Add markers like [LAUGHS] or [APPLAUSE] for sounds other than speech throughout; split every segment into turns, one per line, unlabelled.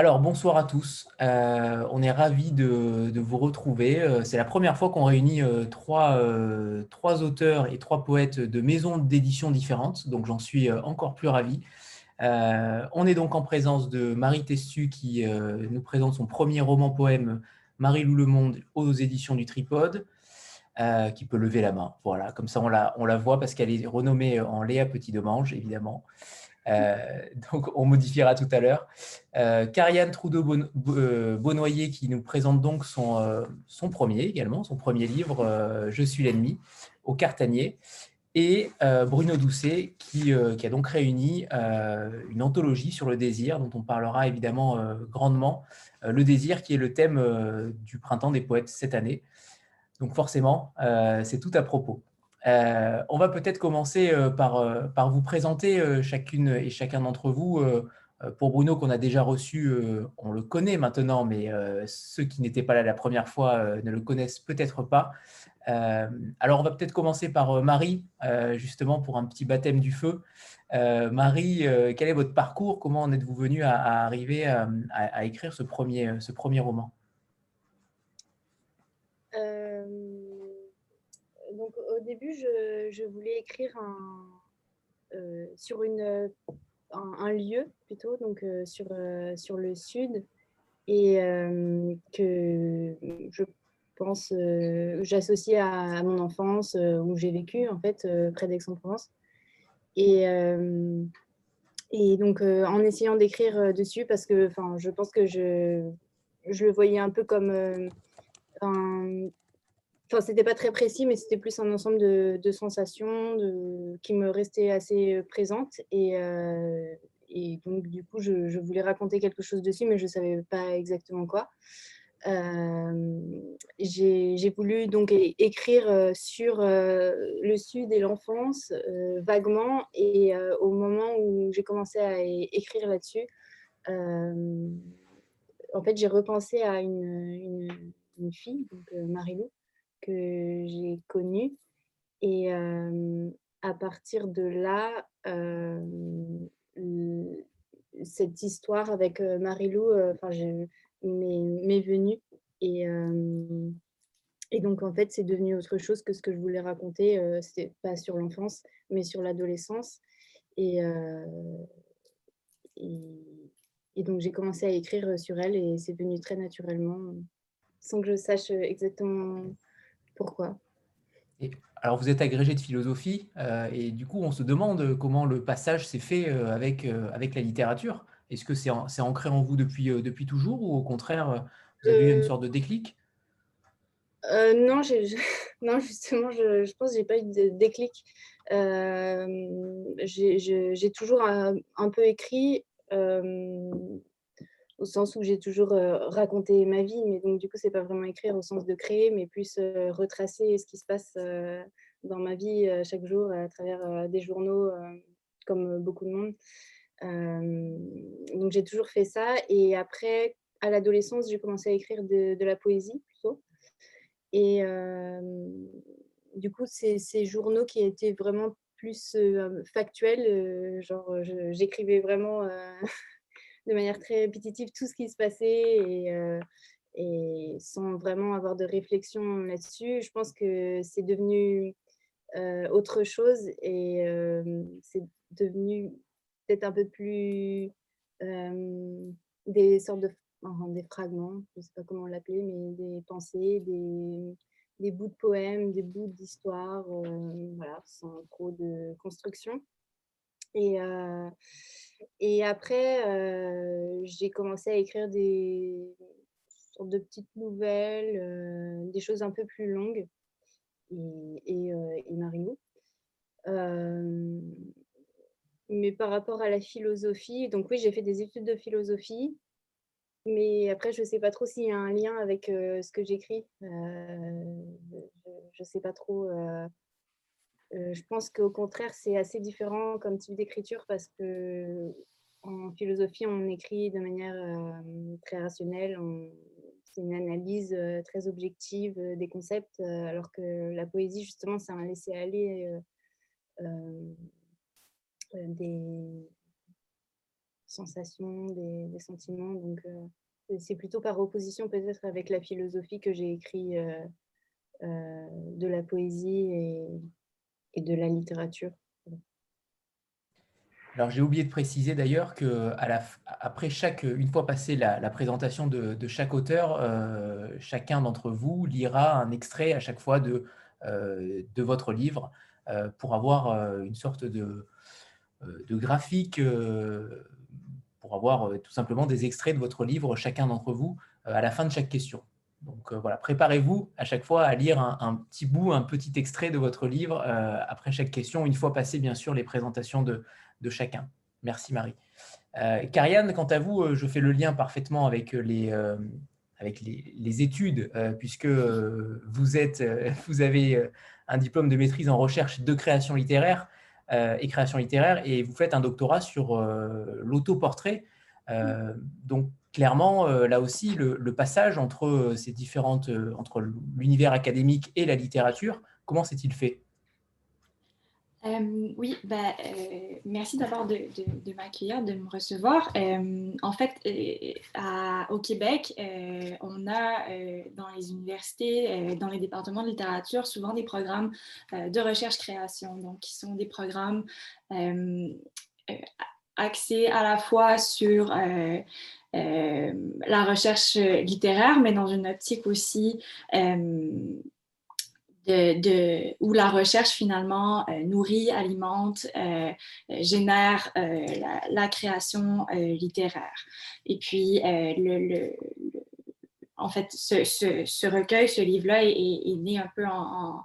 Alors, bonsoir à tous. Euh, on est ravis de, vous retrouver. Euh, C'est la première fois qu'on réunit euh, trois, auteurs et trois poètes de maisons d'édition différentes, donc j'en suis encore plus ravi. On est donc en présence de Marie Tessu qui nous présente son premier roman-poème Marie-Lou le Monde aux éditions du Tripode, qui peut lever la main. Voilà, comme ça on la, voit parce qu'elle est renommée en Léa Petit-Demange, évidemment. Euh, donc, on modifiera tout à l'heure. Euh, Carianne Trudeau-Beaunoyer qui nous présente donc son, euh, son premier également, son premier livre, euh, Je suis l'ennemi, au Cartanier. Et euh, Bruno Doucet qui, euh, qui, a donc réuni euh, une anthologie sur le désir, dont on parlera évidemment euh, grandement. Euh, le désir qui est le thème euh, du printemps des poètes cette année. Donc forcément, euh, c'est tout à propos. Euh, on va peut-être commencer euh, par, euh, par, vous présenter chacune et chacun d'entre vous. Pour Bruno, qu'on a déjà reçu, on le connaît maintenant, mais ceux qui n'étaient pas là la première fois ne le connaissent peut-être pas. Alors, on va peut-être commencer par Marie, justement pour un petit baptême du feu. Marie, quel est votre parcours? Comment en êtes-vous venue à, arriver à, écrire ce premier, ce premier roman?
Au début, je, voulais écrire un, euh, sur une, un, lieu plutôt, donc euh, sur, euh, sur le sud, et que je pense j'associe à, mon enfance où j'ai vécu en fait près d'Aix-en-Provence. Et, et donc en essayant d'écrire dessus, parce que je pense que je, je le voyais un peu comme un enfin, c'était pas très précis, mais c'était plus un ensemble de, sensations qui me restaient assez euh, présentes. Et, euh, et donc, du coup, je, voulais raconter quelque chose dessus, mais je savais pas exactement quoi. Euh, j'ai voulu donc écrire sur le sud et l'enfance vaguement et au moment où j'ai commencé à écrire là-dessus en fait j'ai repensé à une, une, une fille donc Marilou que j'ai connu. Et euh, à partir de là, euh, cette histoire avec euh, Marilou, enfin, m'est venue. Et, et donc, en fait, c'est devenu autre chose que ce que je voulais raconter. Euh, C'était pas sur l'enfance, mais sur l'adolescence. Et, et, donc, j'ai commencé à écrire sur elle et c'est venu très naturellement, sans que je sache exactement pourquoi?
Et alors, vous êtes agrégé de philosophie euh, et du coup, on se demande comment le passage s'est fait euh, avec, euh, avec la littérature. Est-ce que c'est en, ancré en vous depuis, depuis toujours ou au contraire, vous avez eu une sorte de déclic?
non, [LAUGHS] non, justement, je, je pense que je n'ai pas eu de déclic. j'ai toujours un, un, peu écrit au sens où j'ai toujours euh, raconté ma vie, mais donc du coup, c'est pas vraiment écrire au sens de créer, mais plus euh, retracer ce qui se passe euh, dans ma vie chaque jour à travers des journaux, comme beaucoup de monde. donc j'ai toujours fait ça. Et après, à l'adolescence, j'ai commencé à écrire de, la poésie plutôt. Et du coup, ces journaux qui étaient vraiment plus factuels, genre j'écrivais vraiment de manière très répétitive tout ce qui se passait et, euh, et sans vraiment avoir de réflexion là-dessus. Je pense que c'est devenu euh, autre chose et euh, c'est devenu peut-être un peu plus des sortes de des fragments, je ne sais pas comment l'appeler, mais des pensées, des, bouts de poèmes, des bouts d'histoire, voilà, sans trop de construction. Et, et après, euh, j'ai commencé à écrire des sortes de petites nouvelles, euh, des choses un peu plus longues. Et, et, euh. Euh, mais par rapport à la philosophie, donc oui, j'ai fait des études de philosophie. Mais après, je ne sais pas trop s'il y a un lien avec ce que j'écris. Je ne sais pas trop euh, je pense qu'au contraire, c'est assez différent comme type d'écriture parce que en philosophie, on écrit de manière euh, très rationnelle. C'est une analyse euh, très objective des concepts, alors que la poésie, justement, c'est un laisser-aller des sensations, des, sentiments. Donc, c'est plutôt par opposition peut-être avec la philosophie que j'ai écrit de la poésie et, et de la littérature.
Alors j'ai oublié de préciser d'ailleurs que après chaque, une fois passée la, présentation de, chaque auteur, euh, chacun d'entre vous lira un extrait à chaque fois de, euh, de votre livre euh, pour avoir une sorte de, de graphique, pour avoir tout simplement des extraits de votre livre, chacun d'entre vous, à la fin de chaque question. Donc voilà, préparez-vous à chaque fois à lire un, petit bout, un petit extrait de votre livre après chaque question, une fois passé bien sûr les présentations de, de chacun. Merci Marie. Euh, quant à vous, euh, je fais le lien parfaitement avec les, euh, avec les, études, euh, puisque vous, êtes, [LAUGHS] vous avez un diplôme de maîtrise en recherche de création littéraire et création littéraire, et vous faites un doctorat sur l'autoportrait. donc, clairement, là aussi, le, passage entre ces différentes, entre l'univers académique et la littérature, comment s'est-il fait?
Euh, oui, bah, euh, merci d'abord de, m'accueillir, de me recevoir. Euh, en fait, au Québec, on a dans les universités, dans les départements de littérature, souvent des programmes de recherche-création, donc qui sont des programmes axés à la fois sur la recherche littéraire, mais dans une optique aussi de, où la recherche finalement euh, nourrit, alimente, euh, génère euh, la, création littéraire. Et puis, en fait, ce, recueil, ce livre-là est, né un peu en,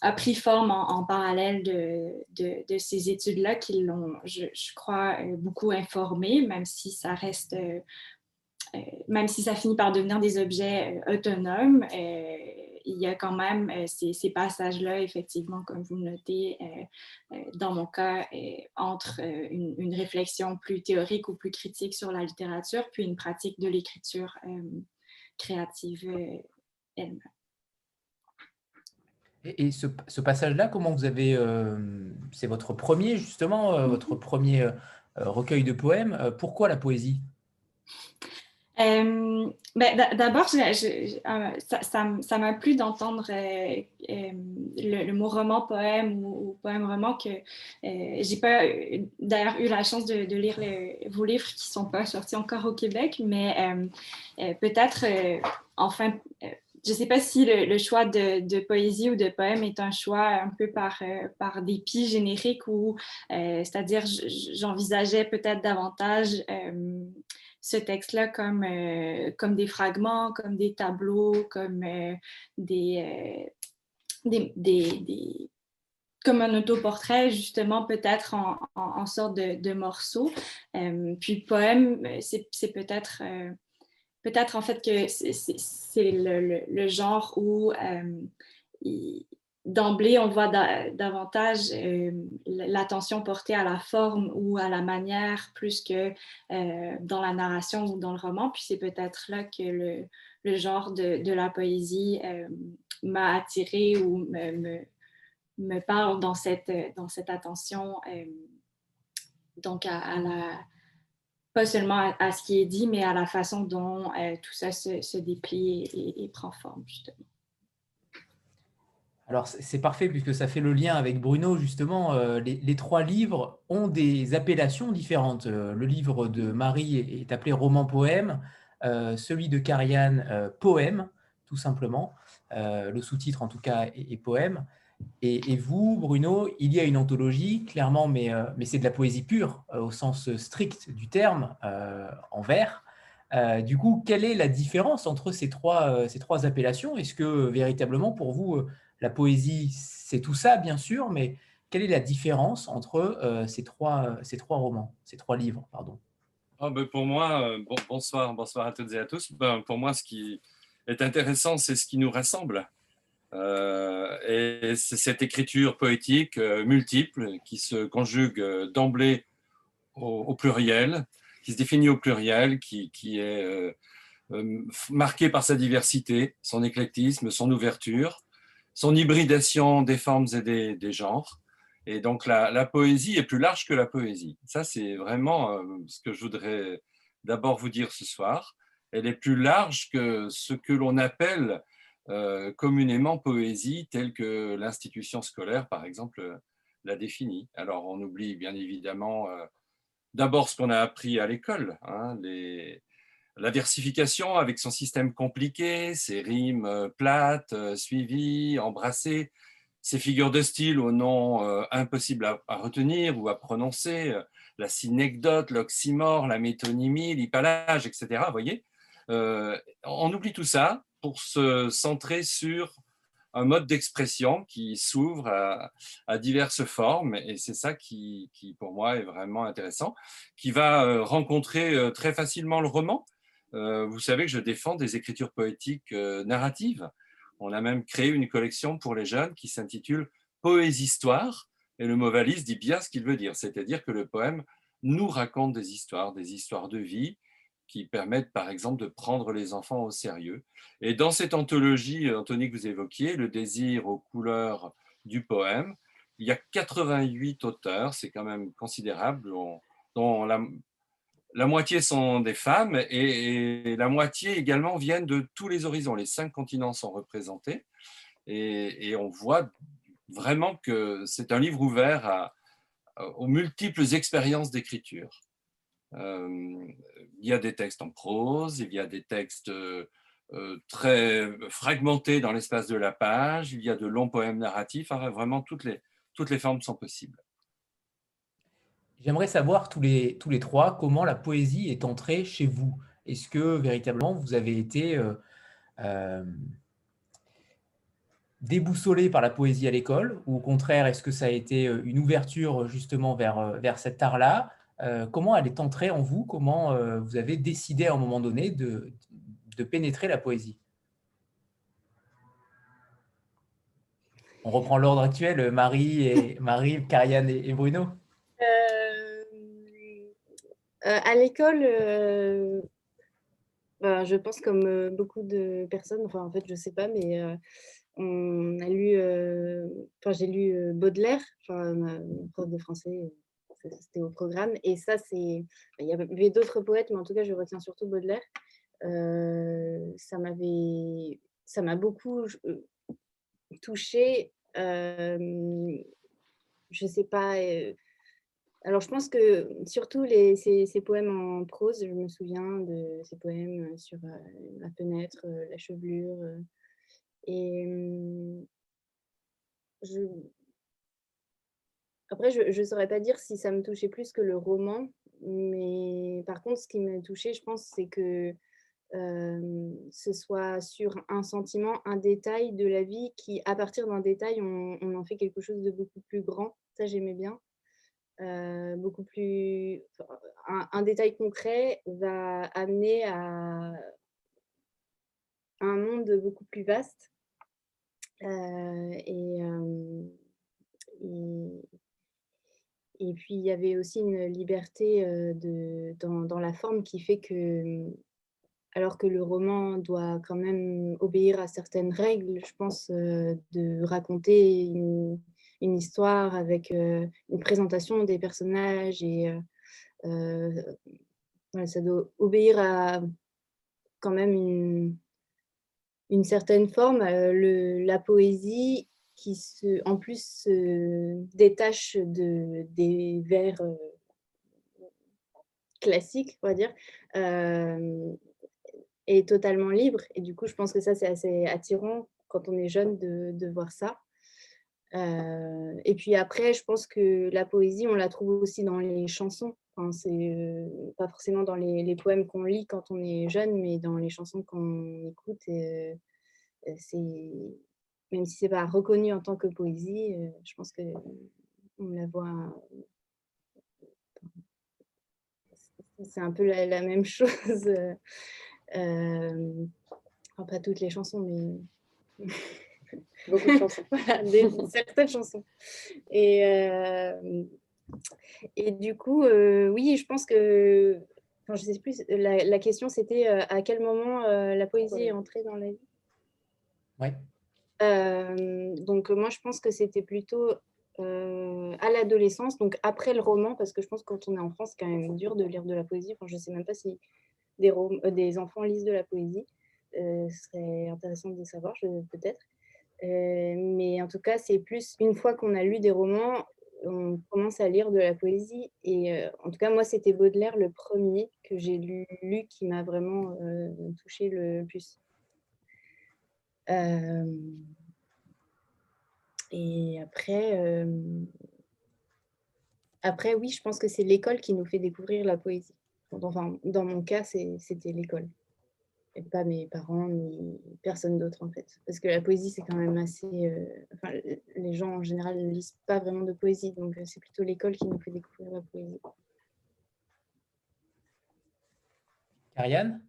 a pris forme en, parallèle de, ces études-là qui l'ont, je, crois, beaucoup informé, même si ça reste euh, même si ça finit par devenir des objets euh, autonomes, euh, il y a quand même ces, passages-là, effectivement, comme vous le notez, dans mon cas, entre une, réflexion plus théorique ou plus critique sur la littérature, puis une pratique de l'écriture créative elle-même.
Et, ce, passage-là, comment vous avez... c'est votre premier, justement, votre mm-hmm. premier recueil de poèmes. pourquoi la poésie?
Euh, ben, D'abord, euh, ça m'a plu d'entendre euh, le, mot roman-poème ou, poème-roman que j'ai pas d'ailleurs eu la chance de, lire vos livres qui sont pas sortis encore au Québec, mais peut-être, enfin, je ne sais pas si le, choix de, poésie ou de poème est un choix un peu par, par dépit générique ou, c'est-à-dire, j'envisageais peut-être davantage ce texte-là comme, euh, comme des fragments, comme des tableaux, comme euh, euh, des, comme un autoportrait, justement, peut-être en, en, sorte de, de morceau. puis le poème, c'est peut-être peut-être en fait que c'est le, genre où il, d'emblée, on voit davantage euh, l'attention portée à la forme ou à la manière plus que euh, dans la narration ou dans le roman. Puis c'est peut-être là que le, genre de, la poésie euh, m'a attirée ou me, parle dans cette, dans cette attention, donc à, la pas seulement à, ce qui est dit, mais à la façon dont tout ça se, déplie et prend forme, justement.
Alors c'est parfait puisque ça fait le lien avec Bruno justement. Euh, les, trois livres ont des appellations différentes. Euh, le livre de Marie est, appelé roman-poème, euh, celui de Carianne poème tout simplement. le sous-titre en tout cas est, poème. Et, vous, Bruno, il y a une anthologie clairement, mais, mais c'est de la poésie pure au sens strict du terme, en vers. du coup, quelle est la différence entre ces trois, ces trois appellations? Est-ce que véritablement pour vous la poésie, c'est tout ça, bien sûr, mais quelle est la différence entre euh, ces, trois, ces trois romans, ces trois livres pardon?
Ah, ben, Pour moi, euh, bonsoir, bonsoir à toutes et à tous. Ben, pour moi, ce qui est intéressant, c'est ce qui nous rassemble. Euh, et c'est cette écriture poétique multiple qui se conjugue d'emblée au, pluriel, qui se définit au pluriel, qui, qui est marquée par sa diversité, son éclectisme, son ouverture, son hybridation des formes et des, genres, Et donc la, poésie est plus large que la poésie. Ça, c'est vraiment euh, ce que je voudrais d'abord vous dire ce soir. Elle est plus large que ce que l'on appelle euh, communément poésie, telle que l'institution scolaire, par exemple, la définit. Alors on oublie bien évidemment euh, d'abord ce qu'on a appris à l'école, hein, la versification avec son système compliqué, ses rimes plates, suivies, embrassées, ces figures de style au nom euh, impossible à, retenir ou à prononcer, euh, la synecdote, l'oxymore, la métonymie, l'hypalage, etc. voyez euh, On oublie tout ça pour se centrer sur un mode d'expression qui s'ouvre à, diverses formes, et c'est ça qui, pour moi, est vraiment intéressant, qui va rencontrer très facilement le roman. vous savez que je défends des écritures poétiques narratives, on a même créé une collection pour les jeunes qui s'intitule Poésie-Histoire. Et le mot valise dit bien ce qu'il veut dire, c'est-à-dire que le poème nous raconte des histoires, des histoires de vie qui permettent par exemple de prendre les enfants au sérieux. Et dans cette anthologie, Anthony, que vous évoquiez, Le désir aux couleurs du poème, il y a 88 auteurs, c'est quand même considérable, dont la, la moitié sont des femmes et, la moitié également viennent de tous les horizons. Les cinq continents sont représentés et, on voit vraiment que c'est un livre ouvert aux multiples expériences d'écriture. Il y a des textes en prose, il y a des textes très fragmentés dans l'espace de la page, il y a de longs poèmes narratifs, vraiment toutes les, toutes les formes sont possibles.
J'aimerais savoir tous les, tous les trois comment la poésie est entrée chez vous? Est-ce que véritablement vous avez été déboussolé par la poésie à l'école? Ou au contraire, est-ce que ça a été une ouverture justement vers, vers cet art-là? Comment elle est entrée en vous? Comment vous avez décidé à un moment donné de, de pénétrer la poésie? On reprend l'ordre actuel, Marie, et, [LAUGHS] Marie, Karianne et Bruno.
Euh, à l'école, euh, bah, je pense comme euh, beaucoup de personnes, enfin en fait je sais pas, mais on a lu, enfin j'ai lu Baudelaire, enfin ma, prof de français, c'était au programme, et ça c'est, il y avait d'autres poètes, mais en tout cas je retiens surtout Baudelaire. ça m'avait, ça m'a beaucoup touchée. je sais pas alors, je pense que surtout les, ces, poèmes en prose, je me souviens de ces poèmes sur euh, la fenêtre, euh, la chevelure. Euh, et mmh, je... après, je ne saurais pas dire si ça me touchait plus que le roman, mais par contre, ce qui me touchait, je pense, c'est que ce soit sur un sentiment, un détail de la vie qui, à partir d'un détail, on, en fait quelque chose de beaucoup plus grand. Ça, j'aimais bien. Euh, beaucoup plus. Un, détail concret va amener à un monde beaucoup plus vaste. Euh, euh, et, et, puis, il y avait aussi une liberté dans, la forme qui fait que, alors que le roman doit quand même obéir à certaines règles, je pense, de raconter une histoire avec une présentation des personnages et ça doit obéir à quand même une, certaine forme. La poésie qui se, en plus se détache de, des vers classiques, on va dire, est totalement libre. Et du coup, je pense que ça, c'est assez attirant quand on est jeune de, de voir ça et puis après, je pense que la poésie, on la trouve aussi dans les chansons. Enfin, c'est pas forcément dans les, poèmes qu'on lit quand on est jeune, mais dans les chansons qu'on écoute. C'est même si c'est pas reconnu en tant que poésie, je pense que on la voit. C'est un peu la, la même [LAUGHS] chose. enfin, pas toutes les chansons, mais
Beaucoup de chansons. [LAUGHS]
des, certaines chansons. Et, euh, et du coup, euh, oui, je pense que, je sais plus, la, la question c'était euh, à quel moment la poésie est entrée dans la vie?
Oui.
Donc moi, je pense que c'était plutôt euh, à l'adolescence, donc après le roman, parce que je pense quand on est en France, c'est quand même dur de lire de la poésie. Enfin, je ne sais même pas si des, euh, des, enfants lisent de la poésie. ce serait intéressant de savoir, peut-être. mais en tout cas, c'est plus une fois qu'on a lu des romans, on commence à lire de la poésie. Et en tout cas, moi, c'était Baudelaire le premier que j'ai lu, qui m'a vraiment touché le plus. Et après, après, oui, je pense que c'est l'école qui nous fait découvrir la poésie. Enfin, dans mon cas, c'était l'école. Et pas mes parents, ni personne d'autre, en fait. Parce que la poésie, c'est quand même assez... enfin, les gens, en général, ne lisent pas vraiment de poésie. Donc, c'est plutôt l'école qui nous fait découvrir la poésie.
Ariane?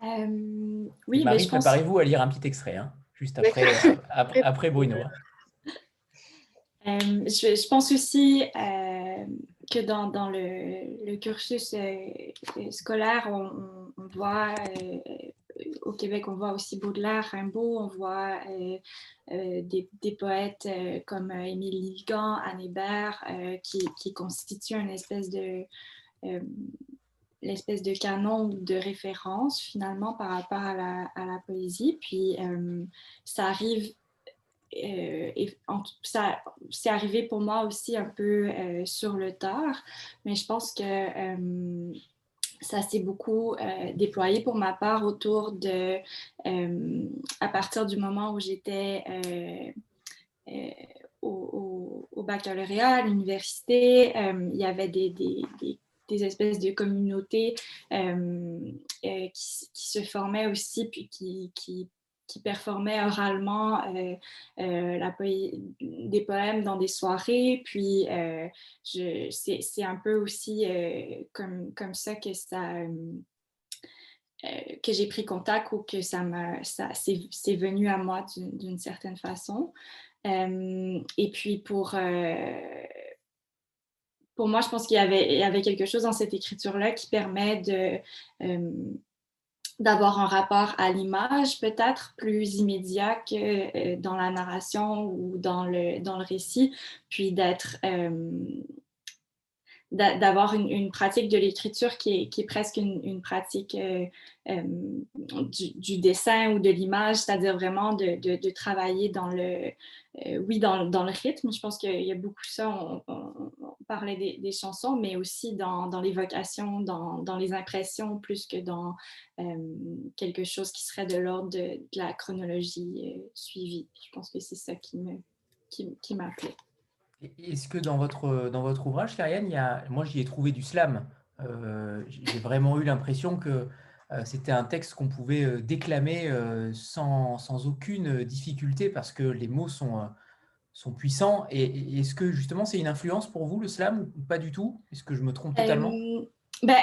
Oui,
Marie, préparez-vous à lire un petit extrait, hein, juste après, après, après Bruno. Hein.
Euh, je, pense aussi euh, que dans, dans le, cursus euh, scolaire, on, voit au Québec, on voit aussi Baudelaire, Rimbaud, on voit des, des, poètes comme Émile Ligan, Anne Hébert, qui, qui, constituent une espèce de l'espèce de canon de référence finalement par rapport à la, poésie. Puis ça arrive euh, ça c'est arrivé pour moi aussi un peu euh, sur le tard, mais je pense que euh, ça s'est beaucoup déployé pour ma part autour de, à partir du moment où j'étais au, au, baccalauréat, à l'université, il y avait des, des, des, espèces de communautés qui, qui, se formaient aussi, puis qui, qui qui performait oralement euh, euh, la des poèmes dans des soirées. Puis euh, c'est un peu aussi comme, comme ça que ça... que j'ai pris contact ou que ça, ça c'est venu à moi d'une certaine façon. et puis pour, pour moi, je pense qu'il y avait, quelque chose dans cette écriture-là qui permet de, d'avoir un rapport à l'image peut-être plus immédiat que euh, dans la narration ou dans le, dans le récit, puis d'être euh, d'avoir une, pratique de l'écriture qui est, presque une, pratique euh, du, dessin ou de l'image, c'est-à-dire vraiment de, travailler dans le, oui, dans, le rythme. Je pense qu'il y a beaucoup ça. On, parlait des, chansons, mais aussi dans, dans l'évocation, dans, les impressions, plus que dans quelque chose qui serait de l'ordre de, la chronologie suivie. Je pense que c'est ça qui me qui.
Est-ce que dans votre, dans votre ouvrage, Karianne, il y a, moi j'y ai trouvé du slam. Euh, j'ai vraiment eu l'impression que euh, c'était un texte qu'on pouvait euh, déclamer sans, sans, aucune difficulté parce que les mots sont, sont puissants. Et, est-ce que justement c'est une influence pour vous, le slam, ou pas du tout? Est-ce que je me trompe totalement?
Ben,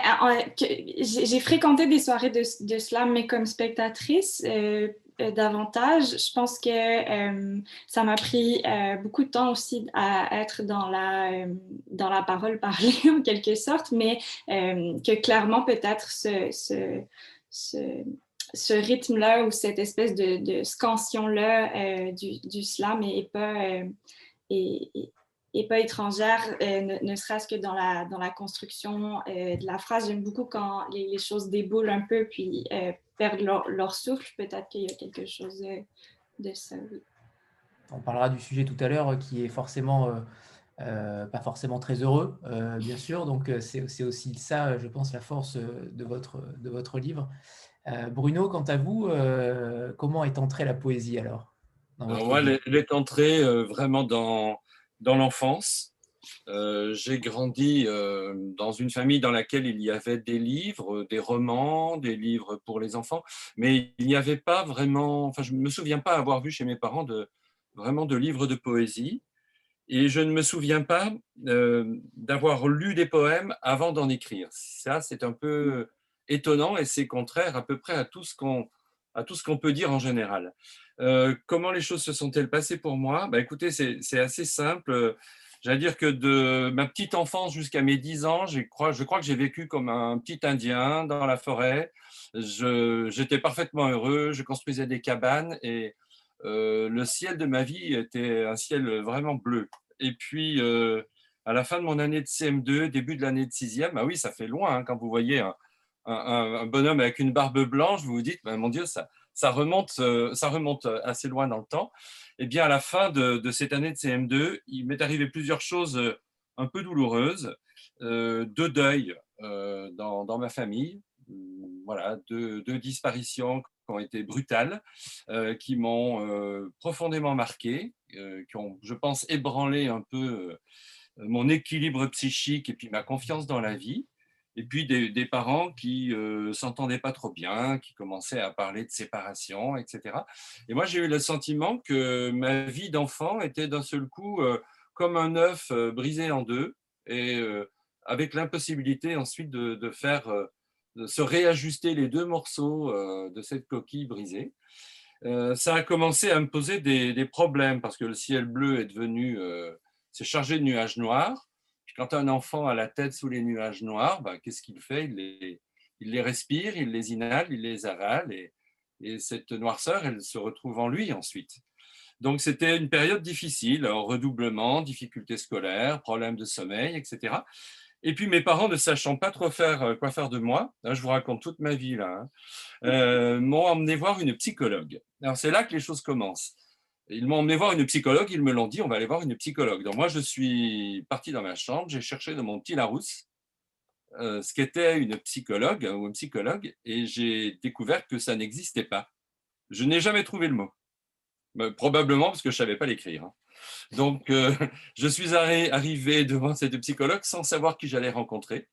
j'ai fréquenté des soirées de, slam, mais comme spectatrice, euh, davantage. Je pense que euh, ça m'a pris euh, beaucoup de temps aussi à être dans la, dans la parole parlée [LAUGHS] en quelque sorte, mais que clairement peut-être ce, ce, ce, rythme-là ou cette espèce de, de scansion-là du, du, slam est, pas, pas étrangère, ne, ne serait-ce que dans la, dans la construction de la phrase. J'aime beaucoup quand les, les, choses déboulent un peu, puis perdent leur, souffle, peut-être qu'il y a quelque chose de, ça.
On parlera du sujet tout à l'heure qui est forcément euh, euh, pas forcément très heureux, euh, bien sûr. Donc c'est aussi ça, je pense, la force de votre, de votre livre. Bruno, quant à vous, comment est entrée la poésie alors,
moi, elle est entrée vraiment dans, dans l'enfance. Euh, j'ai grandi euh, dans une famille dans laquelle il y avait des livres, des romans, des livres pour les enfants, mais il n'y avait pas vraiment, enfin je ne me souviens pas avoir vu chez mes parents de, vraiment de livres de poésie, et je ne me souviens pas euh, d'avoir lu des poèmes avant d'en écrire. Ça, c'est un peu étonnant et c'est contraire à peu près à tout ce qu'on à tout ce qu'on peut dire en général. Comment les choses se sont-elles passées pour moi? Bah, Écoutez, c'est assez simple. J'allais dire que de ma petite enfance jusqu'à mes 10 ans, je crois, que j'ai vécu comme un petit Indien dans la forêt. J'étais parfaitement heureux, je construisais des cabanes et euh, le ciel de ma vie était un ciel vraiment bleu. Et puis, euh, à la fin de mon année de CM2, début de l'année de sixième, ah oui, ça fait loin, hein, quand vous voyez un bonhomme avec une barbe blanche, vous vous dites, ben, mon Dieu, ça, ça, remonte, euh, ça remonte assez loin dans le temps. Eh bien, à la fin de, cette année de CM2, il m'est arrivé plusieurs choses euh, un peu douloureuses, euh, deux deuils euh, dans, ma famille, Hum, voilà, deux, disparitions qui ont été brutales, euh, qui m'ont euh, profondément marqué, euh, qui ont, je pense, ébranlé un peu euh, mon équilibre psychique et puis ma confiance dans la vie. Et puis des, parents qui euh, s'entendaient pas trop bien, qui commençaient à parler de séparation, etc. Et moi, j'ai eu le sentiment que ma vie d'enfant était d'un seul coup euh, comme un œuf euh, brisé en deux, et euh, avec l'impossibilité ensuite de, faire, de se réajuster les deux morceaux de cette coquille brisée. Ça a commencé à me poser des, problèmes parce que le ciel bleu est devenu, c'est chargé de nuages noirs. Quand un enfant a la tête sous les nuages noirs, ben, qu'est-ce qu'il fait? Il les, respire, il les inhale, il les avale, et, et cette noirceur, elle se retrouve en lui ensuite. Donc c'était une période difficile, en redoublement, difficultés scolaires, problèmes de sommeil, etc. Et puis mes parents, ne sachant pas trop faire euh, quoi faire de moi, là, je vous raconte toute ma vie là, hein, euh, m'ont emmené voir une psychologue. Alors c'est là que les choses commencent. Ils m'ont emmené voir une psychologue, ils me l'ont dit, on va aller voir une psychologue. Donc moi je suis parti dans ma chambre, j'ai cherché dans mon petit Larousse euh, ce qu'était une psychologue ou un psychologue et j'ai découvert que ça n'existait pas. Je n'ai jamais trouvé le mot. Mais Probablement parce que je ne savais pas l'écrire. hein. Donc, euh, [LAUGHS] je suis arri- arrivé devant cette psychologue sans savoir qui j'allais rencontrer,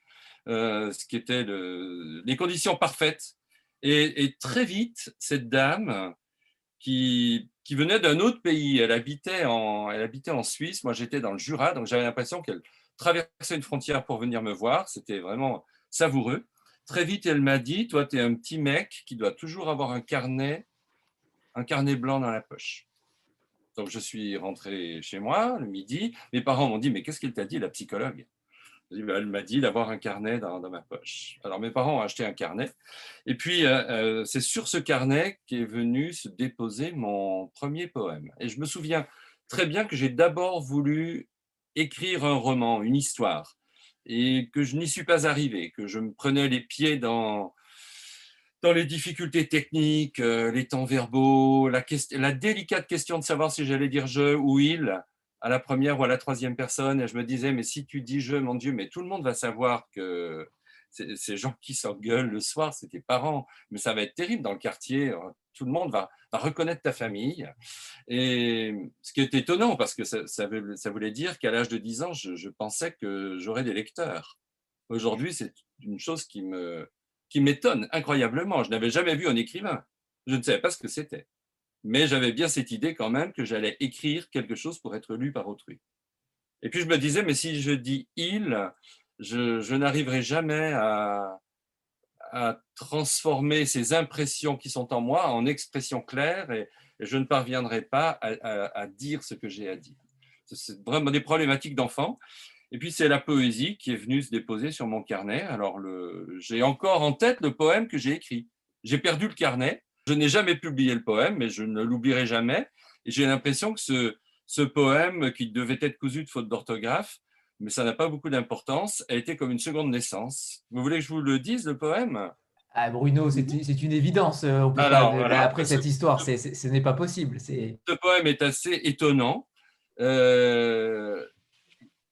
euh, ce qui était le- les conditions parfaites. Et très vite, cette dame qui, qui venait d'un autre pays, elle habitait, en, elle habitait en Suisse, moi j'étais dans le Jura, donc j'avais l'impression qu'elle traversait une frontière pour venir me voir, c'était vraiment savoureux. Très vite, elle m'a dit, toi, tu es un petit mec qui doit toujours avoir un carnet, un carnet blanc dans la poche. Donc, je suis rentré chez moi le midi. Mes parents m'ont dit, mais qu'est-ce qu'elle t'a dit, la psychologue? Elle m'a dit d'avoir un carnet dans, ma poche. Alors, mes parents ont acheté un carnet. Et puis, euh, euh, c'est sur ce carnet qu'est venu se déposer mon premier poème. Et je me souviens très bien que j'ai d'abord voulu écrire un roman, une histoire, et que je n'y suis pas arrivé, que je me prenais les pieds dans, dans les difficultés techniques, euh, les temps verbaux, la délicate question de savoir si j'allais dire je ou il à la première ou à la troisième personne. Et je me disais, mais si tu dis je, mon Dieu, mais tout le monde va savoir que ces gens qui s'engueulent le soir, c'est tes parents. Mais ça va être terrible dans le quartier. euh, Tout le monde va, va reconnaître ta famille. Et ce qui est étonnant, parce que ça, ça ça voulait dire qu'à l'âge de 10 ans, je, je pensais que j'aurais des lecteurs. Aujourd'hui, c'est une chose qui me, qui m'étonne incroyablement. Je n'avais jamais vu un écrivain. Je ne savais pas ce que c'était. Mais j'avais bien cette idée quand même que j'allais écrire quelque chose pour être lu par autrui. Et puis je me disais, mais si je dis il, je, n'arriverai jamais à, transformer ces impressions qui sont en moi en expressions claires et, je ne parviendrai pas à, à- dire ce que j'ai à dire. C'est- vraiment des problématiques d'enfant. Et puis c'est la poésie qui est venue se déposer sur mon carnet. Alors j'ai encore en tête le poème que j'ai écrit. J'ai perdu le carnet. Je n'ai jamais publié le poème, mais je ne l'oublierai jamais. Et j'ai l'impression que ce, ce poème, qui devait être cousu de faute d'orthographe, mais ça n'a pas beaucoup d'importance, a été comme une seconde naissance. Vous voulez que je vous le dise, le poème?
Ah, Bruno, c'est une évidence. euh, on peut
Alors,
pas-
voilà.
après cette histoire, c'est- ce n'est pas possible.
Ce poème est assez étonnant. Euh,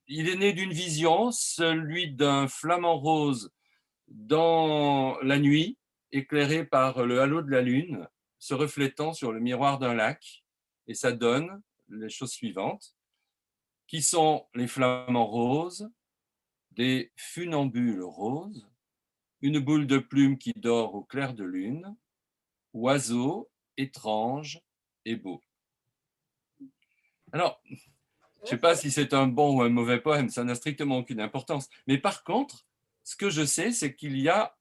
il est né d'une vision, celui d'un flamant rose dans la nuit, éclairé par le halo de la lune, se reflétant sur le miroir d'un lac. Et ça donne les choses suivantes, qui sont les flamants roses, des funambules roses, une boule de plume qui dort au clair de lune, oiseau étrange et beau. Alors, je ne sais pas si c'est un bon ou un mauvais poème, ça n'a strictement aucune importance. Mais par contre, ce que je sais, c'est qu'il y a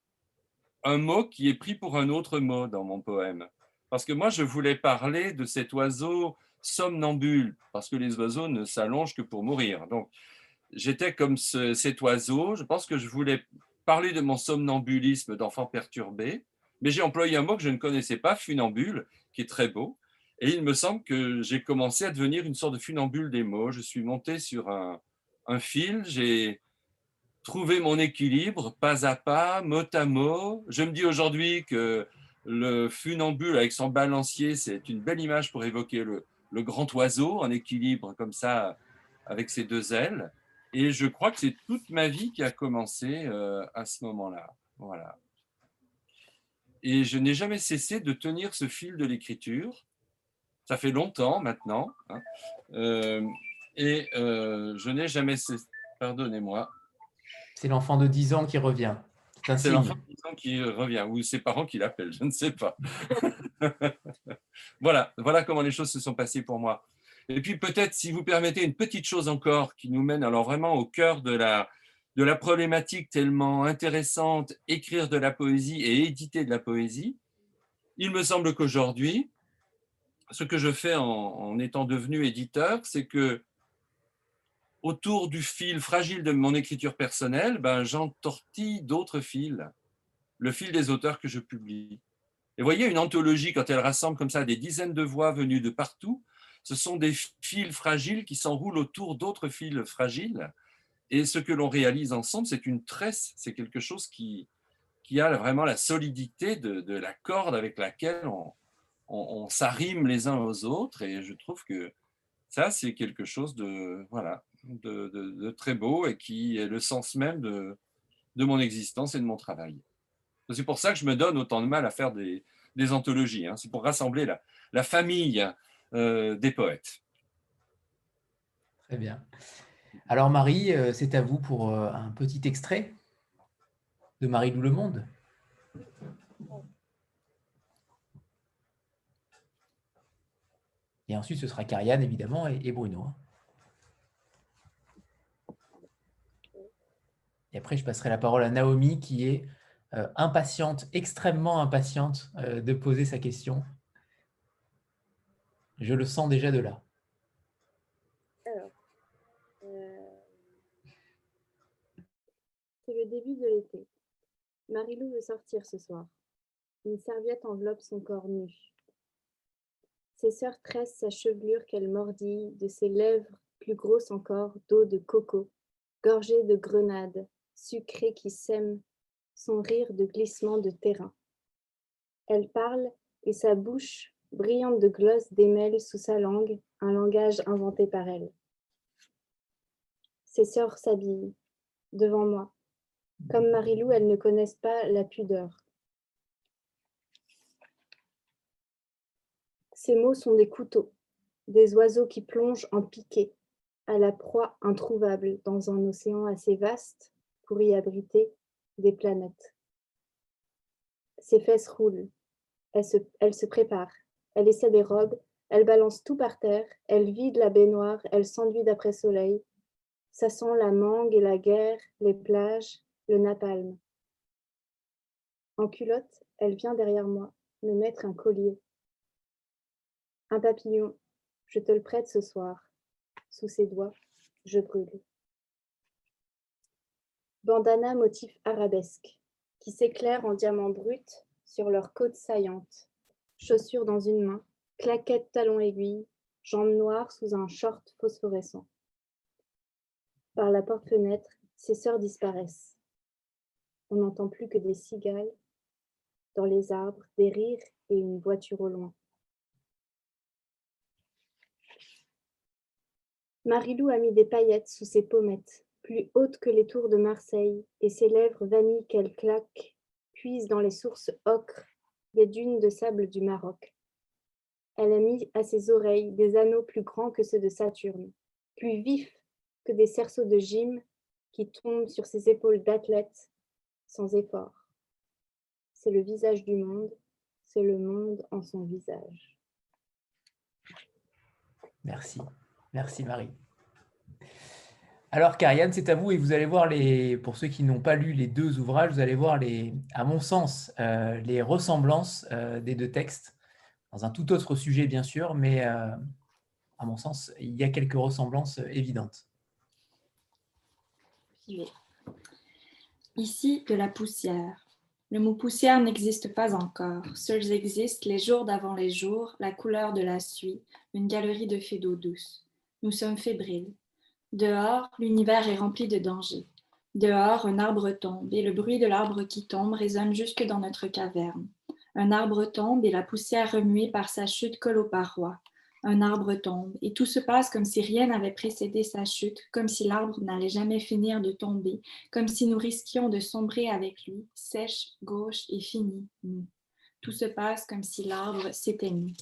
un mot qui est pris pour un autre mot dans mon poème. Parce que moi, je voulais parler de cet oiseau somnambule, parce que les oiseaux ne s'allongent que pour mourir. Donc, j'étais comme ce- cet oiseau. Je pense que je voulais parler de mon somnambulisme d'enfant perturbé, mais j'ai employé un mot que je ne connaissais pas, funambule, qui est très beau. Et il me semble que j'ai commencé à devenir une sorte de funambule des mots. Je suis monté sur un, un fil, j'ai trouvé mon équilibre pas à pas, mot à mot. Je me dis aujourd'hui que le funambule avec son balancier, c'est une belle image pour évoquer le, le grand oiseau en équilibre comme ça avec ses deux ailes. Et je crois que c'est toute ma vie qui a commencé euh, à ce moment-là. Voilà. Et je n'ai jamais cessé de tenir ce fil de l'écriture. Ça fait longtemps maintenant. Hein. Euh, et euh, je n'ai jamais cessé. Pardonnez-moi.
C'est l'enfant de 10 ans qui revient.
C'est l'enfant de 10 ans qui revient, ou ses parents qui l'appellent, je ne sais pas. [LAUGHS] voilà, voilà comment les choses se sont passées pour moi. Et puis peut-être, si vous permettez, une petite chose encore qui nous mène alors vraiment au cœur de la, de la problématique tellement intéressante, écrire de la poésie et éditer de la poésie. Il me semble qu'aujourd'hui, ce que je fais en, en étant devenu éditeur, c'est que autour du fil fragile de mon écriture personnelle, ben, j'entortille d'autres fils, le fil des auteurs que je publie. Et voyez, une anthologie, quand elle rassemble comme ça des dizaines de voix venues de partout, ce sont des fils fragiles qui s'enroulent autour d'autres fils fragiles. Et ce que l'on réalise ensemble, c'est une tresse, c'est quelque chose qui, a vraiment la solidité de, de la corde avec laquelle on, on, on s'arrime les uns aux autres. Et je trouve que ça, c'est quelque chose de, voilà, de, très beau et qui est le sens même de, mon existence et de mon travail. C'est pour ça que je me donne autant de mal à faire des, anthologies. Hein. C'est pour rassembler la, famille euh, des poètes.
Très bien. Alors Marie, euh, c'est à vous pour euh, un petit extrait de Marie-Lou Le Monde. Et ensuite, ce sera Carianne, évidemment, et, et Bruno. Et après, je passerai la parole à Naomi, qui est euh, impatiente, extrêmement impatiente euh, de poser sa question. Je le sens déjà de là.
Alors, euh, c'est le début de l'été. Marilou veut sortir ce soir. Une serviette enveloppe son corps nu. Ses sœurs tressent sa chevelure qu'elle mordille de ses lèvres plus grosses encore d'eau de coco, gorgées de grenades, sucrées qui sèment son rire de glissement de terrain. Elle parle et sa bouche brillante de gloss démêle sous sa langue un langage inventé par elle. Ses sœurs s'habillent devant moi. Comme Marilou, elles ne connaissent pas la pudeur. Ces mots sont des couteaux, des oiseaux qui plongent en piqué, à la proie introuvable dans un océan assez vaste pour y abriter des planètes. Ses fesses roulent, elle se, elle se prépare, elle essaie des robes, elle balance tout par terre, elle vide la baignoire, elle s'enduit d'après soleil. Ça sent la mangue et la guerre, les plages, le napalm. En culotte, elle vient derrière moi, me mettre un collier. Un papillon, je te le prête ce soir. Sous ses doigts, je brûle. Bandana motif arabesque, qui s'éclaire en diamants bruts sur leurs côtes saillantes. Chaussures dans une main, claquettes talons aiguilles, jambes noires sous un short phosphorescent. Par la porte-fenêtre, ses sœurs disparaissent. On n'entend plus que des cigales, dans les arbres, des rires et une voiture au loin. Marilou a mis des paillettes sous ses pommettes, plus hautes que les tours de Marseille, et ses lèvres vanille qu'elle claque puisent dans les sources ocre des dunes de sable du Maroc. Elle a mis à ses oreilles des anneaux plus grands que ceux de Saturne, plus vifs que des cerceaux de gym qui tombent sur ses épaules d'athlète sans effort. C'est le visage du monde, c'est le monde en son visage.
Merci. Merci Marie. Alors Karianne, c'est à vous et vous allez voir les, pour ceux qui n'ont pas lu les deux ouvrages, vous allez voir les, à mon sens, euh, les ressemblances euh, des deux textes dans un tout autre sujet bien sûr, mais euh, à mon sens, il y a quelques ressemblances évidentes.
Ici de la poussière, Le mot poussière n'existe pas encore. Seuls existent les jours d'avant les jours, la couleur de la suie, une galerie de fées d'eau douce. Nous sommes fébriles. Dehors, l'univers est rempli de dangers. Dehors, un arbre tombe et le bruit de l'arbre qui tombe résonne jusque dans notre caverne. Un arbre tombe et la poussière remuée par sa chute colle aux parois. Un arbre tombe et tout se passe comme si rien n'avait précédé sa chute, comme si l'arbre n'allait jamais finir de tomber, comme si nous risquions de sombrer avec lui, sèche, gauche et fini, nous. Tout se passe comme si l'arbre s'éteignait.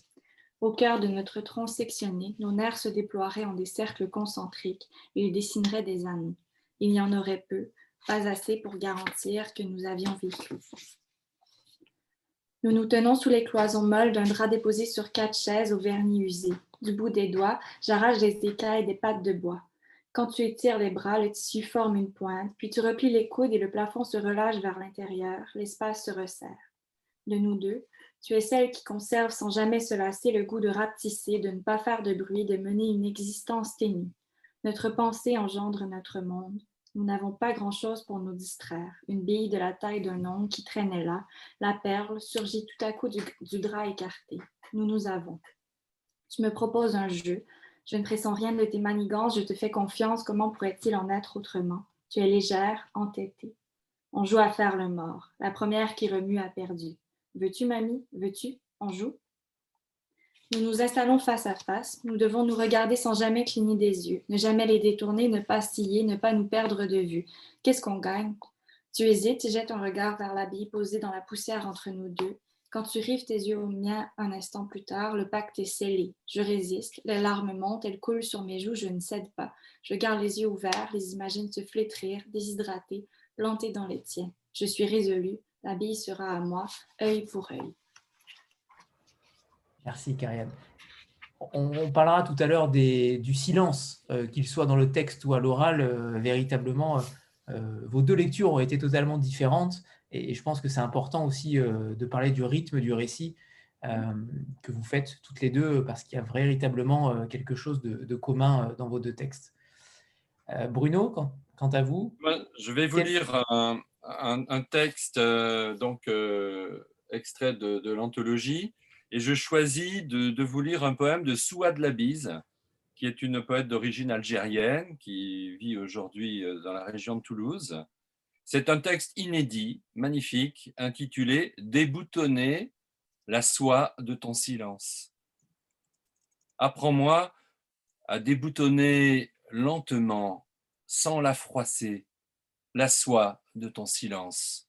Au cœur de notre tronc sectionné, nos nerfs se déploieraient en des cercles concentriques et ils dessineraient des anneaux. Il y en aurait peu, pas assez pour garantir que nous avions vécu. Nous nous tenons sous les cloisons molles d'un drap déposé sur quatre chaises au vernis usé. Du bout des doigts, j'arrache des écailles et des pattes de bois. Quand tu étires les bras, le tissu forme une pointe, puis tu replies les coudes et le plafond se relâche vers l'intérieur, l'espace se resserre. De nous deux, tu es celle qui conserve sans jamais se lasser le goût de rapetisser, de ne pas faire de bruit, de mener une existence ténue. Notre pensée engendre notre monde. Nous n'avons pas grand-chose pour nous distraire. Une bille de la taille d'un ongle qui traînait là, la perle, surgit tout à coup du, du drap écarté. Nous nous avons. Tu me proposes un jeu. Je ne pressens rien de tes manigances, je te fais confiance. Comment pourrait-il en être autrement? Tu es légère, entêtée. On joue à faire le mort. La première qui remue a perdu. Veux-tu, mamie? Veux-tu? On joue? Nous nous installons face à face. Nous devons nous regarder sans jamais cligner des yeux, ne jamais les détourner, ne pas scier, ne pas nous perdre de vue. Qu'est-ce qu'on gagne? Tu hésites et jettes un regard vers l'habit posé dans la poussière entre nous deux. Quand tu rives tes yeux aux miens un instant plus tard, le pacte est scellé. Je résiste, les larmes montent, elles coulent sur mes joues, je ne cède pas. Je garde les yeux ouverts, les imagine se flétrir, déshydrater, planter dans les tiens. Je suis résolue, la bille sera à moi, œil pour œil.
Merci, Karianne. On, parlera tout à l'heure du silence, euh, qu'il soit dans le texte ou à l'oral. Euh, véritablement, euh, vos deux lectures ont été totalement différentes. Et, je pense que c'est important aussi de parler du rythme du récit que vous faites toutes les deux, parce qu'il y a véritablement quelque chose de, de, commun dans vos deux textes. Bruno, quant, quant, à vous
Je vais vous lire un, un, un texte, donc extrait de, de l'anthologie et je choisis de, de, vous lire un poème de Souad Labise, qui est une poète d'origine algérienne qui vit aujourd'hui dans la région de Toulouse. C'est un texte inédit, magnifique, intitulé Déboutonner la soie de ton silence. Apprends-moi à déboutonner lentement, sans la froisser, la soie de ton silence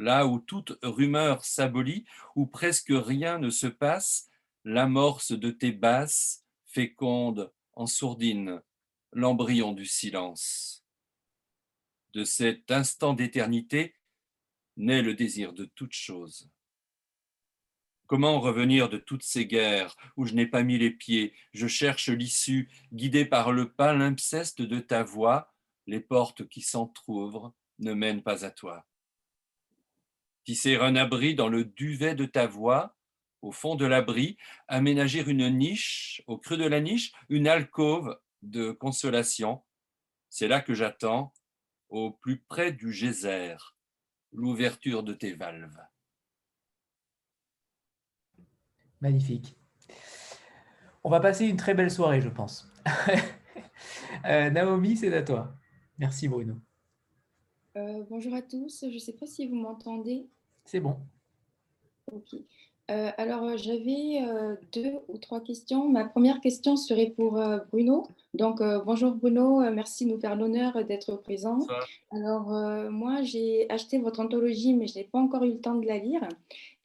là où toute rumeur s'abolit, où presque rien ne se passe, l'amorce de tes basses féconde en sourdine l'embryon du silence. De cet instant d'éternité naît le désir de toute chose. Comment revenir de toutes ces guerres où je n'ai pas mis les pieds, je cherche l'issue, guidé par le palimpseste de ta voix, les portes qui s'entr'ouvrent ne mènent pas à toi tisser un abri dans le duvet de ta voix, au fond de l'abri, aménager une niche, au creux de la niche, une alcôve de consolation. C'est là que j'attends, au plus près du geyser, l'ouverture de tes valves.
Magnifique. On va passer une très belle soirée, je pense. [LAUGHS] euh, Naomi, c'est à toi. Merci Bruno.
Euh, bonjour à tous, je ne sais pas si vous m'entendez.
C'est bon.
Ok. Euh, alors, j'avais euh, deux ou trois questions. Ma première question serait pour euh, Bruno. Donc, bonjour Bruno, merci de nous faire l'honneur d'être présent. Alors, moi, j'ai acheté votre anthologie, mais je n'ai pas encore eu le temps de la lire.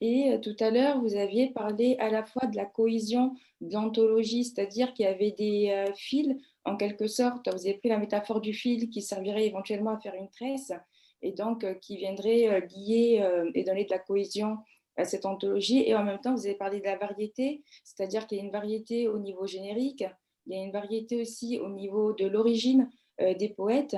Et tout à l'heure, vous aviez parlé à la fois de la cohésion de l'anthologie, c'est-à-dire qu'il y avait des fils, en quelque sorte. Vous avez pris la métaphore du fil qui servirait éventuellement à faire une tresse et donc euh, qui viendrait euh, lier euh, et donner de la cohésion à cette anthologie. Et en même temps, vous avez parlé de la variété, c'est-à-dire qu'il y a une variété au niveau générique, il y a une variété aussi au niveau de l'origine des poètes.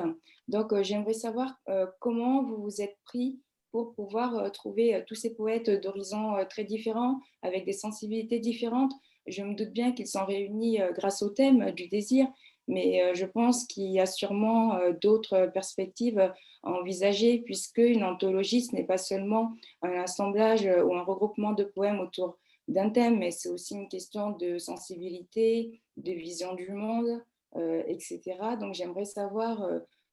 Donc, j'aimerais savoir comment vous vous êtes pris pour pouvoir trouver tous ces poètes d'horizons très différents, avec des sensibilités différentes. Je me doute bien qu'ils sont réunis grâce au thème du désir, mais euh, je pense qu'il y a sûrement euh, d'autres perspectives à envisager, puisque une anthologie, ce n'est pas seulement un assemblage ou un regroupement de poèmes autour d'un thème, mais c'est aussi une question de sensibilité, de vision du monde, etc. Donc j'aimerais savoir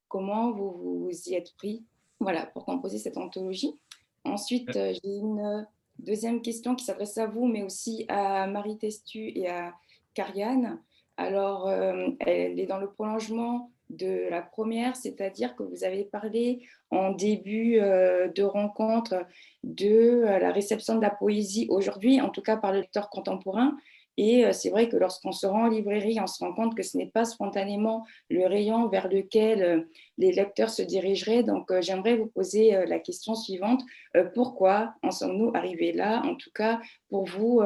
comment vous vous y êtes pris voilà, pour composer cette anthologie. Ensuite, j'ai une deuxième question qui s'adresse à vous, mais aussi à Marie Testu et à Kariane. Alors, euh, elle est dans le prolongement de la première, c'est-à-dire que vous avez parlé en début euh, de rencontre de euh, la réception de la poésie aujourd'hui, en tout cas par le lecteur contemporain, et euh, c'est vrai que lorsqu'on se rend en librairie, on se rend compte que ce n'est pas spontanément le rayon vers lequel euh, les lecteurs se dirigeraient. Donc, euh, j'aimerais vous poser la question suivante. Pourquoi en sommes-nous arrivés là? En tout cas, pour vous,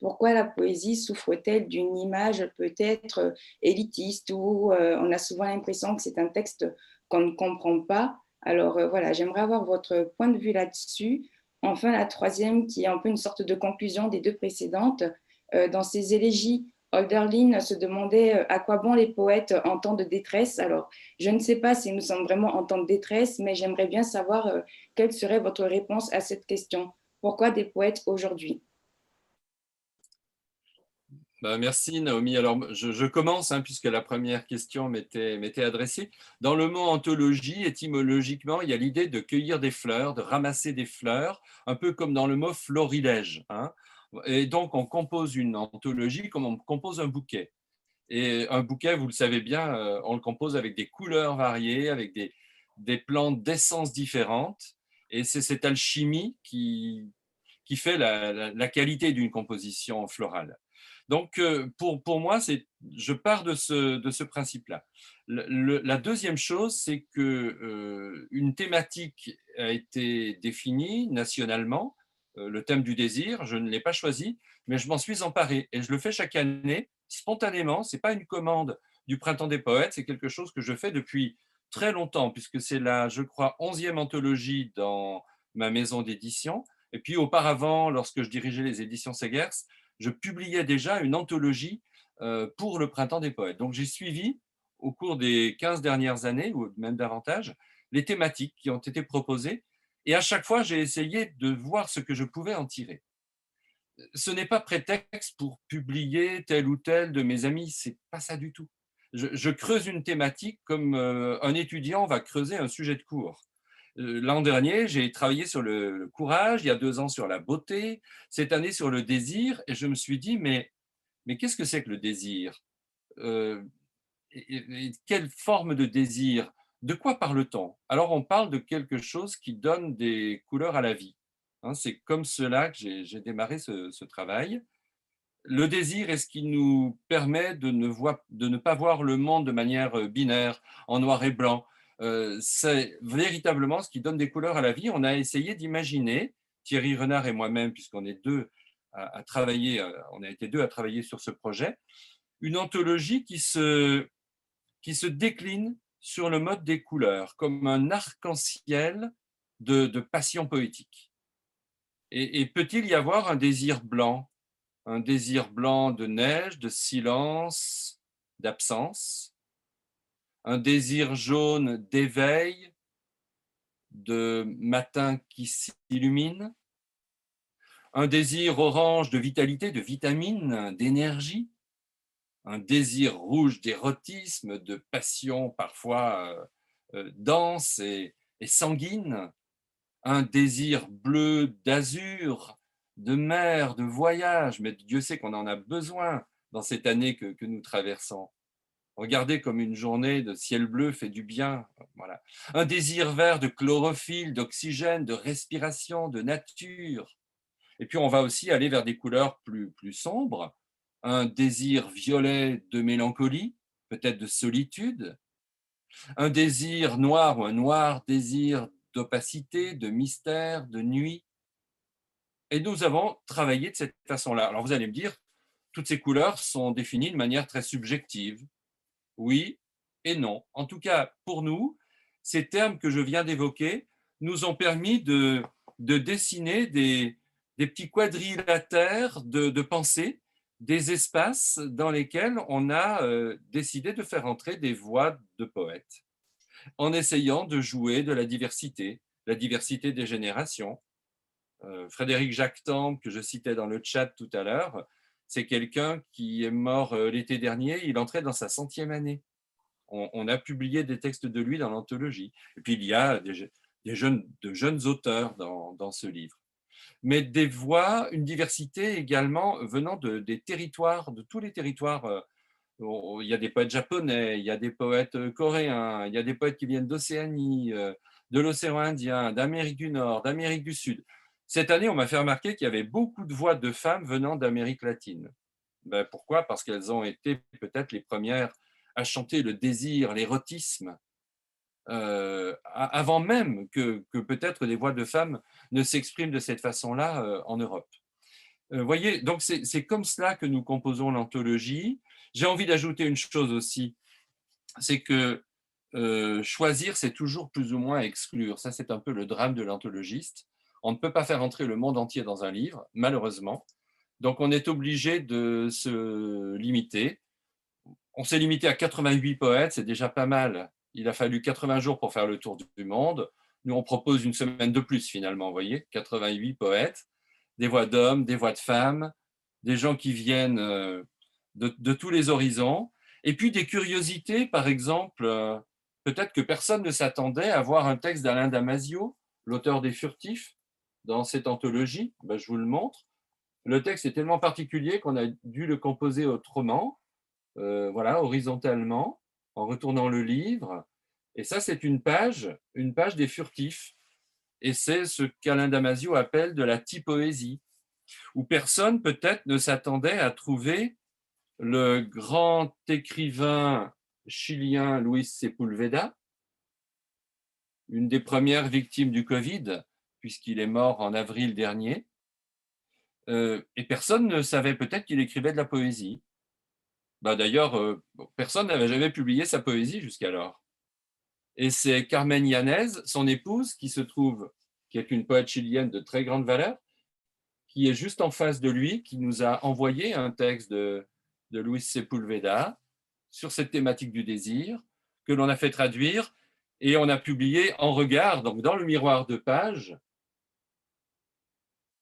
pourquoi la poésie souffre-t-elle d'une image peut-être élitiste où on a souvent l'impression que c'est un texte qu'on ne comprend pas? Alors, voilà, j'aimerais avoir votre point de vue là-dessus. Enfin, la troisième, qui est un peu une sorte de conclusion des deux précédentes, dans ses élégies, Holderlin se demandait euh, à quoi bon les poètes en temps de détresse? Alors, je ne sais pas si nous sommes vraiment en temps de détresse, mais j'aimerais bien savoir euh, quelle serait votre réponse à cette question. Pourquoi des poètes aujourd'hui?
Bah, merci Naomi. Alors je, commence hein, puisque la première question m'était adressée. Dans le mot anthologie, étymologiquement, il y a l'idée de cueillir des fleurs, de ramasser des fleurs, un peu comme dans le mot florilège. Hein. Et donc, on compose une anthologie comme on compose un bouquet. Et un bouquet, vous le savez bien, euh, on le compose avec des couleurs variées, avec des, des plantes d'essence différentes. Et c'est cette alchimie qui, qui fait la, qualité d'une composition florale. Donc, euh, pour, pour moi, je pars de ce, de ce principe-là. la deuxième chose, c'est que euh, une thématique a été définie nationalement le thème du désir. Je ne l'ai pas choisi, mais je m'en suis emparé et je le fais chaque année spontanément. Ce n'est pas une commande du Printemps des Poètes, c'est quelque chose que je fais depuis très longtemps, puisque c'est la, je crois, onzième anthologie dans ma maison d'édition. Et puis auparavant, lorsque je dirigeais les éditions Segers, je publiais déjà une anthologie euh, pour le Printemps des Poètes. Donc j'ai suivi au cours des 15 dernières années, ou même davantage, les thématiques qui ont été proposées et à chaque fois, j'ai essayé de voir ce que je pouvais en tirer. Ce n'est pas prétexte pour publier tel ou tel de mes amis, c'est pas ça du tout. Je, creuse une thématique comme euh, un étudiant va creuser un sujet de cours. Euh, l'an dernier, j'ai travaillé sur le, courage, il y a deux ans sur la beauté, cette année sur le désir, et je me suis dit, mais, mais qu'est-ce que c'est que le désir? Euh, Quelle forme de désir? De quoi parle-t-on Alors, on parle de quelque chose qui donne des couleurs à la vie. Hein. C'est comme cela que j'ai démarré ce, travail. Le désir est ce qui nous permet de ne, pas voir le monde de manière euh, binaire, en noir et blanc? Euh, c'est véritablement ce qui donne des couleurs à la vie. On a essayé d'imaginer, Thierry Renard et moi-même, puisqu'on est deux à, travailler, euh, on a été deux à travailler sur ce projet, une anthologie qui se décline sur le mode des couleurs, comme un arc-en-ciel de, passion poétique. Et, peut-il y avoir un désir blanc, un désir blanc de neige, de silence, d'absence, un désir jaune d'éveil, de matin qui s'illumine, un désir orange de vitalité, de vitamine, d'énergie, un désir rouge d'érotisme, de passion parfois euh, euh, dense et, sanguine, un désir bleu d'azur, de mer, de voyage, mais Dieu sait qu'on en a besoin dans cette année que, que, nous traversons. Regardez comme une journée de ciel bleu fait du bien. Voilà. Un désir vert de chlorophylle, d'oxygène, de respiration, de nature. Et puis on va aussi aller vers des couleurs plus, plus sombres, un désir violet de mélancolie, peut-être de solitude, un désir noir ou un noir désir d'opacité, de mystère, de nuit. Et nous avons travaillé de cette façon-là. Alors vous allez me dire, toutes ces couleurs sont définies de manière très subjective. Oui et non. En tout cas, pour nous, ces termes que je viens d'évoquer nous ont permis de, de dessiner des, des petits quadrilatères de, de pensée des espaces dans lesquels on a euh, décidé de faire entrer des voix de poètes, en essayant de jouer de la diversité, la diversité des générations. Euh, Frédéric Jacquetan, que je citais dans le chat tout à l'heure, c'est quelqu'un qui est mort euh, l'été dernier, il entrait dans sa centième année. On, a publié des textes de lui dans l'anthologie. Et puis il y a des, jeunes, de jeunes auteurs dans, ce livre. Mais des voix, une diversité également venant de, des territoires, de tous les territoires. Euh, il y a des poètes japonais, il y a des poètes euh, coréens, il y a des poètes qui viennent d'Océanie, de l'océan Indien, d'Amérique du Nord, d'Amérique du Sud. Cette année, on m'a fait remarquer qu'il y avait beaucoup de voix de femmes venant d'Amérique latine. Ben, pourquoi? Parce qu'elles ont été peut-être les premières à chanter le désir, l'érotisme, euh, avant même que, peut-être des voix de femmes ne s'expriment de cette façon-là euh, en Europe. Euh, voyez, donc c'est comme cela que nous composons l'anthologie. J'ai envie d'ajouter une chose aussi, c'est que choisir, c'est toujours plus ou moins exclure. Ça, c'est un peu le drame de l'anthologiste. On ne peut pas faire entrer le monde entier dans un livre, malheureusement. Donc, on est obligé de se limiter. On s'est limité à 88 poètes, c'est déjà pas mal. Il a fallu 80 jours pour faire le tour du monde. Nous, on propose une semaine de plus, finalement, vous voyez, 88 poètes, des voix d'hommes, des voix de femmes, des gens qui viennent euh, de, tous les horizons, et puis des curiosités, par exemple, euh, peut-être que personne ne s'attendait à voir un texte d'Alain Damasio, l'auteur des Furtifs, dans cette anthologie, ben, je vous le montre. Le texte est tellement particulier qu'on a dû le composer autrement, euh, voilà, horizontalement, en retournant le livre. Et ça, c'est une page, une page des furtifs. Et c'est ce qu'Alain Damasio appelle de la typoésie, où personne peut-être ne s'attendait à trouver le grand écrivain chilien Luis Sepulveda, une des premières victimes du Covid, puisqu'il est mort en avril dernier. Euh, et personne ne savait peut-être qu'il écrivait de la poésie. Bah, D'ailleurs, euh, personne n'avait jamais publié sa poésie jusqu'alors. Et c'est Carmen Yanez, son épouse, qui se trouve, qui est une poète chilienne de très grande valeur, qui est juste en face de lui, qui nous a envoyé un texte de, de Luis Sepulveda sur cette thématique du désir, que l'on a fait traduire, et on a publié en regard, donc dans le miroir de page,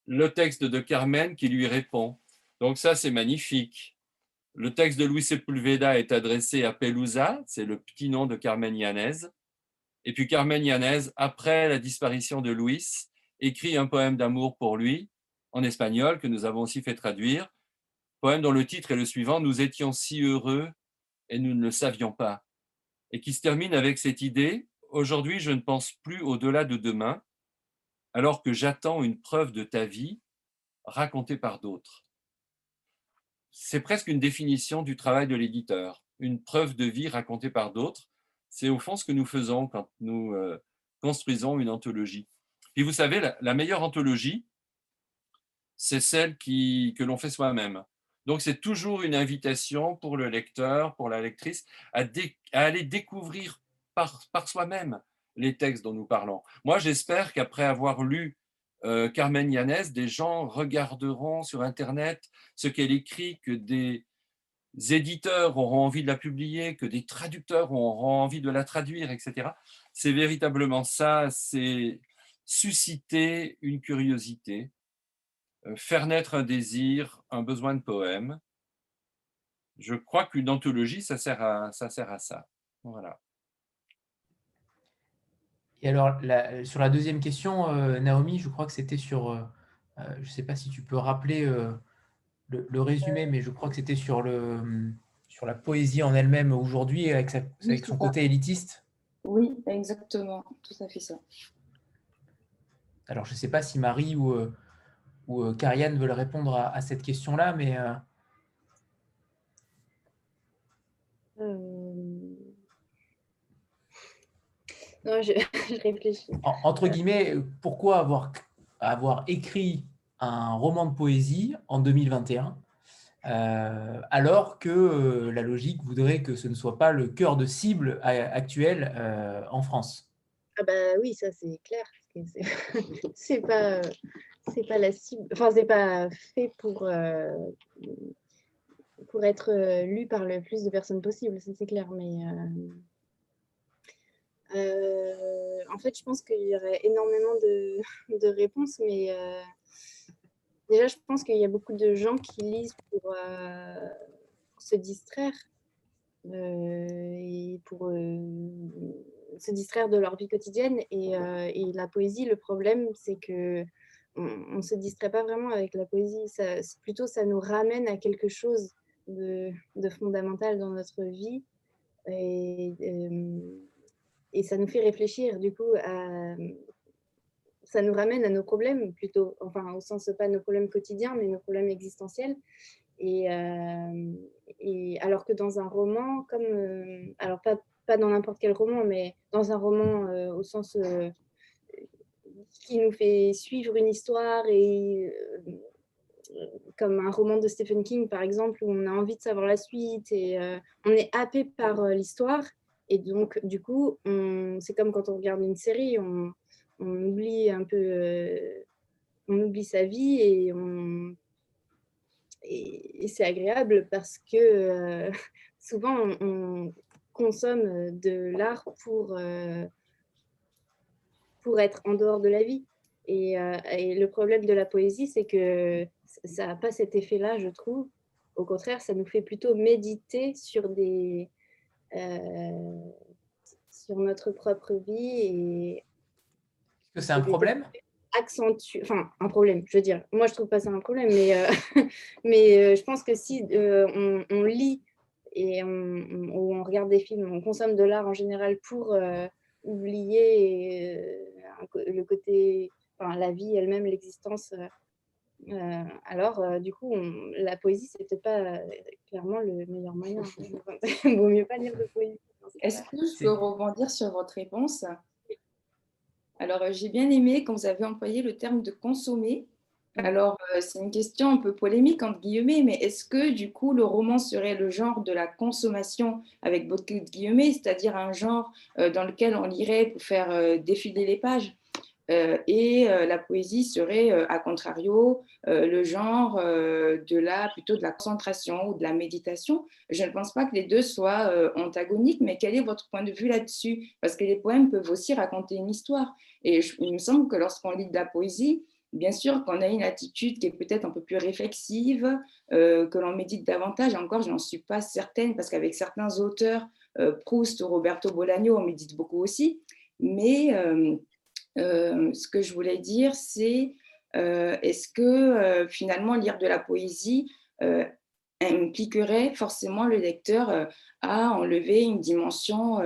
le texte de Carmen qui lui répond. Donc ça, c'est magnifique. Le texte de Luis Sepulveda est adressé à Pelusa, c'est le petit nom de Carmen Yanez. Et puis Carmen Yanez, après la disparition de Luis, écrit un poème d'amour pour lui, en espagnol, que nous avons aussi fait traduire. Poème dont le titre est le suivant, Nous étions si heureux et nous ne le savions pas. Et qui se termine avec cette idée, Aujourd'hui, je ne pense plus au-delà de demain, alors que j'attends une preuve de ta vie racontée par d'autres. C'est presque une définition du travail de l'éditeur, une preuve de vie racontée par d'autres. C'est au fond ce que nous faisons quand nous euh, construisons une anthologie. Puis vous savez, la, meilleure anthologie, c'est celle que l'on fait soi-même. Donc c'est toujours une invitation pour le lecteur, pour la lectrice, à, aller découvrir par soi-même les textes dont nous parlons. Moi, j'espère qu'après avoir lu euh, Carmen Yanez, des gens regarderont sur Internet ce qu'elle écrit, que des éditeurs auront envie de la publier, que des traducteurs auront envie de la traduire, etc. C'est véritablement ça, c'est susciter une curiosité, euh, faire naître un désir, un besoin de poème. Je crois qu'une anthologie, ça sert à ça. Sert à ça. Voilà.
Et alors, sur la deuxième question, euh, Naomi, je crois que c'était sur, euh, euh, je ne sais pas si tu peux rappeler le, résumé, mais je crois que c'était sur, le, sur la poésie en elle-même aujourd'hui, avec, avec son côté élitiste.
Oui, exactement, tout à fait ça.
Alors, je ne sais pas si Marie ou, ou Karianne veulent répondre à, à cette question-là, mais...
Non, je, [LAUGHS] réfléchis.
entre guillemets, pourquoi avoir, avoir écrit un roman de poésie en 2021 euh, alors que euh, la logique voudrait que ce ne soit pas le cœur de cible actuel euh, en France?
Ah bah oui, ça c'est clair. [LAUGHS] C'est pas, c'est pas la cible. Enfin, c'est pas fait pour pour être lu par le plus de personnes possible, ça c'est clair. Mais en fait, je pense qu'il y aurait énormément de, [LAUGHS] de réponses, mais déjà, je pense qu'il y a beaucoup de gens qui lisent pour se distraire et pour se distraire de leur vie quotidienne. Et, la poésie, le problème, c'est que on ne se distrait pas vraiment avec la poésie. Plutôt, ça nous ramène à quelque chose de, de fondamental dans notre vie. Et, et, ça nous fait réfléchir, du coup, ça nous ramène à nos problèmes plutôt, enfin, au sens pas nos problèmes quotidiens, mais nos problèmes existentiels. Et, euh, alors que dans un roman, comme, euh, alors pas, pas dans n'importe quel roman, mais dans un roman euh, au sens qui nous fait suivre une histoire et comme un roman de Stephen King par exemple où on a envie de savoir la suite et on est happé par l'histoire et donc du coup c'est comme quand on regarde une série on, oublie un peu on oublie sa vie et c'est agréable parce que euh, [LAUGHS] souvent on, consomme de l'art pour, euh, pour être en dehors de la vie. Et, euh, et le problème de la poésie, c'est que ça n'a pas cet effet-là, je trouve. Au contraire, ça nous fait plutôt méditer sur des sur notre propre vie et
est-ce que c'est un problème?
accentue, enfin un problème, je veux dire. Moi, je trouve pas ça un problème, mais, euh, [LAUGHS] mais euh, je pense que si euh, on, lit et on, ou on regarde des films, on consomme de l'art en général pour oublier le côté, enfin la vie elle-même, l'existence. Alors, du coup, la poésie, c'est peut-être pas clairement le meilleur moyen. Il [LAUGHS] [LAUGHS] vaut mieux pas lire de poésie.
Est-ce que je peux rebondir sur votre réponse? Alors, euh, j'ai bien aimé quand vous avez employé le terme de consommer. Alors, euh, c'est une question un peu polémique, entre guillemets, mais est-ce que du coup, le roman serait le genre de la consommation avec beaucoup de guillemets, c'est-à-dire un genre euh, dans lequel on lirait pour faire défiler les pages? euh, et euh, la poésie serait, euh, à contrario, le genre de la, plutôt de la concentration ou de la méditation. Je ne pense pas que les deux soient antagoniques, mais quel est votre point de vue là-dessus? Parce que les poèmes peuvent aussi raconter une histoire. Et il me semble que lorsqu'on lit de la poésie, bien sûr qu'on a une attitude qui est peut-être un peu plus réflexive, que l'on médite davantage. Encore, je n'en suis pas certaine, parce qu'avec certains auteurs, Proust ou Roberto Bolaño, on médite beaucoup aussi. Mais euh, ce que je voulais dire, c'est euh, est-ce que euh, finalement lire de la poésie impliquerait forcément le lecteur à enlever une dimension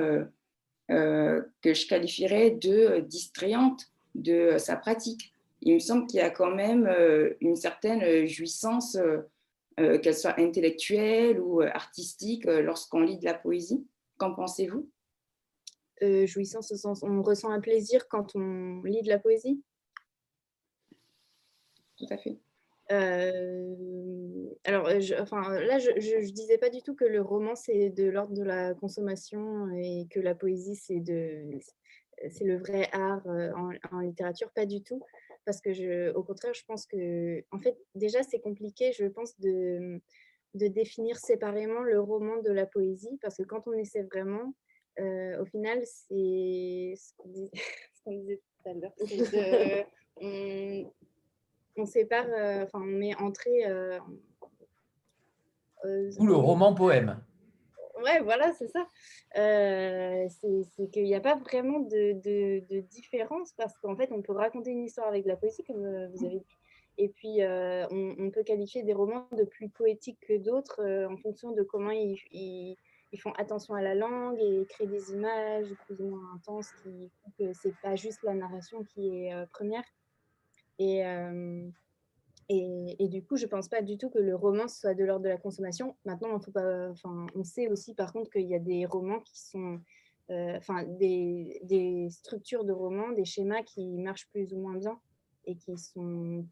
que je qualifierais de distrayante de sa pratique? Il me semble qu'il y a quand même une certaine jouissance, qu'elle soit intellectuelle ou artistique, lorsqu'on lit de la poésie. Qu'en pensez-vous?
Euh, jouissance au sens on ressent un plaisir quand on lit de la poésie
Tout à fait.
Euh, alors, enfin, là, je ne disais pas du tout que le roman, c'est de l'ordre de la consommation et que la poésie, c'est c'est le vrai art euh, en, littérature, pas du tout. Parce que, je, au contraire, je pense que, en fait, déjà, c'est compliqué, je pense, de, de définir séparément le roman de la poésie, parce que quand on essaie vraiment, euh, au final, c'est ce qu'on [LAUGHS] disait, tout à l'heure. [LAUGHS] on, on, sépare, euh, enfin, on met entrée. Euh,
Ou le roman poème.
Ouais, voilà, c'est ça. c'est qu'il n'y a pas vraiment de, de, de différence parce qu'en fait, on peut raconter une histoire avec de la poésie, comme vous avez dit. Et puis, on, on, peut qualifier des romans de plus poétiques que d'autres en fonction de comment ils, ils ils font attention à la langue et créent des images plus ou moins intenses qui font que c'est pas juste la narration qui est euh, première. Et, euh, et, et, du coup, je pense pas du tout que le roman soit de l'ordre de la consommation. Maintenant, on, pas, on sait aussi par contre qu'il y a des romans qui sont, euh, enfin, des, des, structures de romans, des schémas qui marchent plus ou moins bien et qui sont,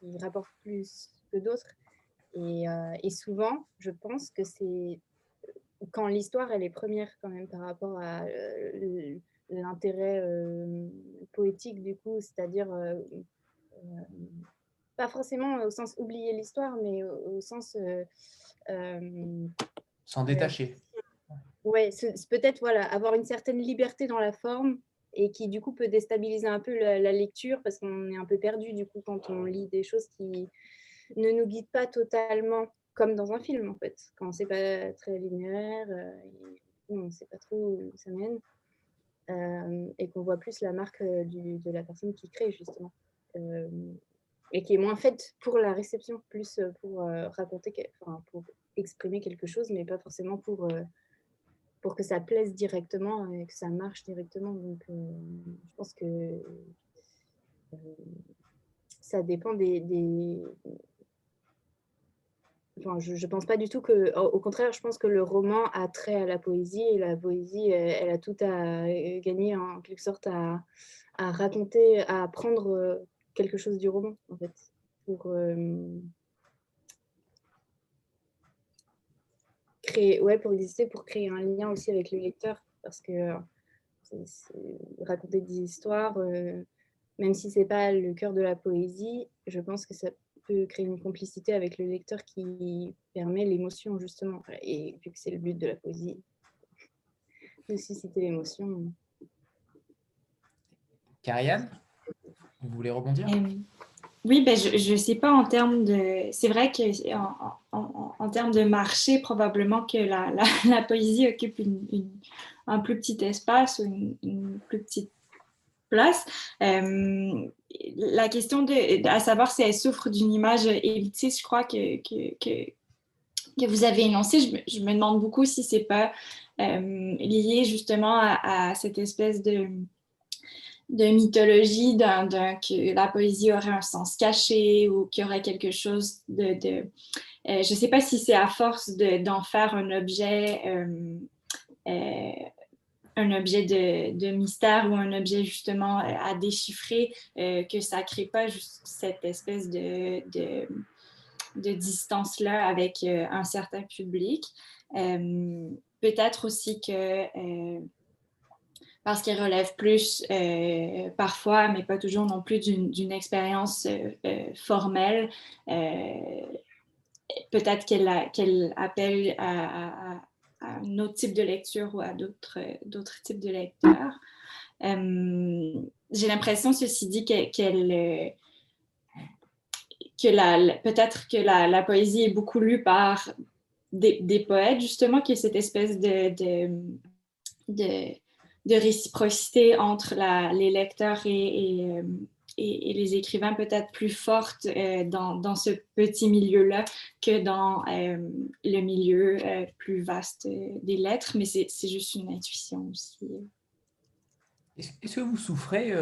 qui rapportent plus que d'autres. Et, et souvent, je pense que c'est quand l'histoire elle est première quand même par rapport à euh, l'intérêt euh, poétique du coup, c'est-à-dire euh, pas forcément au sens oublier l'histoire, mais au, sens
s'en détacher.
Ouais, peut-être voilà, avoir une certaine liberté dans la forme et qui du coup peut déstabiliser un peu la, lecture parce qu'on est un peu perdu du coup quand on lit des choses qui ne nous guident pas totalement comme dans un film en fait, quand c'est pas très linéaire, et on ne sait pas trop où ça mène. Euh, et qu'on voit plus la marque euh, de la personne qui crée justement. Euh, et qui est moins faite pour la réception, plus pour raconter, pour exprimer quelque chose, mais pas forcément pour, pour que ça plaise directement et que ça marche directement. Donc, je pense que ça dépend des, je ne pense pas du tout que, au contraire, je pense que le roman a trait à la poésie et la poésie, elle, a tout à euh, gagner en quelque sorte à, raconter, à prendre euh, quelque chose du roman, en fait, pour euh, créer, ouais, pour exister, pour créer un lien aussi avec le lecteur, parce que raconter des histoires, même si c'est pas le cœur de la poésie, je pense que ça peut créer une complicité avec le lecteur qui permet l'émotion, justement. Et vu que c'est le but de la poésie, [LAUGHS] de susciter l'émotion.
Carianne, vous voulez rebondir?
Euh, Oui, ben, je ne sais pas en termes de... C'est vrai qu'en en, en, termes de marché, probablement que la, la, [LAUGHS] poésie occupe une, un plus petit espace ou une, une plus petite Euh, la question de, à savoir si elle souffre d'une image élitiste, je crois que, que, que, vous avez énoncé, je me, demande beaucoup si c'est pas euh, lié justement à, cette espèce de, de mythologie que la poésie aurait un sens caché ou qu'il y aurait quelque chose de... de euh, je ne sais pas si c'est à force d'en faire un objet un objet de, mystère ou un objet justement euh, à déchiffrer, euh, que ça ne crée pas juste cette espèce de, de, distance-là avec euh, un certain public. Peut-être aussi que parce qu'elle relève plus parfois, mais pas toujours non plus d'une expérience formelle. Peut-être qu'elle appelle à, un autre type de lecture ou à d'autres types de lecteurs. Euh, j'ai l'impression, ceci dit, qu'elle euh, que la, peut-être que la, la, poésie est beaucoup lue par des, des poètes, justement, qui est cette espèce de, de, de, réciprocité entre les lecteurs et, et, les écrivains peut-être plus fortes euh, dans, dans, ce petit milieu-là que dans euh, le milieu euh, plus vaste des lettres, mais c'est juste une intuition aussi.
Est-ce que vous souffrez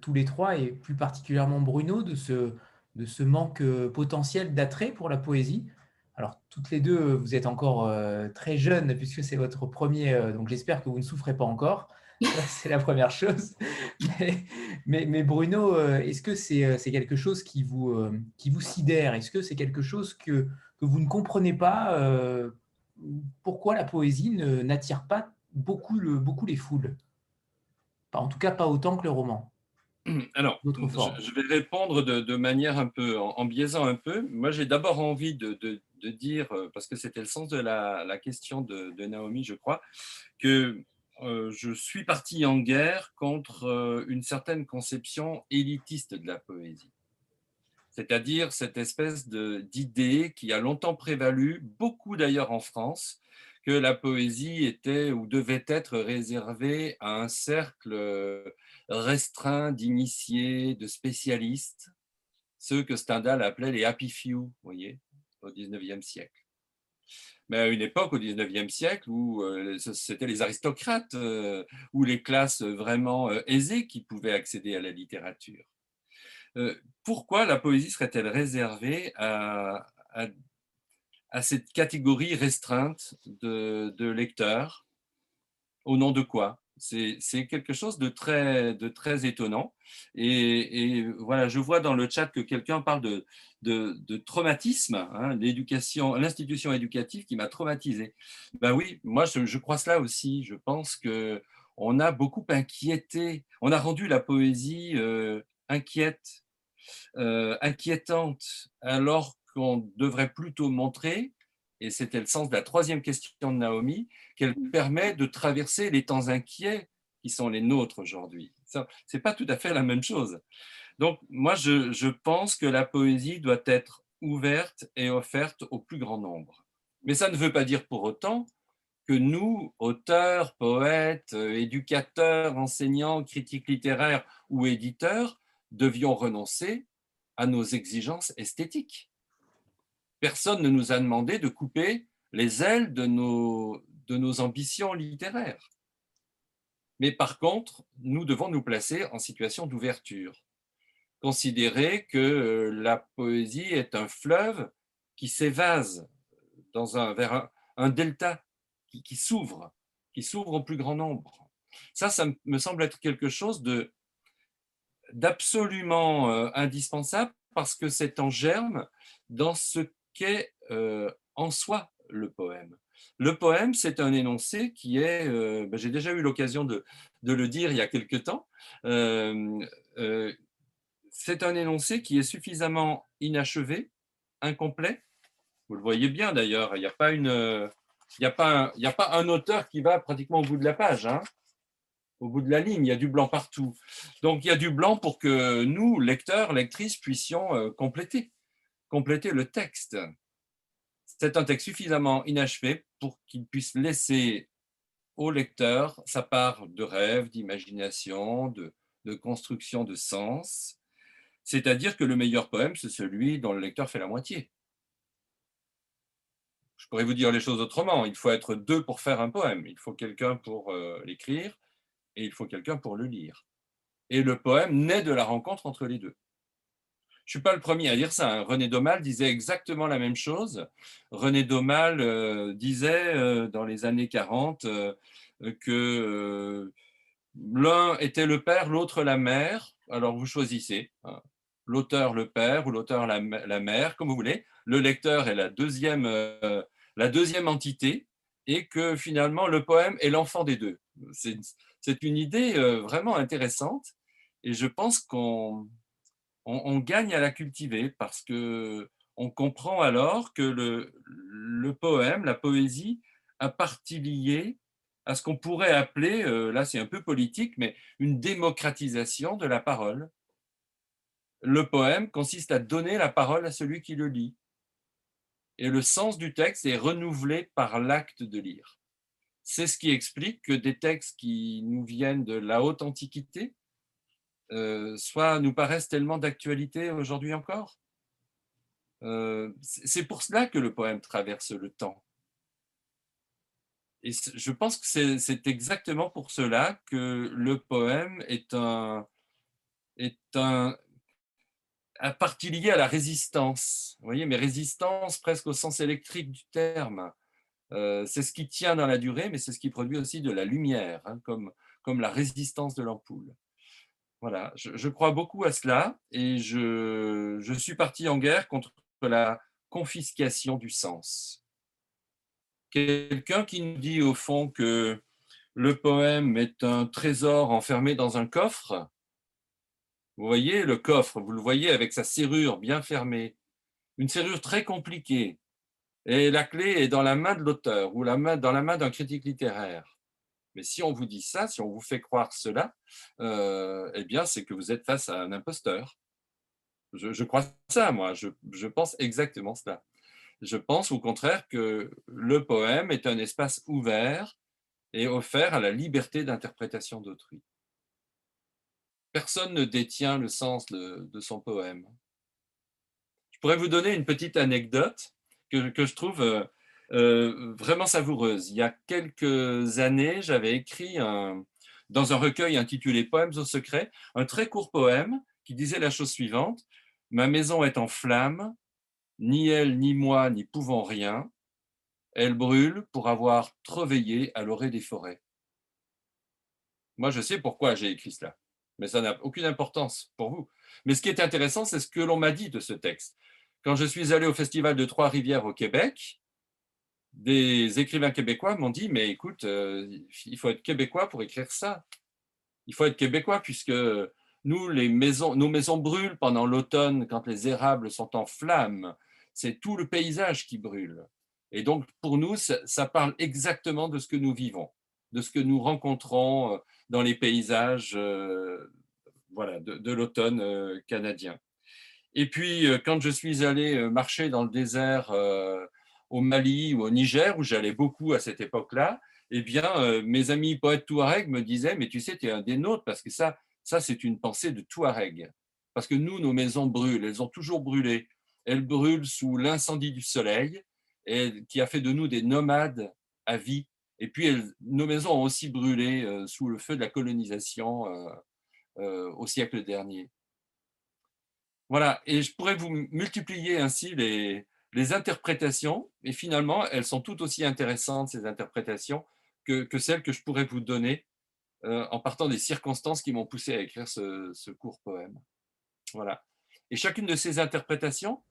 tous les trois, et plus particulièrement Bruno, de ce, de ce manque potentiel d'attrait pour la poésie? Alors, toutes les deux, vous êtes encore très jeunes puisque c'est votre premier, donc j'espère que vous ne souffrez pas encore. [LAUGHS] c'est la première chose. Mais, Bruno, euh, est-ce que euh, c'est quelque chose qui vous, euh, qui vous sidère? Est-ce que c'est quelque chose que, que, vous ne comprenez pas Pourquoi la poésie n'attire pas beaucoup, le, beaucoup les foules? En tout cas, pas autant que le roman. [CLEARS THROAT]
Alors, je, vais répondre de, manière un peu, en, biaisant un peu. Moi, j'ai d'abord envie de, de, dire, parce que c'était le sens de la, la question de, Naomi, je crois, que euh, je suis parti en guerre contre euh, une certaine conception élitiste de la poésie. C'est-à-dire cette espèce d'idée qui a longtemps prévalu, beaucoup d'ailleurs en France, que la poésie était ou devait être réservée à un cercle euh, restreint d'initiés, de spécialistes, ceux que Stendhal appelait les happy few, voyez, au XIXe siècle mais à une époque, au XIXe siècle, où euh, c'était les aristocrates euh, ou les classes vraiment euh, aisées qui pouvaient accéder à la littérature. pourquoi la poésie serait-elle réservée à, cette catégorie restreinte de lecteurs? Au nom de quoi? C'est quelque chose de très, de très étonnant. Et, voilà, je vois dans le chat que quelqu'un parle de, de, traumatisme, hein, l'éducation, l'institution éducative qui m'a traumatisé. Ben oui, moi je, crois cela aussi. Je pense que on a beaucoup inquiété, on a rendu la poésie euh, inquiète. inquiétante alors qu'on devrait plutôt montrer, et c'était le sens de la troisième question de Naomi, qu'elle mm. permet de traverser les temps inquiets qui sont les nôtres aujourd'hui. Ce n'est pas tout à fait la même chose. Donc, moi, je, je, pense que la poésie doit être ouverte et offerte au plus grand nombre. Mais ça ne veut pas dire pour autant que nous, auteurs, poètes, éducateurs, enseignants, critiques littéraires ou éditeurs, devions renoncer à nos exigences esthétiques. Personne ne nous a demandé de couper les ailes de nos, de nos ambitions littéraires. Mais par contre, nous devons nous placer en situation d'ouverture. Considérer que euh, la poésie est un fleuve qui s'évase dans un, vers un, delta qui, s'ouvre, qui s'ouvre au plus grand nombre. Ça, ça me semble être quelque chose de d'absolument euh, indispensable parce que c'est en germe dans ce euh, en soi le poème. Le poème, c'est un énoncé qui est, euh, ben, j'ai déjà eu l'occasion de, le dire il y a quelque temps, euh, c'est un énoncé qui est suffisamment inachevé, incomplet. Vous le voyez bien d'ailleurs, il n'y a pas un auteur qui va pratiquement au bout de la page. Hein. Au bout de la ligne, il y a du blanc partout. Donc il y a du blanc pour que nous, lecteurs, lectrices, puissions compléter, compléter le texte c'est un texte suffisamment inachevé pour qu'il puisse laisser au lecteur sa part de rêve, d'imagination, de, construction de sens. C'est-à-dire que le meilleur poème, c'est celui dont le lecteur fait la moitié. Je pourrais vous dire les choses autrement. Il faut être deux pour faire un poème. Il faut quelqu'un pour euh, l'écrire et il faut quelqu'un pour le lire. Et le poème naît de la rencontre entre les deux. Je ne suis pas le premier à dire ça. Hein. René Daumal disait exactement la même chose. René Daumal euh, disait euh, dans les années 40 euh, que l'un était le père, l'autre la mère. Alors vous choisissez. Hein. L'auteur le père ou l'auteur la, mère, comme vous voulez. Le lecteur est la deuxième, la deuxième entité et que finalement le poème est l'enfant des deux. C'est une idée vraiment intéressante et je pense qu'on on, gagne à la cultiver parce que on comprend alors que le, poème, la poésie, a partie liée à ce qu'on pourrait appeler, euh, là c'est un peu politique, mais une démocratisation de la parole. Le poème consiste à donner la parole à celui qui le lit. Et le sens du texte est renouvelé par l'acte de lire. C'est ce qui explique que des textes qui nous viennent de la haute antiquité, euh, soit nous paraissent tellement d'actualité aujourd'hui encore. Euh, c'est pour cela que le poème traverse le temps. Et je pense que c'est exactement pour cela que le poème est un, est un, à partie liée à la résistance. Vous voyez, mais résistance presque au sens électrique du terme. Euh, c'est ce qui tient dans la durée, mais c'est ce qui produit aussi de la lumière, hein, comme, comme la résistance de l'ampoule. Voilà, je, crois beaucoup à cela et je, suis parti en guerre contre la confiscation du sens. Quelqu'un qui nous dit au fond que le poème est un trésor enfermé dans un coffre. Vous voyez le coffre, vous le voyez avec sa serrure bien fermée, une serrure très compliquée. Et la clé est dans la main de l'auteur ou dans la main d'un critique littéraire. Mais si on vous dit ça, si on vous fait croire cela, euh, eh bien, c'est que vous êtes face à un imposteur. Je, crois ça, moi. Je, pense exactement cela. Je pense au contraire que le poème est un espace ouvert et offert à la liberté d'interprétation d'autrui. Personne ne détient le sens de, son poème. Je pourrais vous donner une petite anecdote que, que je trouve euh, vraiment savoureuse. Il y a quelques années, j'avais écrit dans un recueil intitulé Poèmes au secret, un très court poème qui disait la chose suivante Ma maison est en flammes, ni elle, ni moi, n'y pouvons rien. Elle brûle pour avoir trop veillé à l'orée des forêts. Moi, je sais pourquoi j'ai écrit cela, mais ça n'a aucune importance pour vous. Mais ce qui est intéressant, c'est ce que l'on m'a dit de ce texte. Quand je suis allé au Festival de Trois-Rivières au Québec, des écrivains québécois m'ont dit, mais écoute, euh, il faut être québécois pour écrire ça. Il faut être québécois puisque Nous, les maisons, nos maisons brûlent pendant l'automne quand les érables sont en flammes. C'est tout le paysage qui brûle. Et donc, pour nous, ça, parle exactement de ce que nous vivons, de ce que nous rencontrons euh, dans les paysages euh, voilà, de, l'automne canadien. Et puis, quand je suis allé marcher dans le désert au Mali ou au Niger, où j'allais beaucoup à cette époque-là, eh bien, mes amis poètes touareg me disaient, mais tu sais, tu es un des nôtres, parce que ça, ça c'est une pensée de touareg. Parce que nous, nos maisons brûlent, elles ont toujours brûlé. Elles brûlent sous l'incendie du soleil, qui a fait de nous des nomades à vie. Et puis, nos maisons ont aussi brûlé euh, sous le feu de la colonisation euh, euh, au siècle dernier. Voilà, et je pourrais vous multiplier ainsi les, les interprétations, et finalement, elles sont tout aussi intéressantes, ces interprétations, que, celles que je pourrais vous donner en partant des circonstances qui m'ont poussé à écrire ce, ce court poème. Voilà. Et chacune de ces interprétations,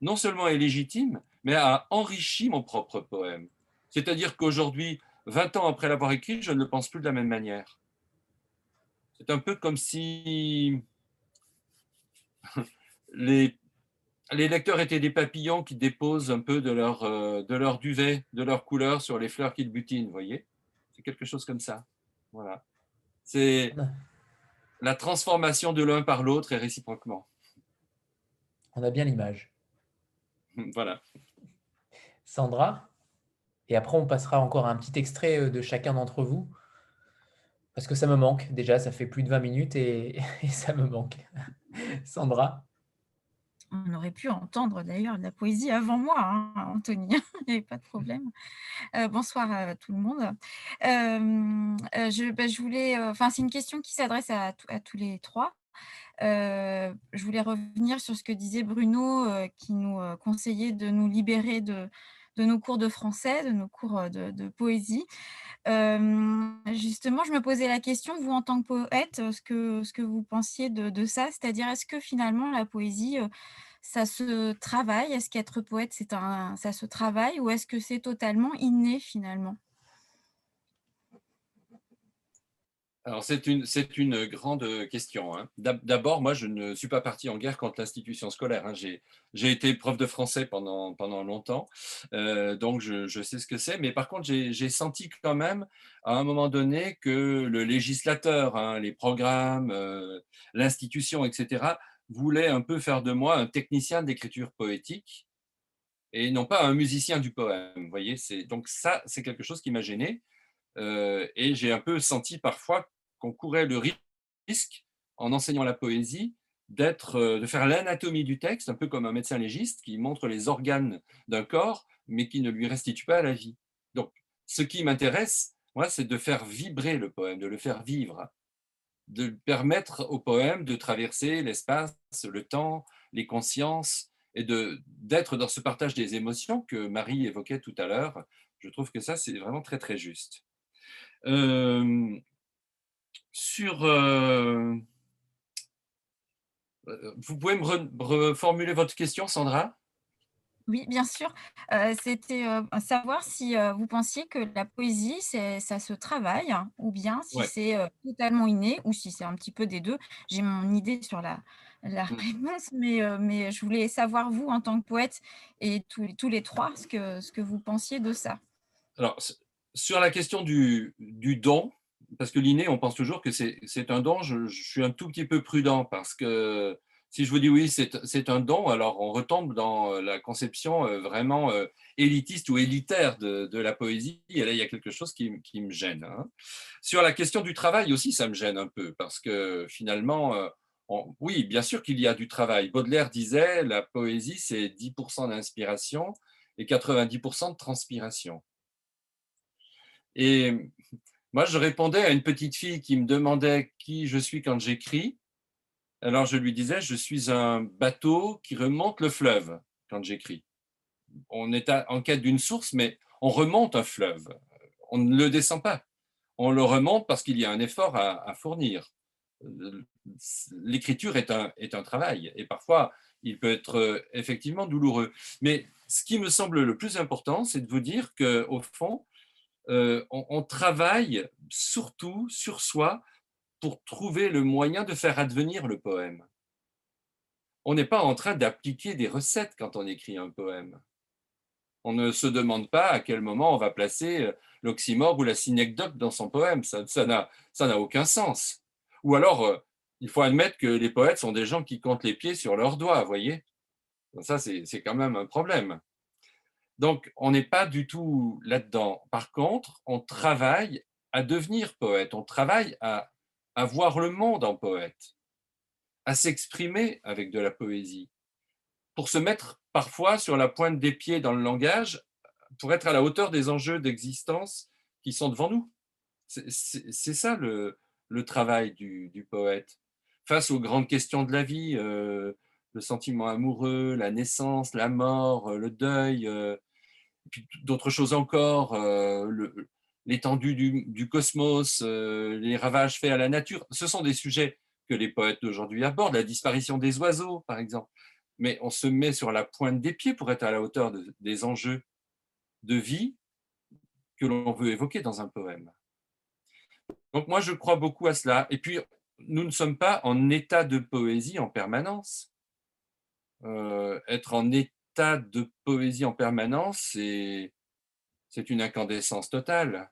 non seulement est légitime, mais a enrichi mon propre poème. C'est-à-dire qu'aujourd'hui, 20 ans après l'avoir écrit, je ne le pense plus de la même manière. C'est un peu comme si [LAUGHS] les, les lecteurs étaient des papillons qui déposent un peu de leur, euh, de leur duvet, de leur couleur sur les fleurs qu'ils butinent, vous voyez C'est quelque chose comme ça. Voilà. C'est la transformation de l'un par l'autre et réciproquement.
On a bien l'image. [LAUGHS]
Voilà.
Sandra Et après, on passera encore un petit extrait euh, de chacun d'entre vous. Parce que ça me manque. Déjà, ça fait plus de 20 minutes [LAUGHS] et, ça me manque. Sandra
on aurait pu entendre d'ailleurs de la poésie avant moi, hein, Anthony, il n'y avait pas de problème. Euh, bonsoir à tout le monde. Euh, je, bah, je, voulais, enfin, c'est une question qui s'adresse à, tous les trois. Euh, je voulais revenir sur ce que disait Bruno, euh, qui nous euh, conseillait de nous libérer de, nos cours de français, de nos cours de, poésie. justement, je me posais la question, vous en tant que poète, ce que, ce que vous pensiez de, ça, c'est-à-dire est-ce que finalement la poésie, ça se travaille? Est-ce qu'être poète, c'est un, ça se travaille ou est-ce que c'est totalement inné finalement?
Alors, c'est une, c'est une grande question. Hein. D'abord, moi, je ne suis pas parti en guerre contre l'institution scolaire. Hein. J'ai, j'ai été prof de français pendant, pendant longtemps, euh, donc je, je, sais ce que c'est. Mais par contre, j'ai, j'ai senti quand même, à un moment donné, que le législateur, hein, les programmes, euh, l'institution, etc., voulait un peu faire de moi un technicien d'écriture poétique et non pas un musicien du poème. Voyez, c'est, donc ça, c'est quelque chose qui m'a gêné. Euh, et j'ai un peu senti parfois qu'on courait le risque, en enseignant la poésie, d'être, euh, de faire l'anatomie du texte, un peu comme un médecin légiste qui montre les organes d'un corps, mais qui ne lui restitue pas la vie. Donc, ce qui m'intéresse, moi, c'est de faire vibrer le poème, de le faire vivre, de permettre au poème de traverser l'espace, le temps, les consciences, et d'être dans ce partage des émotions que Marie évoquait tout à l'heure. Je trouve que ça, c'est vraiment très, très juste. Euh, sur. Euh, vous pouvez me reformuler votre question, Sandra?
Oui, bien sûr. Euh, c'était savoir si vous pensiez que la poésie, ça se travaille, hein, ou bien si c'est totalement inné, ou si c'est un petit peu des deux. J'ai mon idée sur la, la mmh. [LAUGHS] réponse, mais, mais je voulais savoir, vous, en tant que poète, et tous, tous les trois, ce que, ce que vous pensiez de ça.
Alors, sur la question du, du don, parce que l'inné, on pense toujours que c'est un don. Je, suis un tout petit peu prudent parce que si je vous dis oui, c'est un don, alors on retombe dans la conception euh, vraiment euh, élitiste ou élitaire de, la poésie. Et là, il y a quelque chose qui, me gêne. Hein. Sur la question du travail aussi, ça me gêne un peu parce que finalement, euh, oui, bien sûr qu'il y a du travail. Baudelaire disait la poésie, c'est 10% d'inspiration et 90% de transpiration. Et moi, je répondais à une petite fille qui me demandait qui je suis quand j'écris. Alors, je lui disais, je suis un bateau qui remonte le fleuve quand j'écris. On est en quête d'une source, mais on remonte un fleuve. On ne le descend pas. On le remonte parce qu'il y a un effort à, fournir. L'écriture est un, travail et parfois il peut être effectivement douloureux. Mais ce qui me semble le plus important, c'est de vous dire qu'au fond, euh, on, travaille surtout sur soi pour trouver le moyen de faire advenir le poème. On n'est pas en train d'appliquer des recettes quand on écrit un poème. On ne se demande pas à quel moment on va placer euh, l'oxymore ou la synecdoque dans son poème. Ça n'a aucun sens. Ou alors, euh, il faut admettre que les poètes sont des gens qui comptent les pieds sur leurs doigts, vous voyez Ça, c'est quand même un problème. Donc, on n'est pas du tout là-dedans. Par contre, on travaille à devenir poète, on travaille à, à voir le monde en poète, à s'exprimer avec de la poésie, pour se mettre parfois sur la pointe des pieds dans le langage, pour être à la hauteur des enjeux d'existence qui sont devant nous. C'est ça le, travail du, poète. Face aux grandes questions de la vie, euh, le sentiment amoureux, la naissance, la mort, euh, le deuil, euh, puis d'autres choses encore, l'étendue du, cosmos, les ravages faits à la nature. Ce sont des sujets que les poètes d'aujourd'hui abordent, la disparition des oiseaux, par exemple. Mais on se met sur la pointe des pieds pour être à la hauteur de, des enjeux de vie que l'on veut évoquer dans un poème. Donc moi, je crois beaucoup à cela. Et puis, nous ne sommes pas en état de poésie en permanence. Euh, être en état de poésie en permanence, c'est une incandescence totale.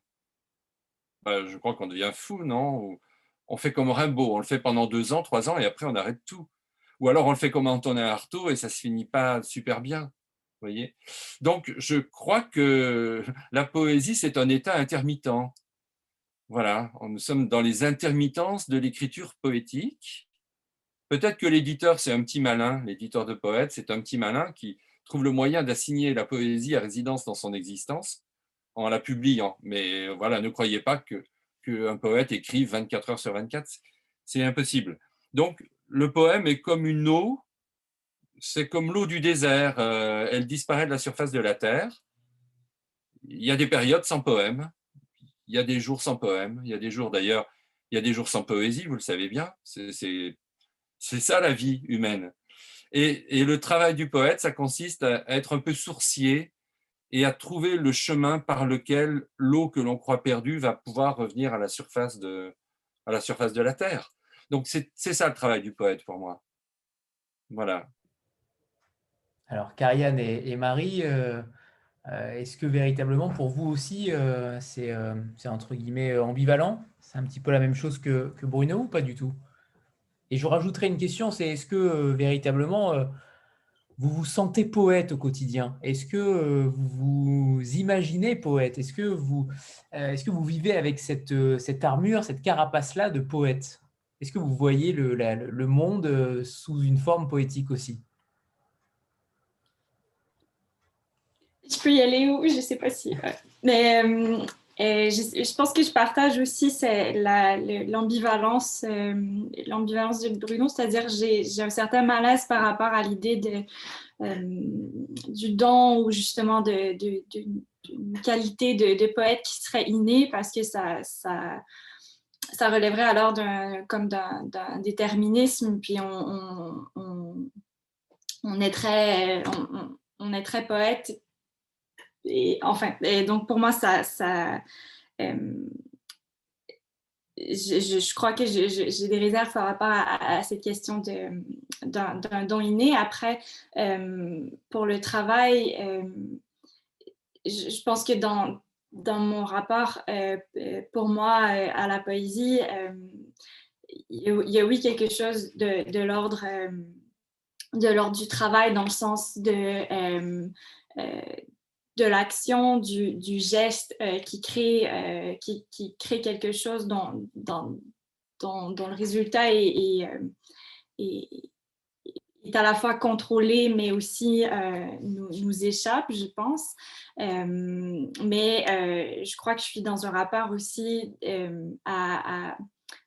Ben, je crois qu'on devient fou, non? On fait comme Rimbaud, on le fait pendant deux ans, trois ans, et après on arrête tout. Ou alors on le fait comme Antonin Artaud et ça se finit pas super bien. Voyez? Donc je crois que [LAUGHS] la poésie, c'est un état intermittent. Voilà, nous sommes dans les intermittences de l'écriture poétique. Peut-être que l'éditeur, c'est un petit malin, l'éditeur de poètes, c'est un petit malin qui trouve le moyen d'assigner la poésie à résidence dans son existence en la publiant. Mais voilà, ne croyez pas qu'un poète écrive 24 heures sur 24, c'est impossible. Donc, le poème est comme une eau, c'est comme l'eau du désert, euh, elle disparaît de la surface de la terre. Il y a des périodes sans poème, il y a des jours sans poème, il y a des jours d'ailleurs, il y a des jours sans poésie, vous le savez bien. C'est ça la vie humaine. Et, le travail du poète, ça consiste à être un peu sourcier et à trouver le chemin par lequel l'eau que l'on croit perdue va pouvoir revenir à la surface de, à la, surface de la terre. Donc c'est ça le travail du poète pour moi. Voilà.
Alors, Carianne et, Marie, euh, euh, est-ce que véritablement pour vous aussi, euh, c'est entre guillemets ambivalent? C'est un petit peu la même chose que, Bruno ou pas du tout? Et je rajouterai une question, c'est est-ce que véritablement vous vous sentez poète au quotidien. Est-ce que vous vous imaginez poète? Est-ce que, vous, est -ce que vous vivez avec cette, cette armure, cette carapace-là de poète? Est-ce que vous voyez le, le monde sous une forme poétique aussi?
Je peux y aller où Je ne sais pas si. Mais euh, je, pense que je partage aussi l'ambivalence euh, l'ambivalence de Bruno, c'est-à-dire j'ai un certain malaise par rapport à l'idée euh, du don ou justement de, qualité de, poète qui serait innée parce que ça, relèverait alors comme d'un, déterminisme, puis on, est très, on, est très poète et, enfin, donc pour moi, ça, euh, je, je, crois que j'ai des réserves par rapport à, cette question d'un don inné. Après, euh, pour le travail, euh, je, pense que dans, dans mon rapport, pour moi, à la poésie, il y, a, oui quelque chose de, de l'ordre de l'ordre du travail dans le sens de de l'action, du, geste euh, qui, crée, euh, qui, crée quelque chose dont, le résultat est, euh, est, est, à la fois contrôlé, mais aussi nous, échappe, je pense. mais je crois que je suis dans un rapport aussi à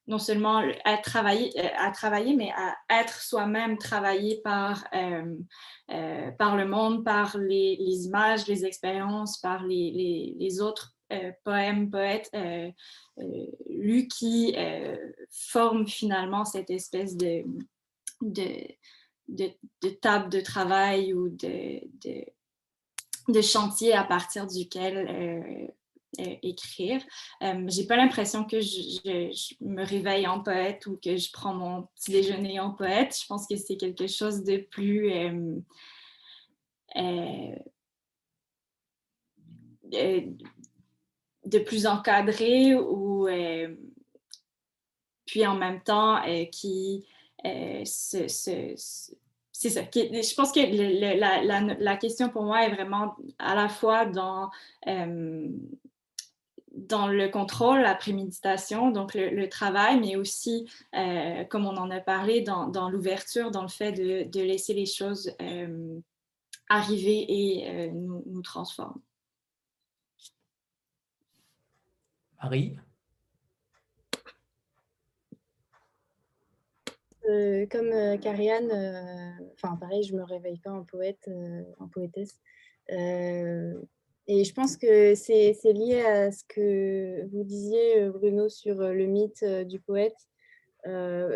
non seulement à travailler, euh, à travailler mais à être soi-même travaillé par, euh, euh, par le monde, par les, images, les expériences, par les, autres poèmes, poètes lus qui forment finalement cette espèce de, de, table de travail ou de, de, chantier à partir duquel écrire. J'ai pas l'impression que je, me réveille en poète ou que je prends mon petit déjeuner en poète. Je pense que c'est quelque chose de plus de plus encadré ou puis en même temps qui c'est ça. Je pense que la, question pour moi est vraiment à la fois dans, euh, dans le contrôle, la préméditation, donc le, travail, mais aussi, euh, comme on en a parlé, dans, l'ouverture, dans le fait de, laisser les choses euh, arriver et nous, nous transformer.
Marie?
Euh, comme euh, Karianne, euh, enfin pareil, je me réveille pas en poète, en poétesse. Et je pense que c'est lié à ce que vous disiez, Bruno, sur le mythe du poète.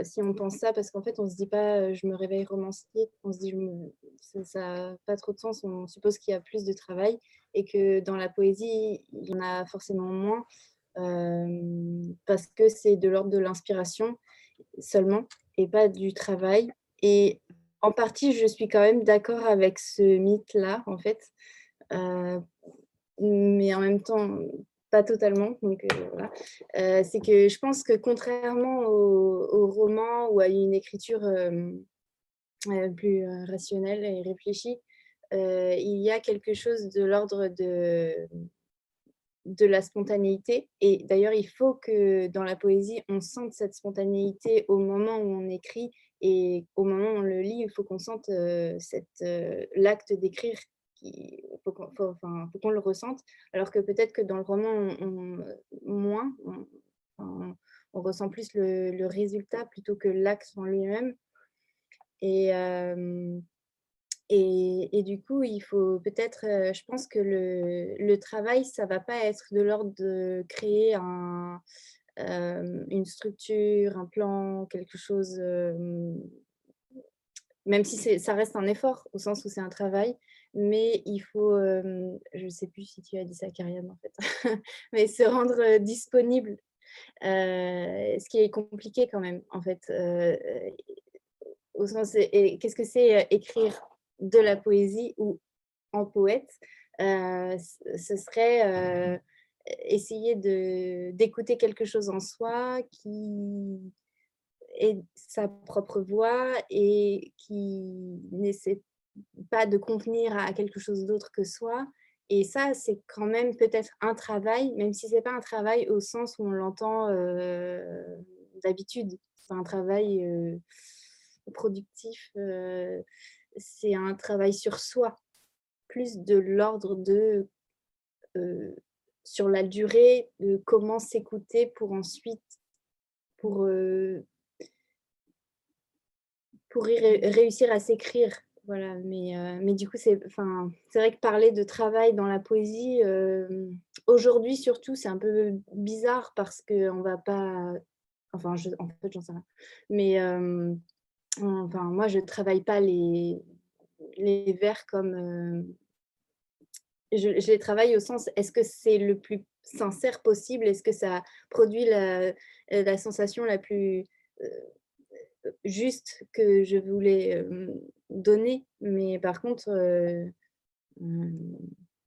si on pense ça, parce qu'en fait, on ne se dit pas je me réveille romancier, on se dit ça n'a pas trop de sens, on suppose qu'il y a plus de travail et que dans la poésie, il y en a forcément moins parce que c'est de l'ordre de l'inspiration seulement et pas du travail. Et en partie, je suis quand même d'accord avec ce mythe-là, en fait. Euh, mais en même temps, pas totalement. Donc, euh, voilà. Euh, c'est que je pense que contrairement au, roman ou à une écriture plus rationnelle et réfléchie, il y a quelque chose de l'ordre de de la spontanéité. Et d'ailleurs, il faut que dans la poésie, on sente cette spontanéité au moment où on écrit et au moment où on le lit, il faut qu'on sente euh, euh, l'acte d'écrire. Il faut qu'on le ressente, alors que peut-être que dans le roman, moins, on, ressent plus le, résultat plutôt que l'acte en lui-même. Et, euh, et, du coup, il faut peut-être, euh, je pense que le, travail, ça va pas être de l'ordre de créer un, euh, une structure, un plan, quelque chose, même si ça reste un effort au sens où c'est un travail, mais il faut, je ne sais plus si tu as dit ça, Kariam, en fait, [LAUGHS] mais se rendre disponible, ce qui est compliqué quand même, en fait. au sens, qu'est-ce que c'est écrire de la poésie ou en poète, ce serait essayer d'écouter quelque chose en soi qui est sa propre voix et qui n'essaie pas de convenir à quelque chose d'autre que soi. Et ça, c'est quand même peut-être un travail, même si ce n'est pas un travail au sens où on l'entend euh, d'habitude. C'est un travail productif c'est un travail sur soi, plus de l'ordre de, euh, sur la durée, de comment s'écouter pour ensuite, pour, euh, pour réussir à s'écrire. Voilà, mais, euh, mais du coup, c'est vrai que parler de travail dans la poésie, aujourd'hui surtout, c'est un peu bizarre parce qu'on va pas... Enfin, je, en fait, j'en sais rien. Mais Enfin, moi, je ne travaille pas les, vers comme... Euh, je, les travaille au sens, est-ce que c'est le plus sincère possible? Est-ce que ça produit la, sensation la plus euh, juste que je voulais donner Mais par contre,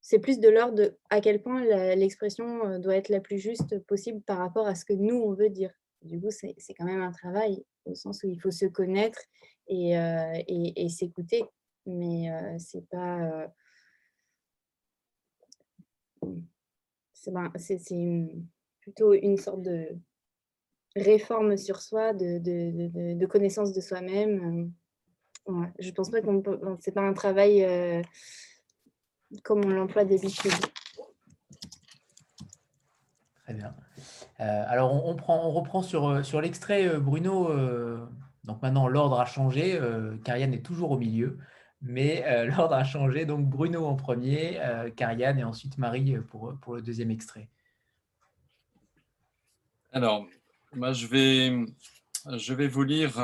c'est plus de l'ordre de à quel point l'expression doit être la plus juste possible par rapport à ce que nous, on veut dire. Du coup, c'est quand même un travail au sens où il faut se connaître et, et, s'écouter. Mais c'est pas. Euh, c'est plutôt une sorte de réforme sur soi, de, de, de, connaissance de soi-même. Ouais, je pense pas qu'on c'est pas un travail comme on l'emploie d'habitude.
Très bien. Euh, alors, on, prend, on, reprend sur, euh, sur l'extrait, euh, Bruno. donc maintenant, l'ordre a changé. Karianne est toujours au milieu, mais [LAUGHS] l'ordre a changé. Donc, Bruno en premier, Karianne et ensuite Marie pour, pour le deuxième extrait.
Alors, moi, je vais, je vais vous lire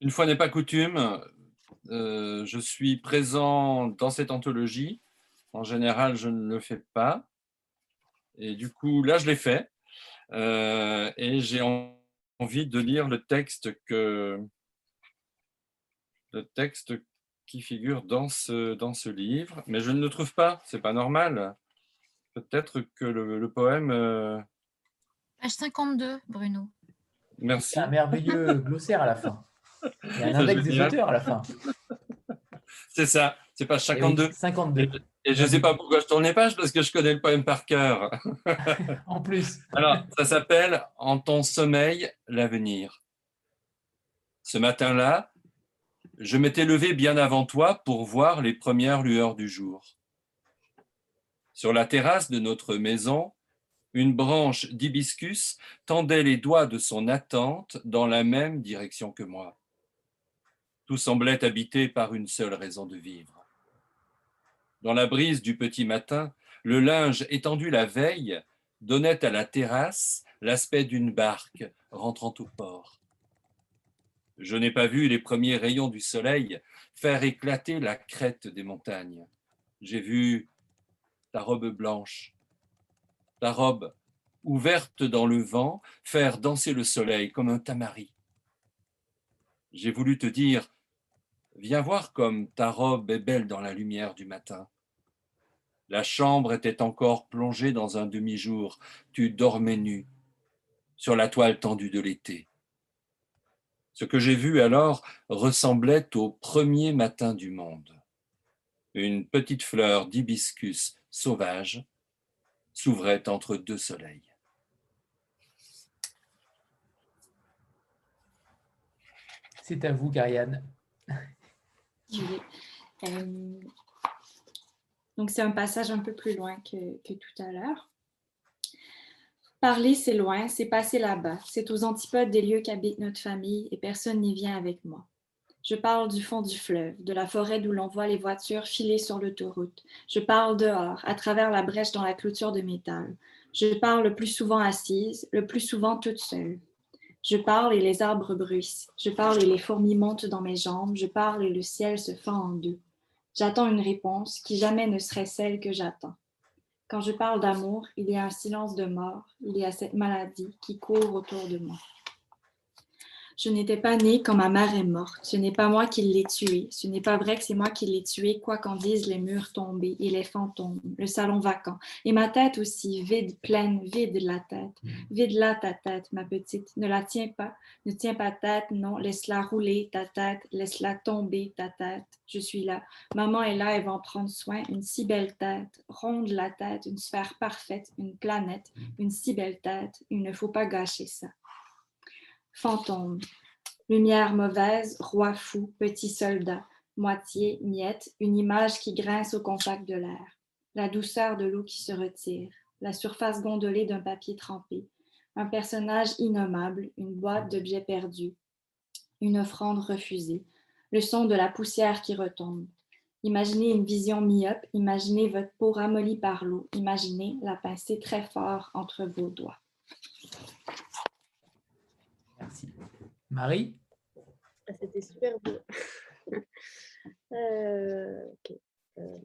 Une fois n'est pas coutume, je suis présent dans cette anthologie En général, je ne le fais pas. Et du coup, là, je l'ai fait. Euh, et j'ai envie de lire le texte que le texte qui figure dans ce, dans ce livre, mais je ne le trouve pas, c'est pas normal. Peut-être que le, poème. Euh,
Page 52, Bruno.
Merci.
C'est un merveilleux [LAUGHS] glossaire à la fin. Il y a un index des auteurs à la fin.
C'est ça, c'est page 52.
52.
Et je ne sais pas pourquoi je tourne les pages, parce que je connais le poème par cœur. [LAUGHS]
en plus. [LAUGHS]
Alors, ça s'appelle En ton sommeil, l'avenir. Ce matin-là, je m'étais levé bien avant toi pour voir les premières lueurs du jour. Sur la terrasse de notre maison, une branche d'hibiscus tendait les doigts de son attente dans la même direction que moi. Tout semblait habité par une seule raison de vivre. Dans la brise du petit matin, le linge étendu la veille donnait à la terrasse l'aspect d'une barque rentrant au port. Je n'ai pas vu les premiers rayons du soleil faire éclater la crête des montagnes. J'ai vu ta robe blanche, ta robe ouverte dans le vent, faire danser le soleil comme un tamari. J'ai voulu te dire, viens voir comme ta robe est belle dans la lumière du matin. La chambre était encore plongée dans un demi-jour, tu dormais nu sur la toile tendue de l'été. Ce que j'ai vu alors ressemblait au premier matin du monde. Une petite fleur d'hibiscus sauvage s'ouvrait entre deux soleils.
C'est à vous, Gariane. [LAUGHS]
Euh, donc, c'est un passage un peu plus loin que, que tout à l'heure. Parler, c'est loin, c'est passer là-bas. C'est aux antipodes des lieux qu'habite notre famille et personne n'y vient avec moi. Je parle du fond du fleuve, de la forêt d'où l'on voit les voitures filer sur l'autoroute. Je parle dehors, à travers la brèche dans la clôture de métal. Je parle le plus souvent assise, le plus souvent toute seule. Je parle et les arbres bruissent. Je parle et les fourmis montent dans mes jambes. Je parle et le ciel se fend en deux. J'attends une réponse qui jamais ne serait celle que j'attends. Quand je parle d'amour, il y a un silence de mort, il y a cette maladie qui court autour de moi. Je n'étais pas née quand ma mère est morte. Ce n'est pas moi qui l'ai tuée. Ce n'est pas vrai que c'est moi qui l'ai tuée, quoi qu'en disent les murs tombés et les fantômes, le salon vacant. Et ma tête aussi, vide, pleine, vide la tête. Mm. Vide là ta tête, ma petite. Ne la tiens pas. Ne tiens pas tête, non. Laisse-la rouler, ta tête. Laisse-la tomber, ta tête. Je suis là. Maman est là, elle va en prendre soin. Une si belle tête. Ronde la tête, une sphère parfaite, une planète, mm. une si belle tête. Il ne faut pas gâcher ça. Fantôme. Lumière mauvaise, roi fou, petit soldat, moitié, miette, une image qui grince au contact de l'air. La douceur de l'eau qui se retire, la surface gondolée d'un papier trempé, un personnage innommable, une boîte d'objets perdus, une offrande refusée, le son de la poussière qui retombe. Imaginez une vision myope, imaginez votre peau ramollie par l'eau, imaginez la pincée très fort entre vos doigts.
Merci. Marie
ah, C'était super beau. [LAUGHS] Euh, euh,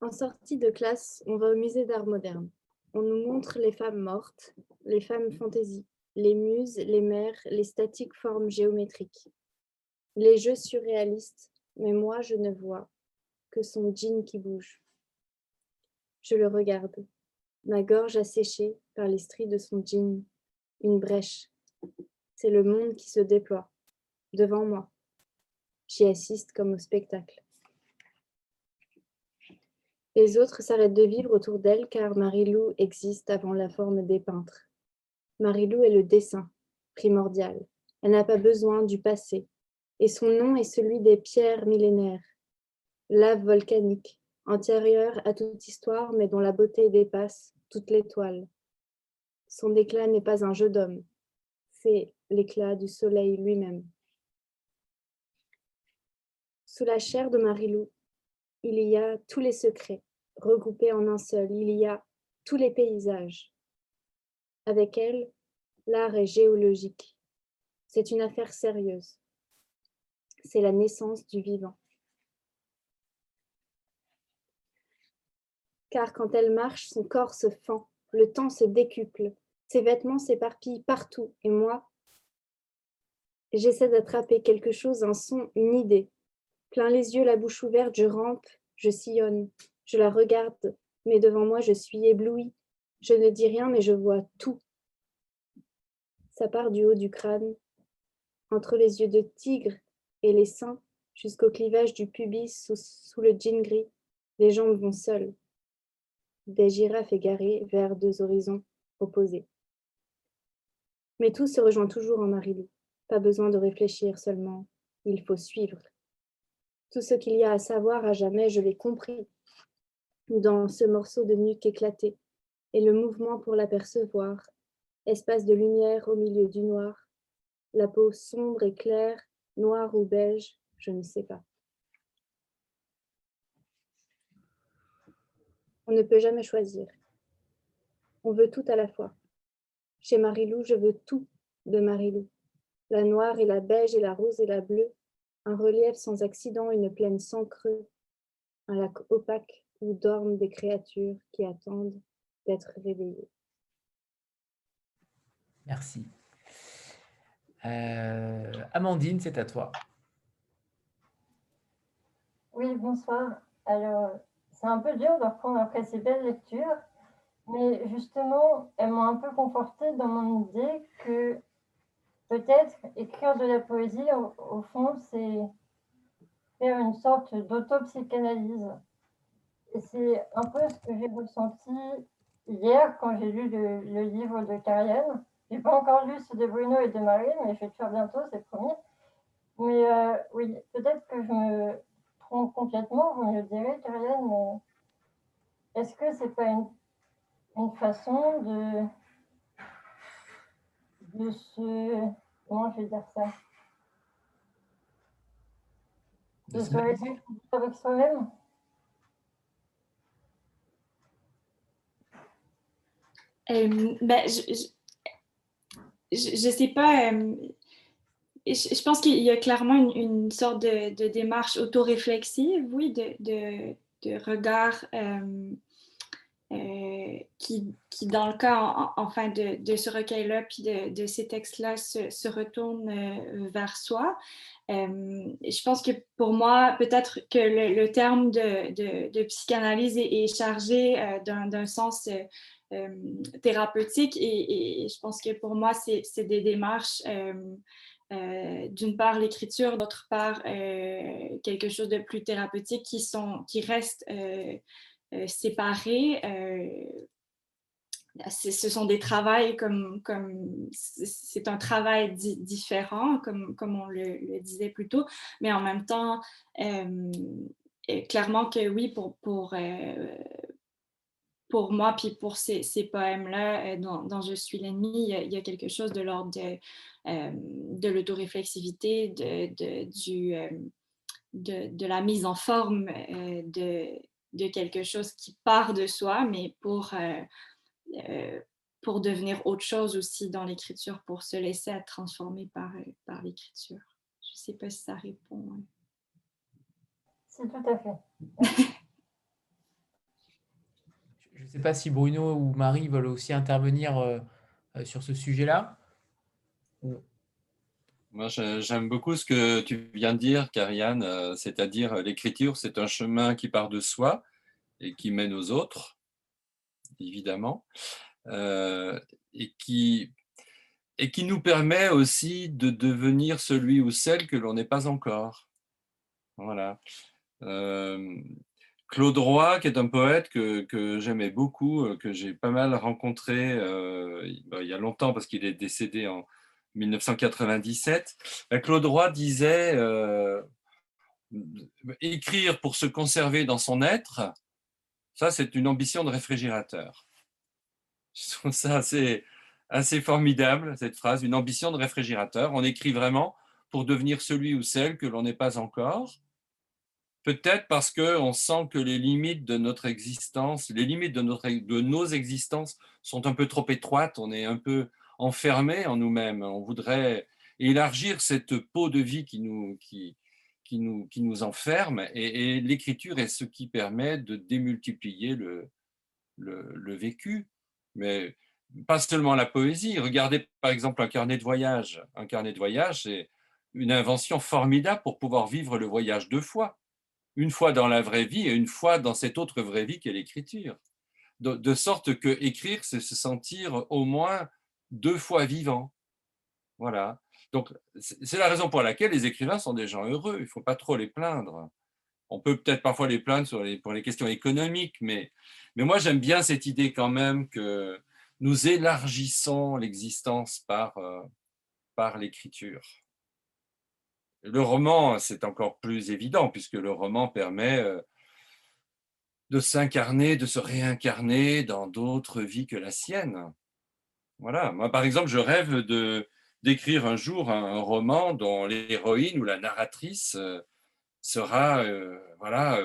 en sortie de classe, on va au musée d'art moderne. On nous montre les femmes mortes, les femmes fantaisie, les muses, les mères, les statiques formes géométriques, les jeux surréalistes, mais moi je ne vois que son jean qui bouge. Je le regarde. Ma gorge a séché par les stries de son jean. Une brèche. C'est le monde qui se déploie. Devant moi. J'y assiste comme au spectacle. Les autres s'arrêtent de vivre autour d'elle car Marie-Lou existe avant la forme des peintres. Marie-Lou est le dessin, primordial. Elle n'a pas besoin du passé. Et son nom est celui des pierres millénaires. Lave volcanique, antérieure à toute histoire, mais dont la beauté dépasse toute l'étoile. Son éclat n'est pas un jeu d'homme, c'est l'éclat du soleil lui-même. Sous la chair de Marilou, il y a tous les secrets, regroupés en un seul, il y a tous les paysages. Avec elle, l'art est géologique. C'est une affaire sérieuse. C'est la naissance du vivant. Car quand elle marche, son corps se fend, le temps se décuple, ses vêtements s'éparpillent partout, et moi, j'essaie d'attraper quelque chose, un son, une idée. Plein les yeux, la bouche ouverte, je rampe, je sillonne, je la regarde, mais devant moi, je suis éblouie. Je ne dis rien, mais je vois tout. Ça part du haut du crâne, entre les yeux de tigre et les seins, jusqu'au clivage du pubis sous, le jean gris. Les jambes vont seules. Des girafes égarées vers deux horizons opposés. Mais tout se rejoint toujours en Marilou. Pas besoin de réfléchir seulement, il faut suivre. Tout ce qu'il y a à savoir à jamais, je l'ai compris dans ce morceau de nuque éclaté, et le mouvement pour l'apercevoir, espace de lumière au milieu du noir, la peau sombre et claire, noire ou beige, je ne sais pas. On ne peut jamais choisir. On veut tout à la fois. Chez Marilou, je veux tout de Marilou. La noire et la beige et la rose et la bleue, un relief sans accident, une plaine sans creux, un lac opaque où dorment des créatures qui attendent d'être réveillées.
Merci. Euh, Amandine, c'est à toi.
Oui, bonsoir. Alors, c'est un peu dur de reprendre après ces belles lectures, mais justement, elles m'ont un peu confortée dans mon idée que peut-être écrire de la poésie, au, fond, c'est faire une sorte d'autopsychanalyse. Et c'est un peu ce que j'ai ressenti hier quand j'ai lu le, livre de Karianne. Je n'ai pas encore lu ceux de Bruno et de Marie, mais je vais le faire bientôt, c'est promis. Mais euh, oui, peut-être que je me trompe complètement, vous me le direz, Karianne, mais est-ce que c'est pas une, une façon de de se... Comment je vais dire ça? De, se résoudre avec soi-même?
Euh, ben, je, je, sais pas. Euh, je, pense qu'il y a clairement une, sorte de, de, démarche autoréflexive, oui, de, regard euh, euh, qui, dans le cas, enfin, de, ce recueil-là, puis de, ces textes-là, se, retourne euh, vers soi. Je pense que pour moi, peut-être que le, terme de, psychanalyse est, chargé d'un sens thérapeutique et, je pense que pour moi, c'est des démarches. D'une part l'écriture, d'autre part quelque chose de plus thérapeutique qui, sont, qui euh. Euh, ce sont des travails comme, comme c'est un travail différent, comme, comme on le, disait plus tôt, mais en même temps, euh, clairement que oui, pour, pour, pour moi, puis pour ces, ces poèmes-là, dont, Je suis l'ennemi, il, y a quelque chose de l'ordre de, de l'autoréflexivité, de, de, du, de, de, la mise en forme de, de quelque chose qui part de soi, mais pour, euh, euh, pour devenir autre chose aussi dans l'écriture, pour se laisser être transformé par, euh, par l'écriture. Je ne sais pas si ça répond. Hein.
C'est tout à fait. [LAUGHS]
Je ne sais pas si Bruno ou Marie veulent aussi intervenir sur ce sujet-là.
Moi, j'aime beaucoup ce que tu viens de dire, Karianne, euh, c'est-à-dire l'écriture, c'est un chemin qui part de soi et qui mène aux autres, évidemment, euh, et, qui, et qui nous permet aussi de devenir celui ou celle que l'on n'est pas encore. Voilà. Euh, Claude Roy, qui est un poète que, j'aimais beaucoup, que j'ai pas mal rencontré il y a longtemps parce qu'il est décédé en, 1997, ben, Claude Roy disait euh, écrire pour se conserver dans son être, ça c'est une ambition de réfrigérateur. Je trouve ça assez, assez formidable, cette phrase, une ambition de réfrigérateur. On écrit vraiment pour devenir celui ou celle que l'on n'est pas encore. Peut-être parce qu'on sent que les limites de notre existence, les limites de, notre, de nos existences sont un peu trop étroites, on est un peu enfermés en nous-mêmes. On voudrait élargir cette peau de vie qui nous, qui nous, qui nous enferme. Et, l'écriture est ce qui permet de démultiplier le, le, le, vécu. Mais pas seulement la poésie. Regardez par exemple un carnet de voyage. Un carnet de voyage, c'est une invention formidable pour pouvoir vivre le voyage deux fois. Une fois dans la vraie vie et une fois dans cette autre vraie vie qu'est l'écriture. De, sorte que écrire, c'est se sentir au moins deux fois vivant. Voilà. Donc, c'est la raison pour laquelle les écrivains sont des gens heureux. Il ne faut pas trop les plaindre. On peut peut-être parfois les plaindre pour les questions économiques, mais, mais moi, j'aime bien cette idée quand même que nous élargissons l'existence par, euh, par l'écriture. Le roman, c'est encore plus évident, puisque le roman permet euh, de s'incarner, de se réincarner dans d'autres vies que la sienne. Voilà. Moi, par exemple, je rêve de, d'écrire un jour un, roman dont l'héroïne ou la narratrice euh, sera euh, voilà,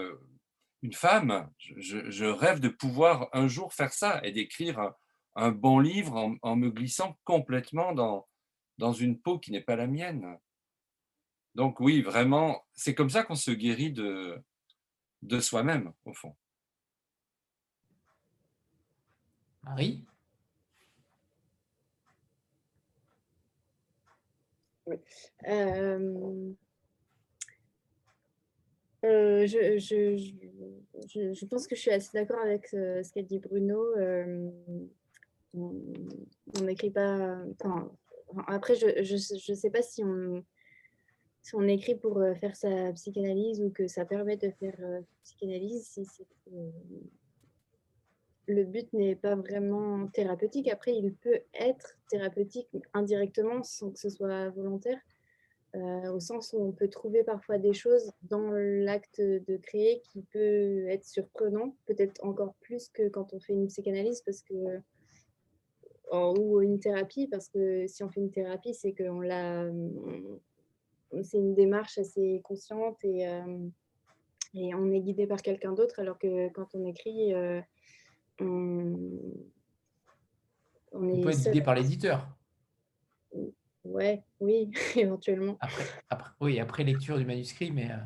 une femme. Je, rêve de pouvoir un jour faire ça et d'écrire un, bon livre en, me glissant complètement dans une peau qui n'est pas la mienne. Donc oui, vraiment, c'est comme ça qu'on se guérit de, de soi-même, au fond.
Marie?
Euh, euh, je, je, je, je, pense que je suis assez d'accord avec ce, ce qu'a dit Bruno. Euh, on n'écrit pas. Enfin, après, je ne sais pas si on, si on écrit pour faire sa psychanalyse ou que ça permet de faire psychanalyse. Si le but n'est pas vraiment thérapeutique. Après, il peut être thérapeutique indirectement sans que ce soit volontaire, euh, au sens où on peut trouver parfois des choses dans l'acte de créer qui peut être surprenant, peut-être encore plus que quand on fait une psychanalyse, parce que ou une thérapie, parce que si on fait une thérapie, c'est qu'on l'a, c'est une démarche assez consciente et, euh, et on est guidé par quelqu'un d'autre, alors que quand on écrit euh,
on, est peut être guidé par l'éditeur.
Ouais, oui, [LAUGHS] éventuellement.
Après, oui, après lecture du manuscrit, mais,
euh,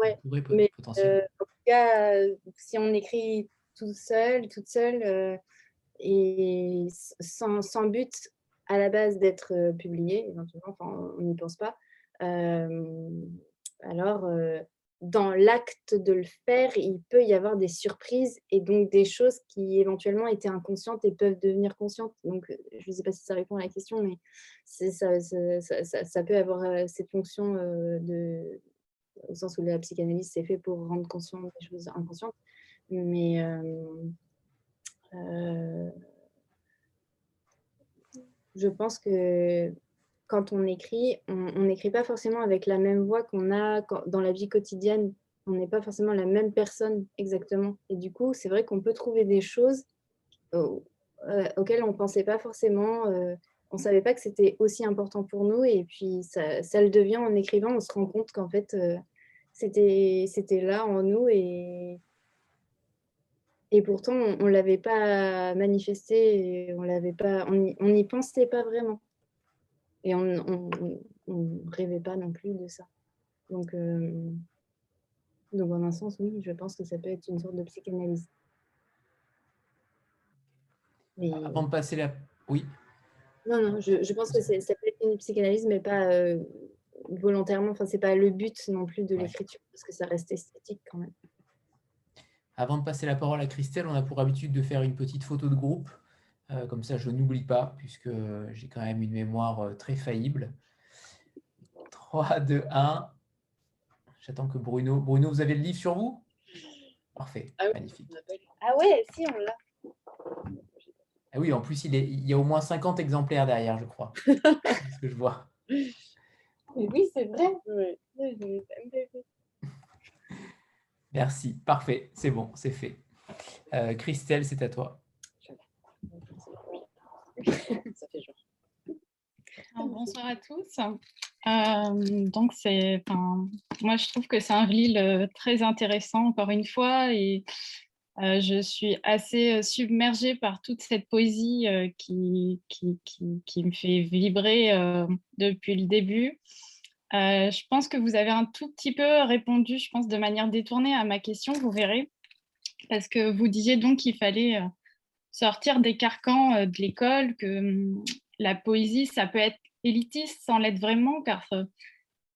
ouais, mais euh, en tout cas, si on écrit tout seul, toute seule, euh, et sans, sans, but à la base d'être publié, éventuellement, enfin, on n'y pense pas, alors dans l'acte de le faire, il peut y avoir des surprises et donc des choses qui éventuellement étaient inconscientes et peuvent devenir conscientes. Donc, je ne sais pas si ça répond à la question, mais ça, peut avoir cette fonction de, au sens où la psychanalyse c'est fait pour rendre conscient des choses inconscientes. Mais je pense que quand on écrit, on n'écrit pas forcément avec la même voix qu'on a dans la vie quotidienne. On n'est pas forcément la même personne exactement. Et du coup, c'est vrai qu'on peut trouver des choses euh, auxquelles on ne pensait pas forcément. Euh, on ne savait pas que c'était aussi important pour nous. Et puis, ça, le devient en écrivant. On se rend compte qu'en fait, euh, c'était là en nous. Et, et pourtant, on ne l'avait pas manifesté. on n'y pensait pas vraiment. Et on ne rêvait pas non plus de ça. Donc, euh, donc, en un sens, oui, je pense que ça peut être une sorte de psychanalyse.
Mais... Avant de passer la... Oui
Non, non, je, je pense que ça peut être une psychanalyse, mais pas euh, volontairement. Enfin, ce n'est pas le but non plus de l'écriture, parce que ça reste esthétique quand même.
Avant de passer la parole à Christelle, on a pour habitude de faire une petite photo de groupe. Euh, comme ça, je n'oublie pas, puisque j'ai quand même une mémoire euh, très faillible. 3, 2, 1. J'attends que Bruno. Bruno, vous avez le livre sur vous? Parfait,
ah
magnifique.
Ah ouais, si, on l'a.
Ah oui, en plus, il, est, il, y a au moins 50 exemplaires derrière, je crois. [LAUGHS] c'est ce que je vois.
Oui, c'est vrai.
Merci, parfait, c'est bon, c'est fait. Euh, Christelle, c'est à toi. [LAUGHS]
Fait bonsoir à tous. Euh, donc, c'est, moi, je trouve que c'est un livre très intéressant, encore une fois, et je suis assez submergée par toute cette poésie qui, qui, qui, me fait vibrer depuis le début. je pense que vous avez un tout petit peu répondu, je pense, de manière détournée à ma question, vous verrez, parce que vous disiez donc qu'il fallait sortir des carcans de l'école, que hum, la poésie, ça peut être élitiste sans l'être vraiment, car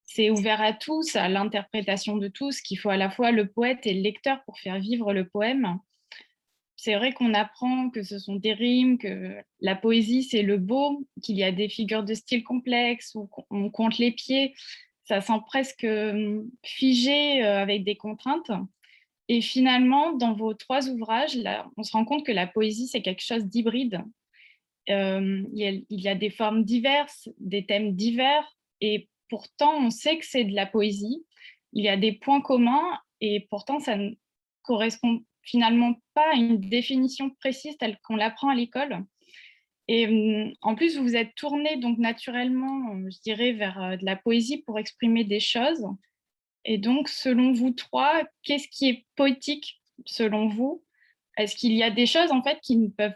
c'est ouvert à tous, à l'interprétation de tous, qu'il faut à la fois le poète et le lecteur pour faire vivre le poème. C'est vrai qu'on apprend que ce sont des rimes, que la poésie, c'est le beau, qu'il y a des figures de style complexes, ou qu'on compte les pieds. Ça sent presque hum, figé euh, avec des contraintes. Et finalement, dans vos trois ouvrages, on se rend compte que la poésie, c'est quelque chose d'hybride. Euh, il, y a des formes diverses, des thèmes divers, et pourtant, on sait que c'est de la poésie. Il y a des points communs et pourtant, ça ne correspond finalement pas à une définition précise telle qu'on l'apprend à l'école. Et hum, en plus, vous vous êtes tourné donc naturellement, je dirais, vers euh, de la poésie pour exprimer des choses. Et donc, selon vous trois, qu'est-ce qui est poétique selon vous? Est-ce qu'il y a des choses en fait qui ne peuvent,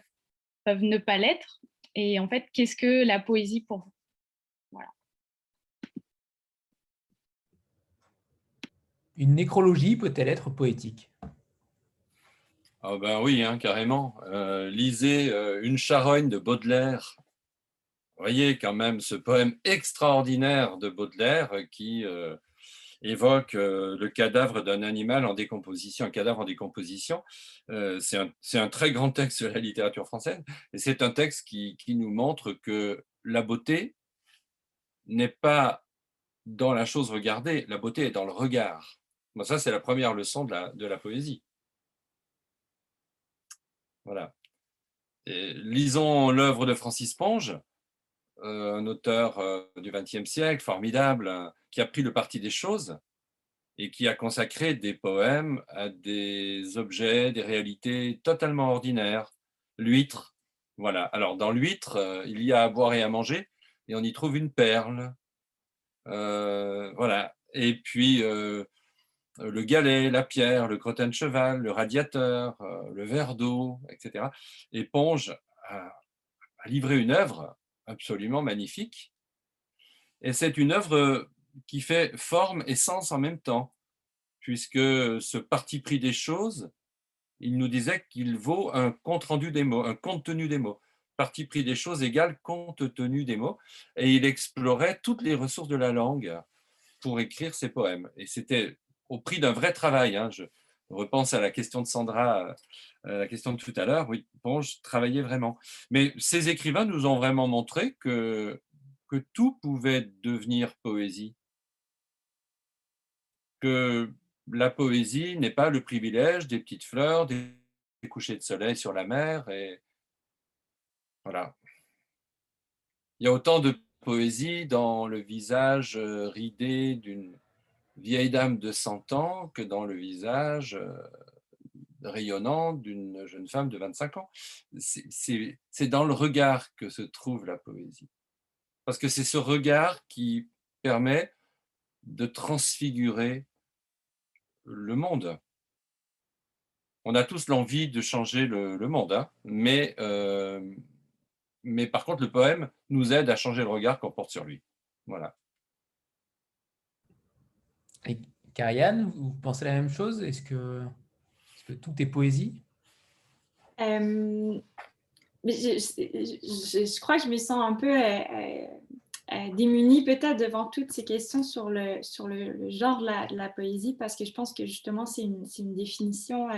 peuvent ne pas l'être? Et en fait, qu'est-ce que la poésie pour vous?
Une nécrologie peut-elle être poétique?
Ah ben oui, hein, carrément. Euh, lisez euh, Une charogne de Baudelaire. Vous voyez quand même ce poème extraordinaire de Baudelaire qui euh, évoque le cadavre d'un animal en décomposition, un cadavre en décomposition. c'est un, très grand texte de la littérature française et c'est un texte qui, nous montre que la beauté n'est pas dans la chose regardée, la beauté est dans le regard ça, c'est la première leçon de la, poésie. Voilà. lisons l'œuvre de Francis Ponge, euh, un auteur euh, du XXe siècle, formidable, qui a pris le parti des choses et qui a consacré des poèmes à des objets, des réalités totalement ordinaires. L'huître, voilà. Alors, dans l'huître, euh, il y a à boire et à manger, et on y trouve une perle. voilà. Et puis, euh, le galet, la pierre, le crottin de cheval, le radiateur, euh, le verre d'eau, etc. Et Ponge a, livré une œuvre absolument magnifique. Et c'est une œuvre qui fait forme et sens en même temps, puisque ce parti pris des choses, il nous disait qu'il vaut un compte rendu des mots, un compte tenu des mots. Parti pris des choses égale compte tenu des mots. Et il explorait toutes les ressources de la langue pour écrire ses poèmes. Et c'était au prix d'un vrai travail. Hein. Je repense à la question de Sandra, euh, la question de tout à l'heure. Oui, bon, je travaillais vraiment. Mais ces écrivains nous ont vraiment montré que tout pouvait devenir poésie. Que la poésie n'est pas le privilège des petites fleurs, des couchers de soleil sur la mer. Et voilà. Il y a autant de poésie dans le visage euh, ridé d'une vieille dame de 100 ans que dans le visage euh, rayonnant d'une jeune femme de 25 ans. C'est dans le regard que se trouve la poésie. Parce que c'est ce regard qui permet de transfigurer le monde. On a tous l'envie de changer le, monde, hein, mais, euh, mais par contre, le poème nous aide à changer le regard qu'on porte sur lui. Voilà.
Et Karianne, vous pensez la même chose? Est-ce que, tout est poésie?
Euh, je, crois que je me sens un peu euh, euh, démunie peut-être devant toutes ces questions sur le, sur le, genre de la, poésie parce que je pense que justement c'est une, une, définition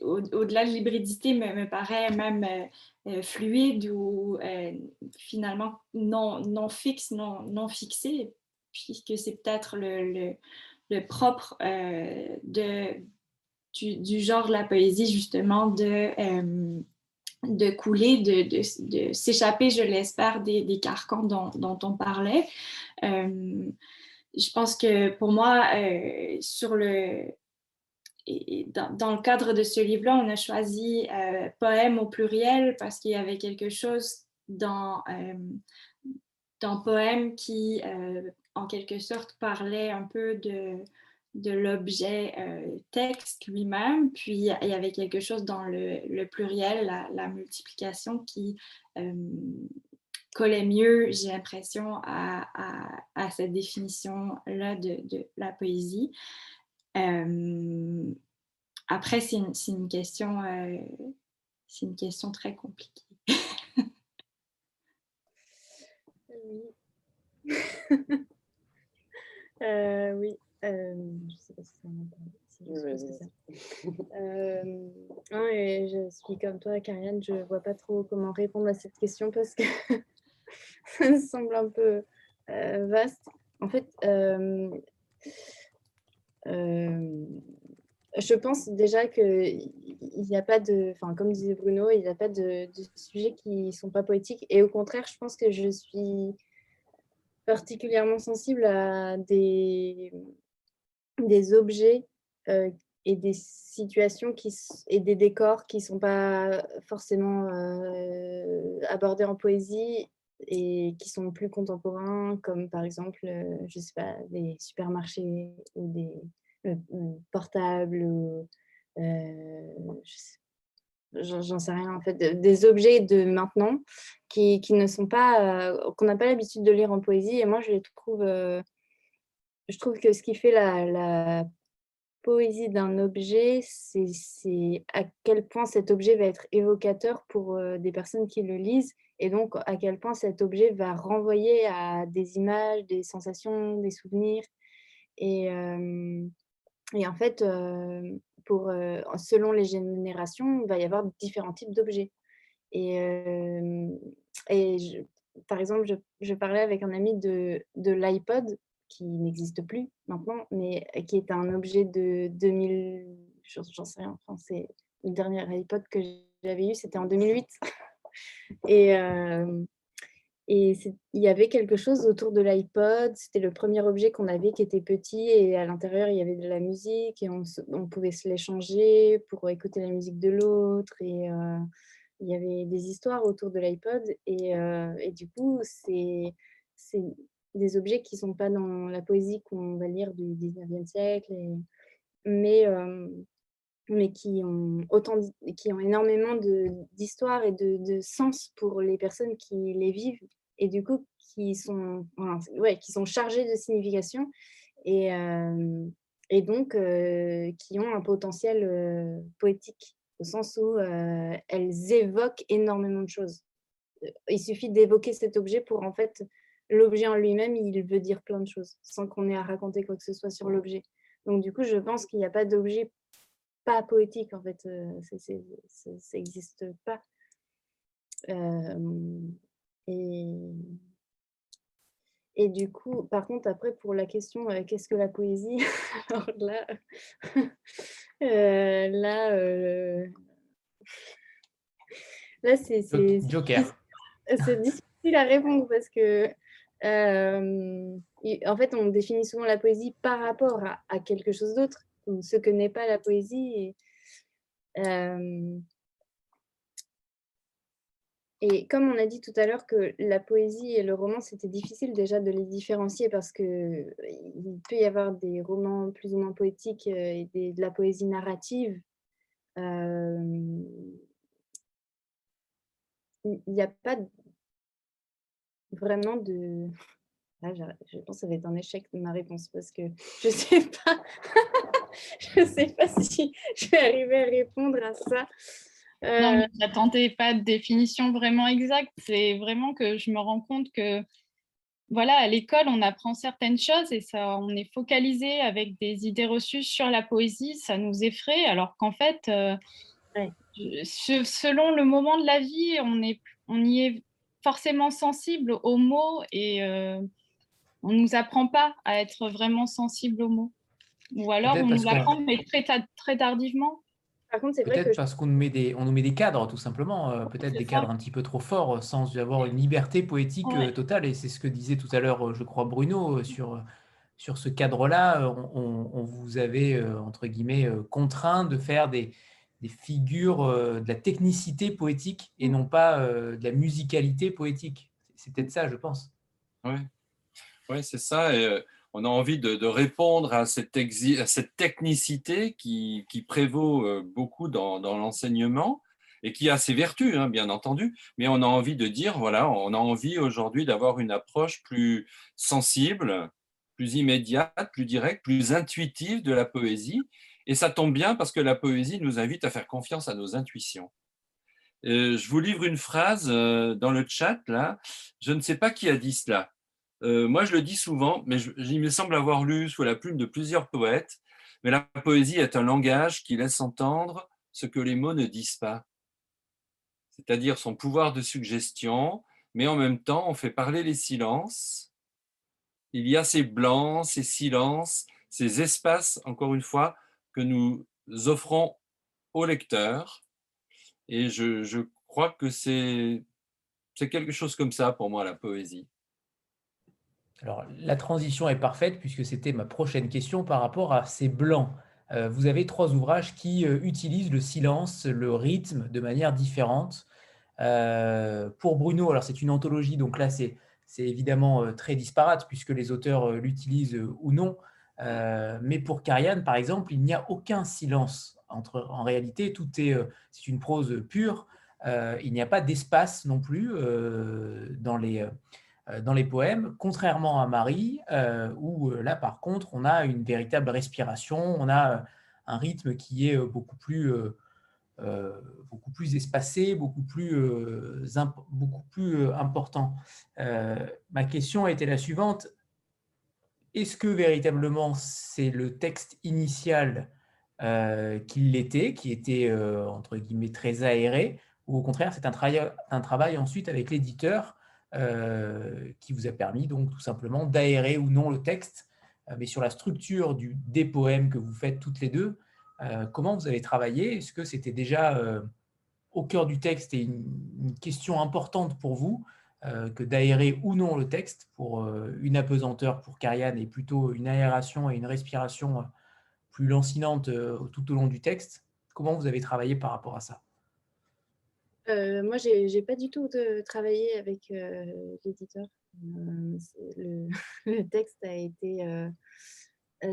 au-delà de l'hybridité, me, me, paraît même euh, euh, fluide ou euh, finalement non, non fixe, non, non fixé, puisque c'est peut-être le, le, propre de, du, du, genre de la poésie, justement, de, de couler, de, de, de s'échapper, je l'espère, des, des, carcans dont, dont on parlait. je pense que pour moi, sur le et dans, le cadre de ce livre-là, on a choisi euh, poème au pluriel parce qu'il y avait quelque chose dans, euh, dans poème qui, euh, en quelque sorte, parlait un peu de, de l'objet texte lui-même, puis il y avait quelque chose dans le, pluriel, la, multiplication qui collait mieux, j'ai l'impression, à, cette définition-là de, la poésie. après, c'est une, question, c'est une question très compliquée. [LAUGHS]
oui. [LAUGHS] Euh, oui. Euh, je sais pas si ça euh, je suis comme toi, Karianne, je vois pas trop comment répondre à cette question parce que [LAUGHS] ça me semble un peu vaste. En fait, je pense déjà qu'il n'y a pas de, enfin, comme disait Bruno, il n'y a pas de, de, sujets qui ne sont pas poétiques. Et au contraire, je pense que je suis particulièrement sensible à des, des objets euh, et des situations qui, et des décors qui ne sont pas forcément euh, abordés en poésie et qui sont plus contemporains, comme par exemple, euh, je sais pas, des supermarchés ou des portables, ou, j'en sais rien en fait, des objets de maintenant qui, qui ne sont pas, euh, qu'on n'a pas l'habitude de lire en poésie. Et moi, je les trouve, euh, je trouve que ce qui fait la, poésie d'un objet, c'est à quel point cet objet va être évocateur pour euh, des personnes qui le lisent, et donc à quel point cet objet va renvoyer à des images, des sensations, des souvenirs. Et, et en fait, pour, selon les générations, il va y avoir différents types d'objets. Et, par exemple, je, parlais avec un ami de l'iPod, qui n'existe plus maintenant, mais qui est un objet de 2000, j'en sais rien, enfin, c'est le dernier iPod que j'avais eu, c'était en 2008. [LAUGHS] et, et il y avait quelque chose autour de l'iPod. C'était le premier objet qu'on avait qui était petit et à l'intérieur, il y avait de la musique et on, pouvait se l'échanger pour écouter la musique de l'autre. Et euh, il y avait des histoires autour de l'iPod. Et, euh, et, du coup, c'est des objets qui ne sont pas dans la poésie qu'on va lire du 19e siècle, mais, euh, mais qui ont, autant, qui ont énormément d'histoire et de, de, sens pour les personnes qui les vivent et du coup qui sont, ouais, qui sont de signification et, euh, et donc euh, qui ont un potentiel poétique au sens où elles évoquent énormément de choses. Il suffit d'évoquer cet objet pour en fait l'objet en lui-même, il veut dire plein de choses sans qu'on ait à raconter quoi que ce soit sur l'objet. Donc du coup, je pense qu'il n'y a pas d'objet pas poétique en fait, ça n'existe pas. et, et du coup, par contre, après, pour la question, qu'est-ce que la poésie? [LAUGHS] Alors là, [LAUGHS] là, là c'est difficile à répondre parce que, en fait, on définit souvent la poésie par rapport à quelque chose d'autre ce que n'est pas la poésie. Et, et comme on a dit tout à l'heure que la poésie et le roman, c'était difficile déjà de les différencier parce qu'il peut y avoir des romans plus ou moins poétiques et de la poésie narrative. il n'y a pas vraiment de... je pense que ça va être un échec de ma réponse parce que je ne sais [LAUGHS] pas. je sais pas si je vais arriver à répondre à ça.
Non, euh, n'attendez pas de définition vraiment exacte. C'est vraiment que je me rends compte que, voilà, à l'école, on apprend certaines choses et ça, on est focalisé avec des idées reçues sur la poésie. Ça nous effraie, alors qu'en fait, euh, selon le moment de la vie, on, est, on y est forcément sensible aux mots et euh, on ne nous apprend pas à être vraiment sensible aux mots. Ou alors on nous apprend, mais très, très tardivement.
Par contre, c'est vrai que parce qu'on nous met des, on nous met des cadres, tout simplement, euh, peut-être des cadres un petit peu trop forts, euh, sans avoir une liberté poétique totale. Et c'est ce que disait tout à l'heure, je crois, Bruno, sur, sur ce cadre-là. On, vous avait, entre guillemets, contraint de faire des, des figures de la technicité poétique et non pas de la musicalité poétique. C'est peut-être ça, je pense.
Oui, ouais, c'est ça. Et on a envie de, répondre à cette, à cette technicité qui, prévaut euh, beaucoup dans, l'enseignement et qui a ses vertus, hein, bien entendu, mais on a envie de dire, voilà, on a envie aujourd'hui d'avoir une approche plus sensible, plus immédiate, plus directe, plus intuitive de la poésie. Et ça tombe bien parce que la poésie nous invite à faire confiance à nos intuitions. Euh, je vous livre une phrase euh, dans le chat, là. Je ne sais pas qui a dit cela. Euh, moi, je le dis souvent, mais il me semble avoir lu sous la plume de plusieurs poètes, mais la poésie est un langage qui laisse entendre ce que les mots ne disent pas, c'est-à-dire son pouvoir de suggestion, mais en même temps, on fait parler les silences. Il y a ces blancs, ces silences, ces espaces, encore une fois, que nous offrons au lecteur. Et je, je crois que c'est quelque chose comme ça pour moi, la poésie.
Alors, la transition est parfaite puisque c'était ma prochaine question par rapport à ces blancs. Euh, vous avez trois ouvrages qui euh, utilisent le silence, le rythme de manière différente. Euh, pour Bruno, alors c'est une anthologie, donc là c'est évidemment très disparate puisque les auteurs l'utilisent ou non. Mais pour Karian, par exemple, il n'y a aucun silence. Entre, en réalité, tout est, c'est une prose pure. il n'y a pas d'espace non plus dans les euh, dans les poèmes, contrairement à Marie, euh, où euh, là, par contre, on a une véritable respiration, on a un rythme qui est beaucoup plus, beaucoup plus espacé, beaucoup plus, beaucoup plus important. ma question était la suivante. Est-ce que véritablement c'est le texte initial qui l'était, qui était entre guillemets très aéré, ou au contraire c'est un, un travail ensuite avec l'éditeur euh, qui vous a permis donc tout simplement d'aérer ou non le texte, euh, mais sur la structure du, des poèmes que vous faites toutes les deux, euh, comment vous avez travaillé? Est-ce que c'était déjà au cœur du texte et une, question importante pour vous que d'aérer ou non le texte pour une apesanteur pour Karian et plutôt une aération et une respiration plus lancinante tout au long du texte Comment vous avez travaillé par rapport à ça?
Euh, moi, j'ai n'ai pas du tout travaillé avec euh, l'éditeur. Euh, [LAUGHS] le, texte a été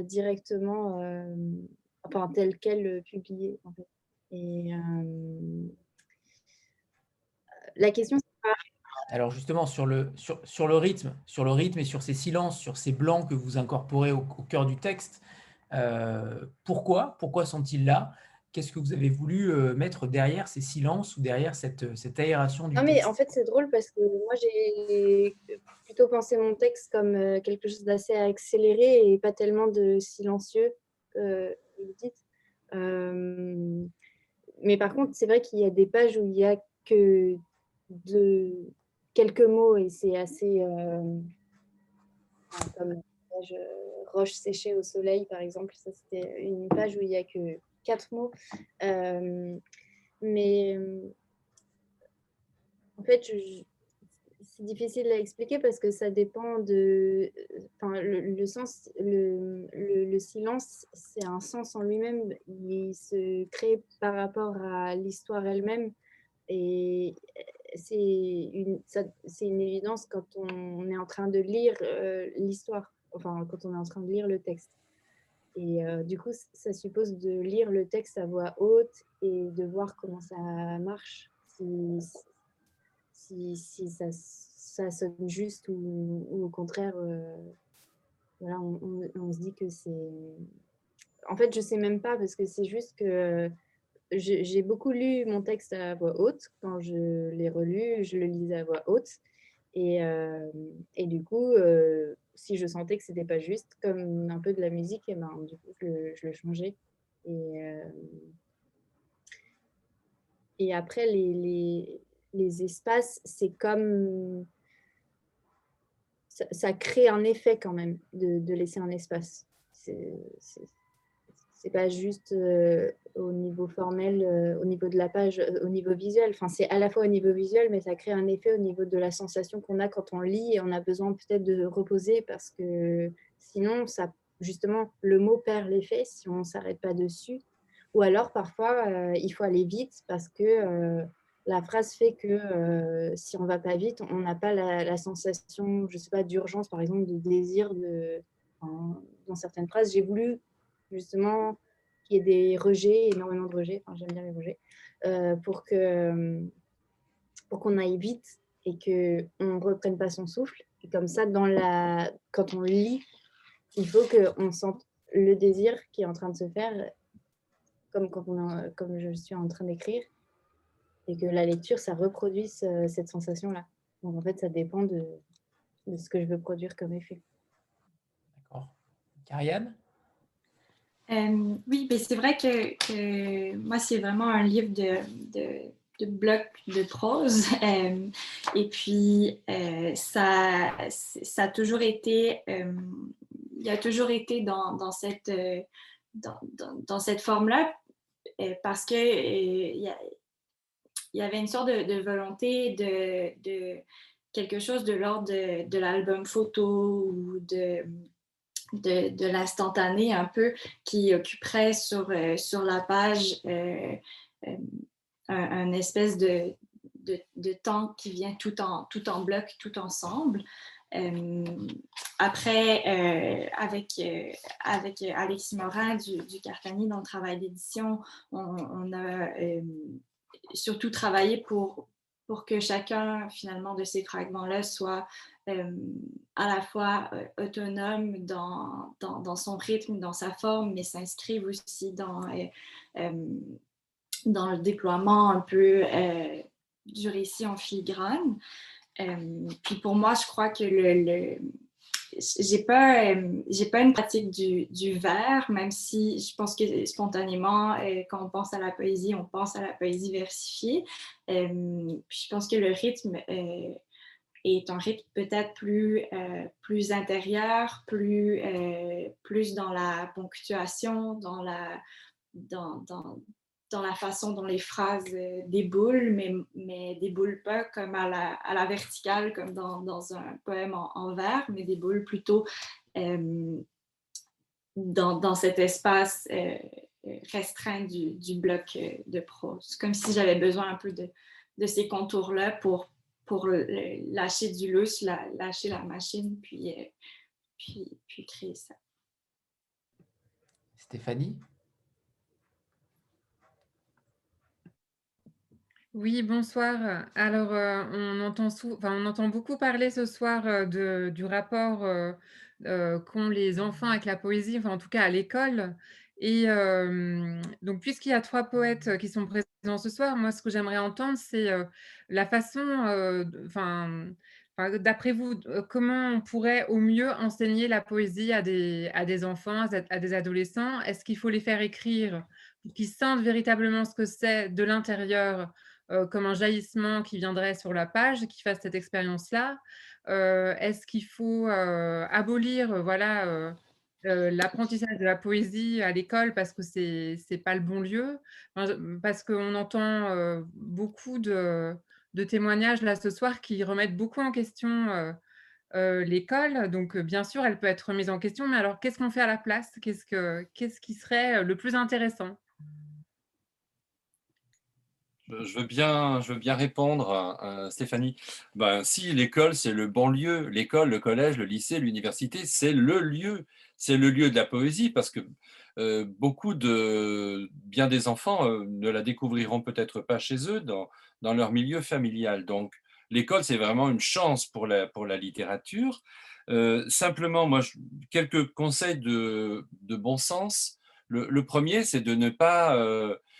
directement, enfin tel quel publié. Et la question, c'est
alors justement sur le, sur, sur, le rythme, sur le rythme et sur ces silences, sur ces blancs que vous incorporez au, au cœur du texte, pourquoi Pourquoi sont-ils là? Qu'est-ce que vous avez voulu euh, mettre derrière ces silences ou derrière cette, euh, cette aération du
non, mais en fait, c'est drôle parce que moi, j'ai plutôt pensé mon texte comme euh, quelque chose d'assez accéléré et pas tellement de silencieux, euh, vous dites. mais par contre, c'est vrai qu'il y a des pages où il n'y a que de quelques mots et c'est assez comme page roche séchée au soleil, par exemple. Ça, c'était une page où il n'y a que quatre mots. Euh, mais en fait, c'est difficile à expliquer parce que ça dépend de. Enfin, le, sens, le, le, silence, c'est un sens en lui-même. Il se crée par rapport à l'histoire elle-même. Et c'est une, une évidence quand on est en train de lire euh, l'histoire, enfin, quand on est en train de lire le texte. Et euh, du coup, ça suppose de lire le texte à voix haute et de voir comment ça marche, si, si, ça, ça, sonne juste ou, au contraire, euh, voilà, on, on, se dit que c'est... En fait, je sais même pas parce que c'est juste que j'ai beaucoup lu mon texte à voix haute. Quand je l'ai relu, je le lisais à voix haute. Et, euh, du coup, si je sentais que c'était pas juste, comme un peu de la musique, et ben, du coup, je, le changeais. Et, euh, et après, les, les, espaces, c'est comme. Ça, ça, crée un effet quand même de, de laisser un espace. C'est c'est pas juste euh, au niveau formel, euh, au niveau de la page, euh, au niveau visuel. Enfin, c'est à la fois au niveau visuel, mais ça crée un effet au niveau de la sensation qu'on a quand on lit et on a besoin peut-être de reposer parce que sinon, ça, justement, le mot perd l'effet si on ne s'arrête pas dessus. Ou alors, parfois, il faut aller vite parce que la phrase fait que si on ne va pas vite, on n'a pas la, sensation, je sais pas, d'urgence, par exemple, de désir de dans certaines phrases. J'ai voulu justement qu'il y ait des rejets, énormément de rejets, enfin j'aime bien les rejets, euh, pour que pour qu'on aille vite et qu'on ne reprenne pas son souffle. Et comme ça, dans la... quand on lit, il faut qu'on sente le désir qui est en train de se faire, comme, quand on comme je suis en train d'écrire, et que la lecture, ça reproduise cette sensation-là. Donc en fait, ça dépend de, de ce que je veux produire comme effet.
D'accord. Karianne
euh, oui, mais c'est vrai que, moi, c'est vraiment un livre de, blocs de prose. [LAUGHS] Euh, et puis, euh, ça, a toujours été, il a toujours été dans, cette, dans, cette forme-là parce qu'il il y, avait une sorte de, volonté de, quelque chose de l'ordre de l'album photo ou de de, l'instantané un peu qui occuperait sur, euh, sur la page euh, euh, un, espèce de, de, temps qui vient tout en, tout en bloc, tout ensemble. après, avec, avec Alexis Morin du, du Cartani dans le travail d'édition, on, on, a surtout travaillé pour, pour que chacun finalement de ces fragments-là soit euh, à la fois euh, autonome dans, dans, son rythme, dans sa forme, mais s'inscrivent aussi dans, euh, dans le déploiement un peu du récit en filigrane. puis pour moi, je crois que le, j'ai pas, j'ai pas une pratique du, du, vers, même si je pense que spontanément, quand on pense à la poésie, on pense à la poésie versifiée. je pense que le rythme est un rythme peut-être plus, euh, plus intérieur, plus, euh, plus dans la ponctuation, dans la, dans, dans, la façon dont les phrases euh, déboulent, mais, mais déboulent pas comme à la, à la verticale, comme dans, dans un poème en, vers, mais déboulent plutôt dans, dans, cet espace restreint du, du, bloc de prose, comme si j'avais besoin un peu de, de ces contours-là pour pour lâcher du lousse, lâcher la machine, puis, euh, puis, puis créer ça.
Stéphanie?
Oui, bonsoir. Alors, euh, on, entend beaucoup parler ce soir euh, du rapport qu'ont les enfants avec la poésie, enfin en tout cas à l'école. Et donc, puisqu'il y a trois poètes qui sont présents ce soir, moi, ce que j'aimerais entendre, c'est la façon, d'après vous, comment on pourrait au mieux enseigner la poésie à des, à des enfants, à des adolescents? Est-ce qu'il faut les faire écrire pour qu'ils sentent véritablement ce que c'est de l'intérieur, comme un jaillissement qui viendrait sur la page, qui fasse cette expérience-là. Est-ce qu'il faut abolir, voilà l'apprentissage de la poésie à l'école parce que c'est n'est pas le bon lieu, parce qu'on entend beaucoup de, témoignages là ce soir qui remettent beaucoup en question l'école. Donc bien sûr, elle peut être remise en question, mais alors qu'est-ce qu'on fait à la place? Qu'est-ce que qu'est-ce qui serait le plus intéressant?
Je veux bien, je veux bien répondre, Stéphanie. Ben, si l'école, c'est le bon lieu, l'école, le collège, le lycée, l'université, c'est le lieu, c'est le lieu de la poésie, parce que euh, beaucoup de, bien des enfants euh, ne la découvriront peut-être pas chez eux, dans, dans leur milieu familial. Donc, l'école, c'est vraiment une chance pour la, pour la littérature. Euh, simplement, moi, quelques conseils de, de bon sens. Le premier, c'est de ne pas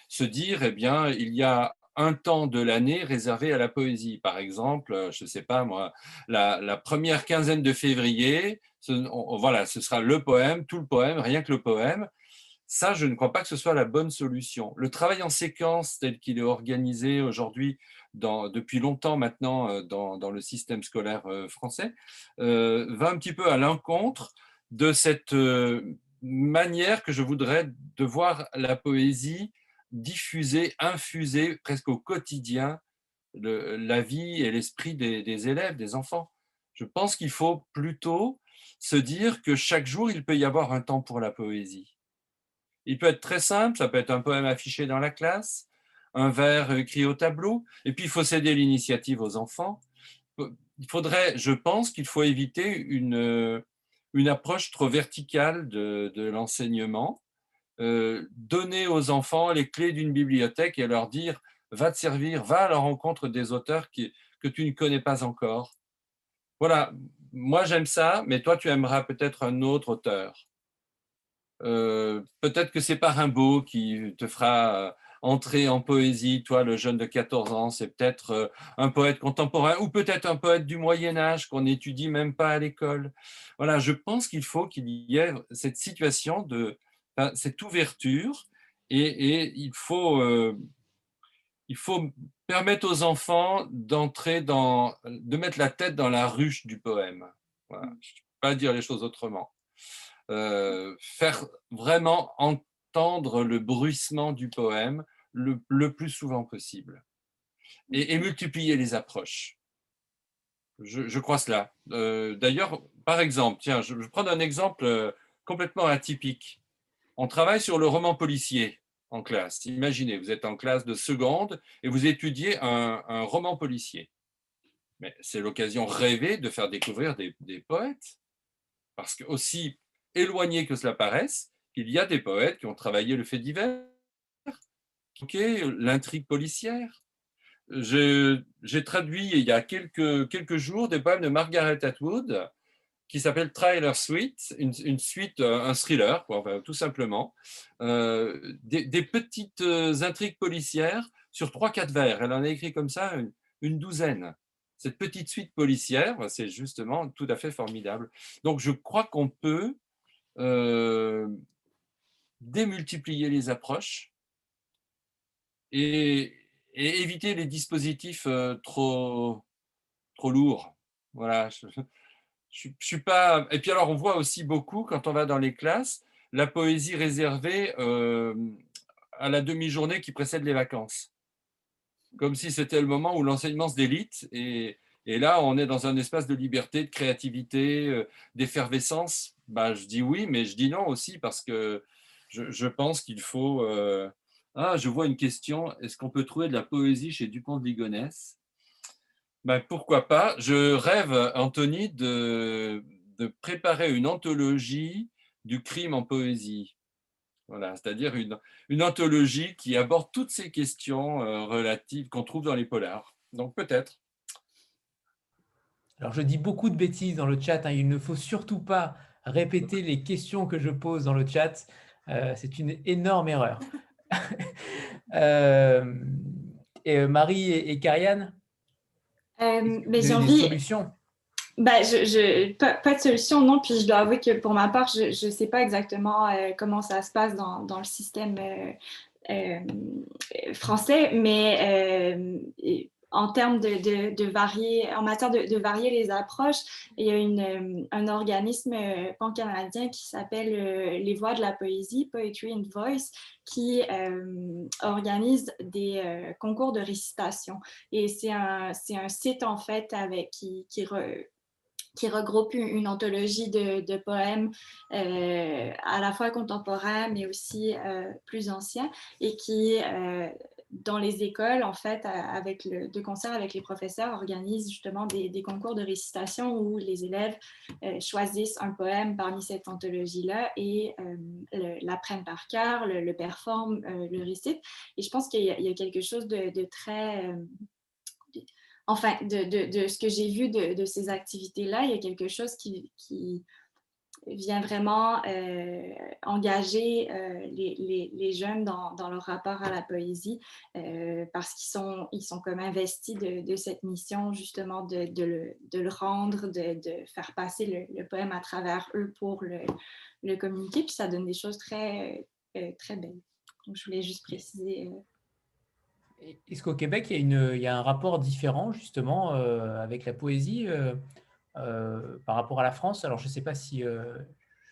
se dire, eh bien, il y a un temps de l'année réservé à la poésie. Par exemple, euh, je ne sais pas moi, la, première quinzaine de février, ce, voilà, ce sera le poème, tout le poème, rien que le poème. Ça, je ne crois pas que ce soit la bonne solution. Le travail en séquence tel qu'il est organisé aujourd'hui, depuis longtemps maintenant euh, dans, le système scolaire euh, français, va un petit peu à l'encontre de cette manière que je voudrais de voir la poésie diffuser, infuser presque au quotidien la vie et l'esprit des, élèves, des enfants. Je pense qu'il faut plutôt se dire que chaque jour, il peut y avoir un temps pour la poésie. Il peut être très simple, ça peut être un poème affiché dans la classe, un vers écrit au tableau, et puis il faut céder l'initiative aux enfants. Il faudrait, je pense qu'il faut éviter une, une approche trop verticale de, l'enseignement. Euh, donner aux enfants les clés d'une bibliothèque et leur dire va te servir, va à la rencontre des auteurs que tu ne connais pas encore. Voilà, moi j'aime ça, mais toi tu aimeras peut-être un autre auteur. Euh, peut-être que c'est pas Rimbaud qui te fera entrer en poésie, toi le jeune de 14 ans, c'est peut-être euh, un poète contemporain ou peut-être un poète du Moyen Âge qu'on n'étudie même pas à l'école. Voilà, je pense qu'il faut qu'il y ait cette situation de cette ouverture et, il faut euh, il faut permettre aux enfants d'entrer dans, de mettre la tête dans la ruche du poème. Voilà. Je ne peux pas dire les choses autrement. Euh, faire vraiment entendre le bruissement du poème le, le plus souvent possible et, multiplier les approches. Je, je crois cela. Euh, d'ailleurs, par exemple, tiens, je, je prends un exemple complètement atypique. On travaille sur le roman policier en classe. Imaginez, vous êtes en classe de seconde et vous étudiez un, roman policier. Mais c'est l'occasion rêvée de faire découvrir des, poètes. Parce que, aussi éloigné que cela paraisse, il y a des poètes qui ont travaillé le fait divers, l'intrigue policière. J'ai traduit il y a quelques, quelques jours des poèmes de Margaret Atwood qui s'appelle Trailer Suite, une, suite, euh, un thriller, tout simplement, euh, des, petites euh, intrigues policières sur trois, quatre vers. Elle en a écrit comme ça une, douzaine. Cette petite suite policière, c'est justement tout à fait formidable. Donc, je crois qu'on peut démultiplier les approches et, et, éviter les dispositifs trop, trop lourds. Voilà. Je, suis pas. Et puis alors, on voit aussi beaucoup quand on va dans les classes la poésie réservée euh, à la demi-journée qui précède les vacances, comme si c'était le moment où l'enseignement se délite. Et, là, on est dans un espace de liberté, de créativité, euh, d'effervescence. Bah, je dis oui, mais je dis non aussi parce que je, je pense qu'il faut. Euh, ah, je vois une question. Est-ce qu'on peut trouver de la poésie chez Dupont de Ligonnès? Ben, pourquoi pas? Je rêve, Anthony, de, préparer une anthologie du crime en poésie. Voilà, c'est-à-dire une, une, anthologie qui aborde toutes ces questions euh, relatives qu'on trouve dans les polars. Donc peut-être.
Alors je dis beaucoup de bêtises dans le chat. Hein. Il ne faut surtout pas répéter les questions que je pose dans le chat. Euh, c'est une énorme erreur. [LAUGHS] Euh, et Marie et, et
euh, mais j'ai envie. Solutions bah, je, je, pas, de solution, non. Puis je dois avouer que pour ma part, je ne sais pas exactement euh, comment ça se passe dans, dans le système euh français, mais en termes de, de, varier, en matière de, varier les approches, il y a une, euh, un organisme euh, pan-canadien qui s'appelle euh, Les Voix de la Poésie, Poetry and Voice, qui organise des concours de récitation. Et c'est un, un, site, en fait, avec, qui, qui, regroupe une, anthologie de, de poèmes à la fois contemporains, mais aussi plus anciens, et qui dans les écoles, en fait, de concert avec les professeurs, organisent justement des, concours de récitation où les élèves euh, choisissent un poème parmi cette anthologie-là et euh, l'apprennent par cœur, le, performent, euh, le récitent. Et je pense qu'il y, a quelque chose de, très... enfin, de, ce que j'ai vu de, ces activités-là, il y a quelque chose qui vient vraiment euh, engager euh, les, les, jeunes dans, dans, leur rapport à la poésie euh, parce qu'ils sont, ils sont comme investis de, de cette mission justement de, de, le, de le, rendre, de, faire passer le, poème à travers eux pour le, le, communiquer. Puis ça donne des choses très, très belles. Donc je voulais juste préciser.
Est-ce qu'au Québec, il y, a une, il y, a un rapport différent justement avec la poésie par rapport à la France. Alors, je ne sais pas si, euh,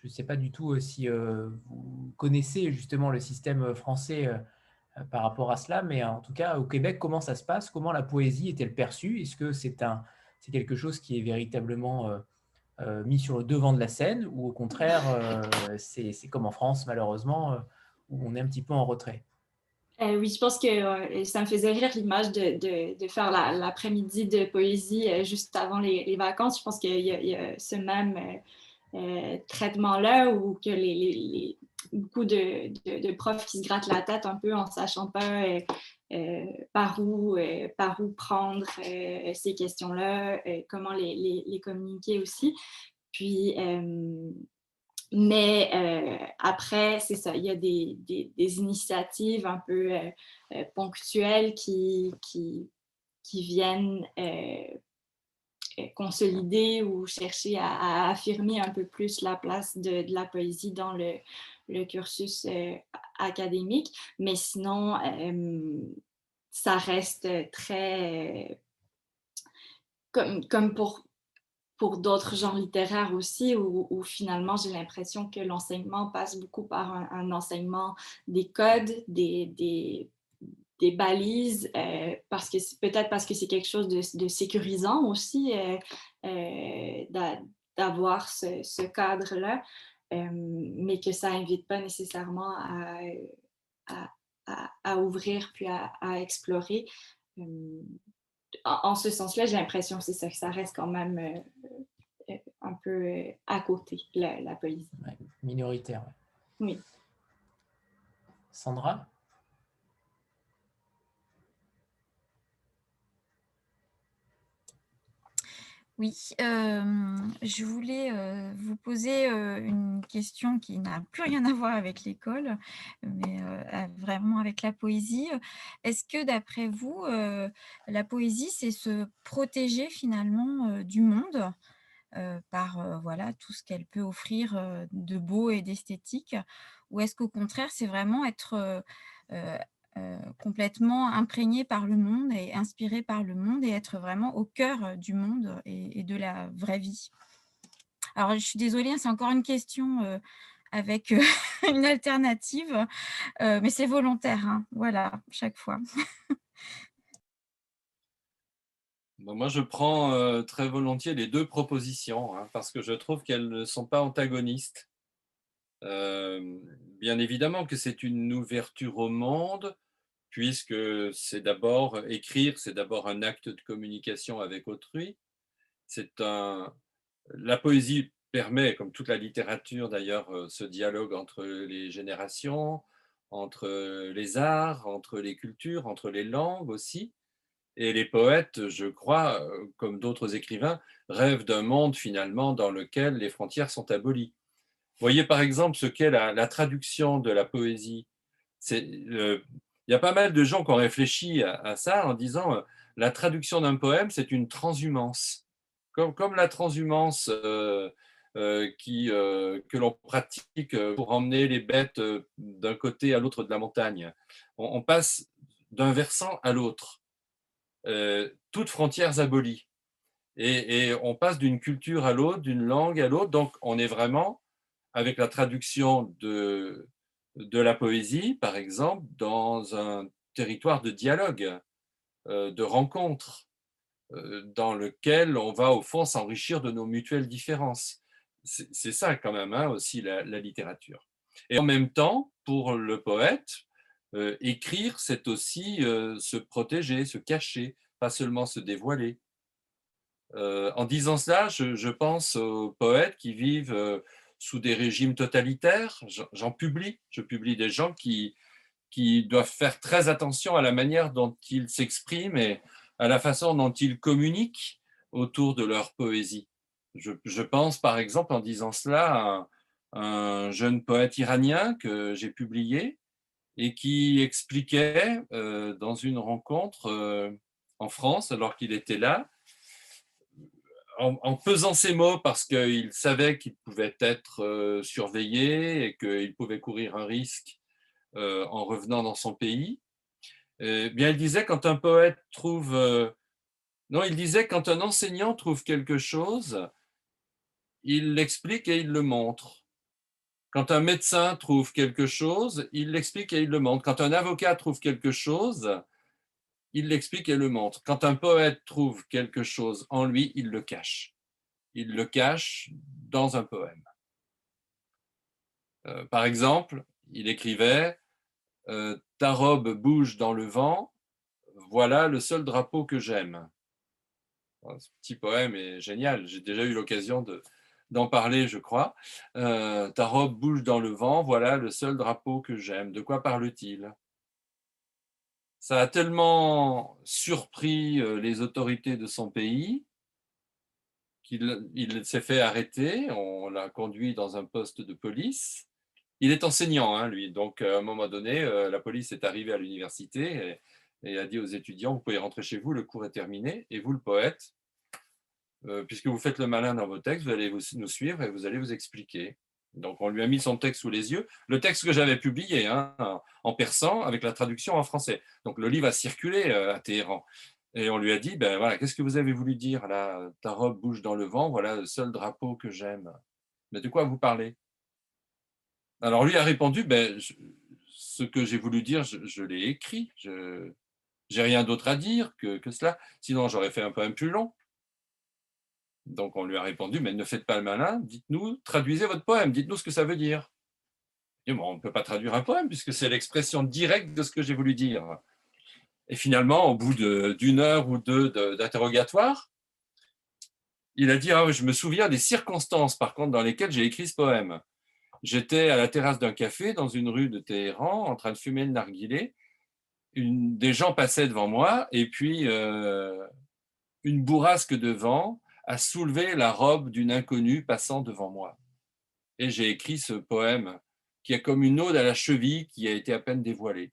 je sais pas du tout euh, si vous connaissez justement le système français par rapport à cela, mais en tout cas, au Québec, comment ça se passe? Comment la poésie est-elle perçue? Est-ce que c'est un, quelque chose qui est véritablement mis sur le devant de la scène ou au contraire, c'est, c'est comme en France, malheureusement, où on est un petit peu en retrait?
Euh, oui, je pense que euh, ça me faisait rire l'image de, de, faire l'après-midi de poésie euh, juste avant les, vacances. Je pense qu'il y, a ce même traitement-là ou que beaucoup de, profs qui se grattent la tête un peu en sachant pas par, où, par où prendre ces questions-là, comment les, les, communiquer aussi. Puis, mais euh, après, c'est ça, il y a des, des, initiatives un peu euh, euh, ponctuelles qui, qui, qui viennent consolider ou chercher à, affirmer un peu plus la place de, de la poésie dans le, le cursus académique. Mais sinon, ça reste très... Comme, comme pour pour d'autres genres littéraires aussi, où, finalement j'ai l'impression que l'enseignement passe beaucoup par un, enseignement des codes, des, des, balises, euh, parce que peut-être parce que c'est quelque chose de, sécurisant aussi euh, euh, d'avoir ce, cadre-là, mais que ça n'invite pas nécessairement à, à, ouvrir puis à, explorer. En, ce sens-là, j'ai l'impression que ça reste quand même un peu euh, à côté, la, poésie.
minoritaire.
Oui.
Sandra?
Oui, je voulais vous poser une question qui n'a plus rien à voir avec l'école, mais vraiment avec la poésie. Est-ce que d'après vous, la poésie, c'est se protéger finalement du monde? Par voilà, tout ce qu'elle peut offrir de beau et d'esthétique? Ou est-ce qu'au contraire, c'est vraiment être euh, complètement imprégné par le monde et inspiré par le monde et être vraiment au cœur euh, du monde et, de la vraie vie? Alors, je suis désolée, hein, c'est encore une question euh, avec [LAUGHS] une alternative, mais c'est volontaire, hein, voilà, chaque fois. [LAUGHS]
moi, je prends très volontiers les deux propositions hein, parce que je trouve qu'elles ne sont pas antagonistes. bien évidemment que c'est une ouverture au monde, puisque c'est d'abord écrire, c'est d'abord un acte de communication avec autrui. Un, la poésie permet, comme toute la littérature d'ailleurs, euh, ce dialogue entre les générations, entre les arts, entre les cultures, entre les langues aussi. Et les poètes, je crois, euh, comme d'autres écrivains, rêvent d'un monde finalement dans lequel les frontières sont abolies. Voyez par exemple ce qu'est la, traduction de la poésie. C'est il y a pas mal de gens qui ont réfléchi à, ça en disant euh, la traduction d'un poème, c'est une transhumance. Comme, la transhumance euh, euh, que l'on pratique pour emmener les bêtes d'un côté à l'autre de la montagne. On, passe d'un versant à l'autre, toutes frontières abolies. Et, et on passe d'une culture à l'autre, d'une langue à l'autre. Donc, on est vraiment, avec la traduction de, de la poésie, par exemple, dans un territoire de dialogue, euh, de rencontre, euh, dans lequel on va au fond s'enrichir de nos mutuelles différences. C'est ça quand même hein, aussi la, littérature. Et en même temps, pour le poète, euh, écrire, c'est aussi se protéger, se cacher, pas seulement se dévoiler. en disant cela, je, je, pense aux poètes qui vivent sous des régimes totalitaires. J'en publie. Je publie des gens qui, qui doivent faire très attention à la manière dont ils s'expriment et à la façon dont ils communiquent autour de leur poésie. Je, pense par exemple en disant cela à un, jeune poète iranien que j'ai publié et qui expliquait euh, dans une rencontre euh, en France alors qu'il était là en, pesant ses mots parce qu'il savait qu'il pouvait être euh, surveillé et qu'il pouvait courir un risque en revenant dans son pays. Eh bien, il disait quand un poète trouve, non, il disait quand un enseignant trouve quelque chose, il l'explique et il le montre. Quand un médecin trouve quelque chose, il l'explique et il le montre. Quand un avocat trouve quelque chose, il l'explique et le montre. Quand un poète trouve quelque chose en lui, il le cache. Il le cache dans un poème. Euh, par exemple, il écrivait euh, Ta robe bouge dans le vent, voilà le seul drapeau que j'aime. Ce petit poème est génial. J'ai déjà eu l'occasion de, d'en parler, je crois. Euh, ta robe bouge dans le vent, voilà le seul drapeau que j'aime. De quoi parle-t-il? Ça a tellement surpris euh, les autorités de son pays qu'il s'est fait arrêter, on l'a conduit dans un poste de police. Il est enseignant, hein, lui, donc à un moment donné, euh, la police est arrivée à l'université et, et a dit aux étudiants, vous pouvez rentrer chez vous, le cours est terminé, et vous, le poète, euh, puisque vous faites le malin dans vos textes, vous allez nous suivre et vous allez vous expliquer. Donc, on lui a mis son texte sous les yeux, le texte que j'avais publié hein, en persan avec la traduction en français. Donc, le livre a circulé euh, à Téhéran. Et on lui a dit, ben voilà, qu'est-ce que vous avez voulu dire là Ta robe bouge dans le vent, voilà le seul drapeau que j'aime. Mais de quoi vous parlez? Alors lui a répondu, ben, ce que j'ai voulu dire, je, l'ai écrit. Je n'ai rien d'autre à dire que, que cela. Sinon, j'aurais fait un poème plus long. Donc on lui a répondu, mais ne faites pas le malin, dites-nous, traduisez votre poème, dites-nous ce que ça veut dire. Et bon, on ne peut pas traduire un poème puisque c'est l'expression directe de ce que j'ai voulu dire. Et finalement, au bout d'une heure ou deux d'interrogatoire, il a dit ah, Je me souviens des circonstances, par contre, dans lesquelles j'ai écrit ce poème. J'étais à la terrasse d'un café dans une rue de Téhéran en train de fumer le narguilé. Des gens passaient devant moi et puis euh, une bourrasque de vent a soulevé la robe d'une inconnue passant devant moi. Et j'ai écrit ce poème qui est comme une ode à la cheville qui a été à peine dévoilée.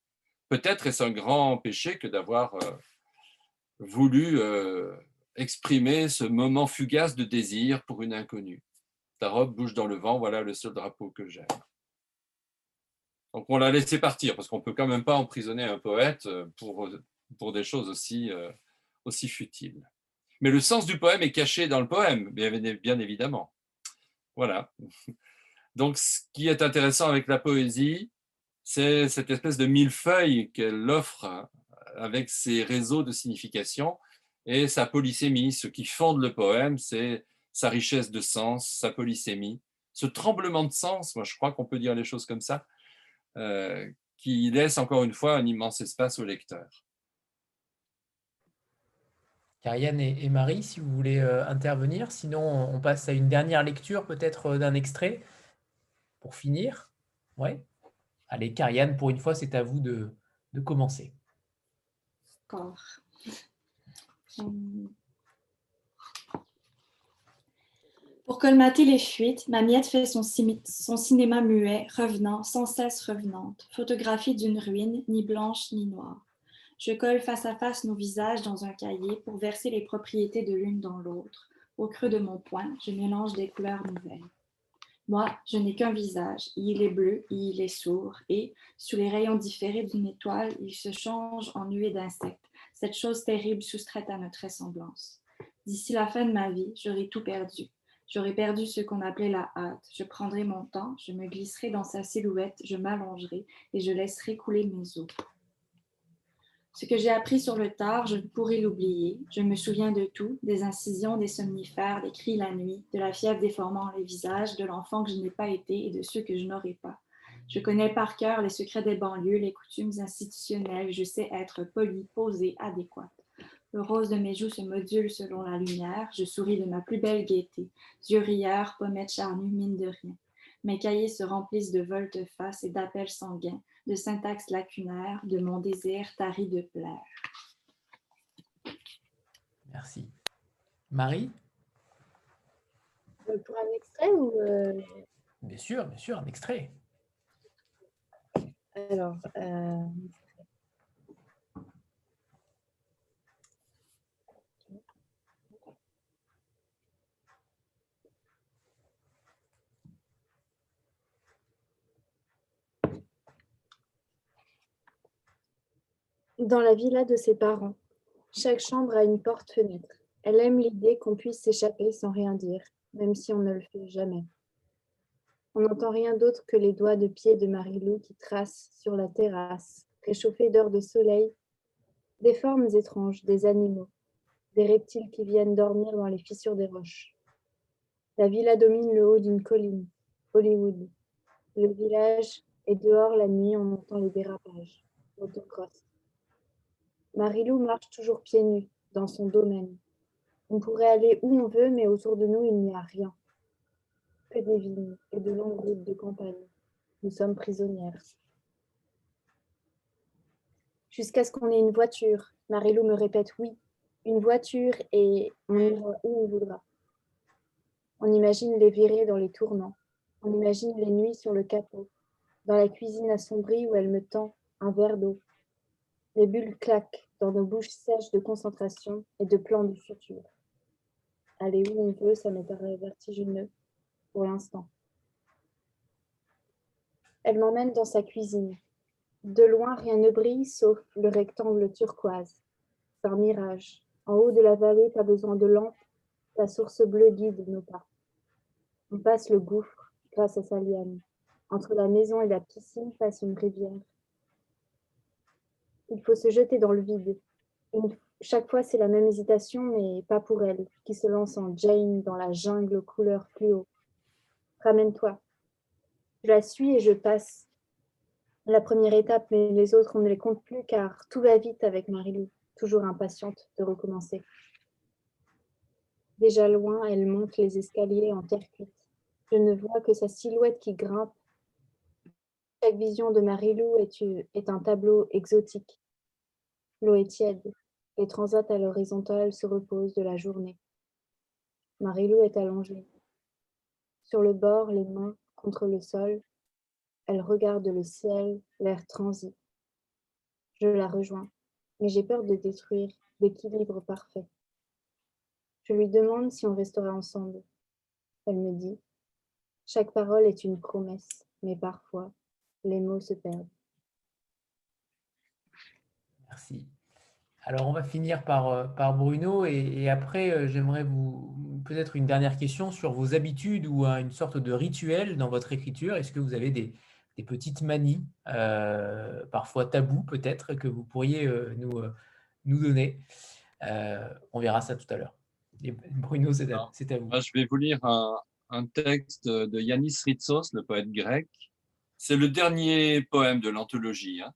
Peut-être est-ce un grand péché que d'avoir euh, voulu euh, exprimer ce moment fugace de désir pour une inconnue. Ta robe bouge dans le vent, voilà le seul drapeau que j'aime. Donc on l'a laissé partir parce qu'on ne peut quand même pas emprisonner un poète euh, pour, pour des choses aussi, aussi futiles. Mais le sens du poème est caché dans le poème, bien évidemment. Voilà. Donc, ce qui est intéressant avec la poésie, c'est cette espèce de millefeuille qu'elle offre avec ses réseaux de signification et sa polysémie. Ce qui fonde le poème, c'est sa richesse de sens, sa polysémie, ce tremblement de sens, moi je crois qu'on peut dire les choses comme ça, euh, qui laisse encore une fois un immense espace au lecteur.
Karianne et, Marie, si vous voulez euh, intervenir. Sinon, on passe à une dernière lecture peut-être euh, d'un extrait pour finir. Ouais. Allez, Karianne, pour une fois, c'est à vous de, commencer.
D'accord. Hum. Pour colmater les fuites, ma miette fait son, son, cinéma muet, revenant, sans cesse revenante, photographie d'une ruine, ni blanche ni noire. Je colle face à face nos visages dans un cahier pour verser les propriétés de l'une dans l'autre. Au creux de mon poing, je mélange des couleurs nouvelles. Moi, je n'ai qu'un visage. Il est bleu, il est sourd, et, sous les rayons différés d'une étoile, il se change en nuée d'insectes, cette chose terrible soustraite à notre ressemblance. D'ici la fin de ma vie, j'aurai tout perdu. J'aurai perdu ce qu'on appelait la hâte. Je prendrai mon temps, je me glisserai dans sa silhouette, je m'allongerai et je laisserai couler mes os. Ce que j'ai appris sur le tard, je ne pourrai l'oublier. Je me souviens de tout, des incisions, des somnifères, des cris la nuit, de la fièvre déformant les visages, de l'enfant que je n'ai pas été et de ceux que je n'aurai pas. Je connais par cœur les secrets des banlieues, les coutumes institutionnelles. Je sais être poli, posé, adéquate. Le rose de mes joues se module selon la lumière. Je souris de ma plus belle gaieté. Yeux rieurs, pommettes charnues, mine de rien. Mes cahiers se remplissent de volte-face et d'appels sanguins de syntaxe lacunaire, de mon désir tari de plaire.
Merci. Marie?
Euh, Pour un extrait ou... Euh,
bien sûr, bien sûr, un extrait.
Alors, euh, Dans la villa de ses parents, chaque chambre a une porte-fenêtre. Elle aime l'idée qu'on puisse s'échapper sans rien dire, même si on ne le fait jamais. On n'entend rien d'autre que les doigts de pied de Marie-Lou qui tracent sur la terrasse, réchauffée d'heures de soleil, des formes étranges, des animaux, des reptiles qui viennent dormir dans les fissures des roches. La villa domine le haut d'une colline, Hollywood. Le village est dehors la nuit, on entend les dérapages, l'autocross. Marilou marche toujours pieds nus, dans son domaine. On pourrait aller où on veut, mais autour de nous, il n'y a rien. que des vignes et de longues routes de campagne. Nous sommes prisonnières. Jusqu'à ce qu'on ait une voiture. Marilou me répète oui, une voiture et on ira où on voudra. On imagine les virées dans les tournants. On imagine les nuits sur le capot, dans la cuisine assombrie où elle me tend un verre d'eau. Les bulles claquent dans nos bouches sèches de concentration et de plans du futur. Aller où on veut, ça me paraît vertigineux pour l'instant. Elle m'emmène dans sa cuisine. De loin, rien ne brille sauf le rectangle turquoise. C'est un mirage. En haut de la vallée, pas besoin de lampe. La source bleue guide nos pas. On passe le gouffre grâce à sa liane. Entre la maison et la piscine passe une rivière. Il faut se jeter dans le vide. Chaque fois, c'est la même hésitation, mais pas pour elle, qui se lance en Jane dans la jungle aux couleurs fluo. Ramène-toi. Je la suis et je passe. La première étape, mais les autres, on ne les compte plus car tout va vite avec Marilou, toujours impatiente de recommencer. Déjà loin, elle monte les escaliers en terre cuite. Je ne vois que sa silhouette qui grimpe. Chaque vision de Marilou est, est un tableau exotique. L'eau est tiède. Les transats à l'horizontale se reposent de la journée. Marilou est allongée. Sur le bord, les mains contre le sol, elle regarde le ciel, l'air transi. Je la rejoins, mais j'ai peur de détruire l'équilibre parfait. Je lui demande si on restera ensemble. Elle me dit, chaque parole est une promesse, mais parfois, les mots se perdent.
Merci. Alors, on va finir par, euh, par Bruno et, et après, euh, j'aimerais vous peut-être une dernière question sur vos habitudes ou une sorte de rituel dans votre écriture. Est-ce que vous avez des, des petites manies, euh, parfois tabous peut-être, que vous pourriez euh, nous, euh, nous donner? Euh, On verra ça tout à l'heure. Bruno, c'est à, vous.
Je vais vous lire un, un texte de Yanis Ritsos, le poète grec. C'est le dernier poème de l'anthologie. hein.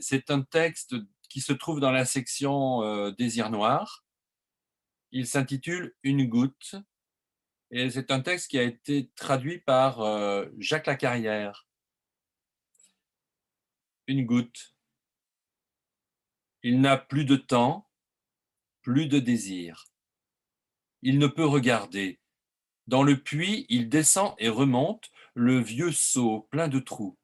C'est un texte qui se trouve dans la section euh, Désir noir. Il s'intitule Une goutte. Et c'est un texte qui a été traduit par euh, Jacques Lacarrière. Une goutte. Il n'a plus de temps, plus de désir. Il ne peut regarder. Dans le puits, il descend et remonte le vieux seau plein de trous.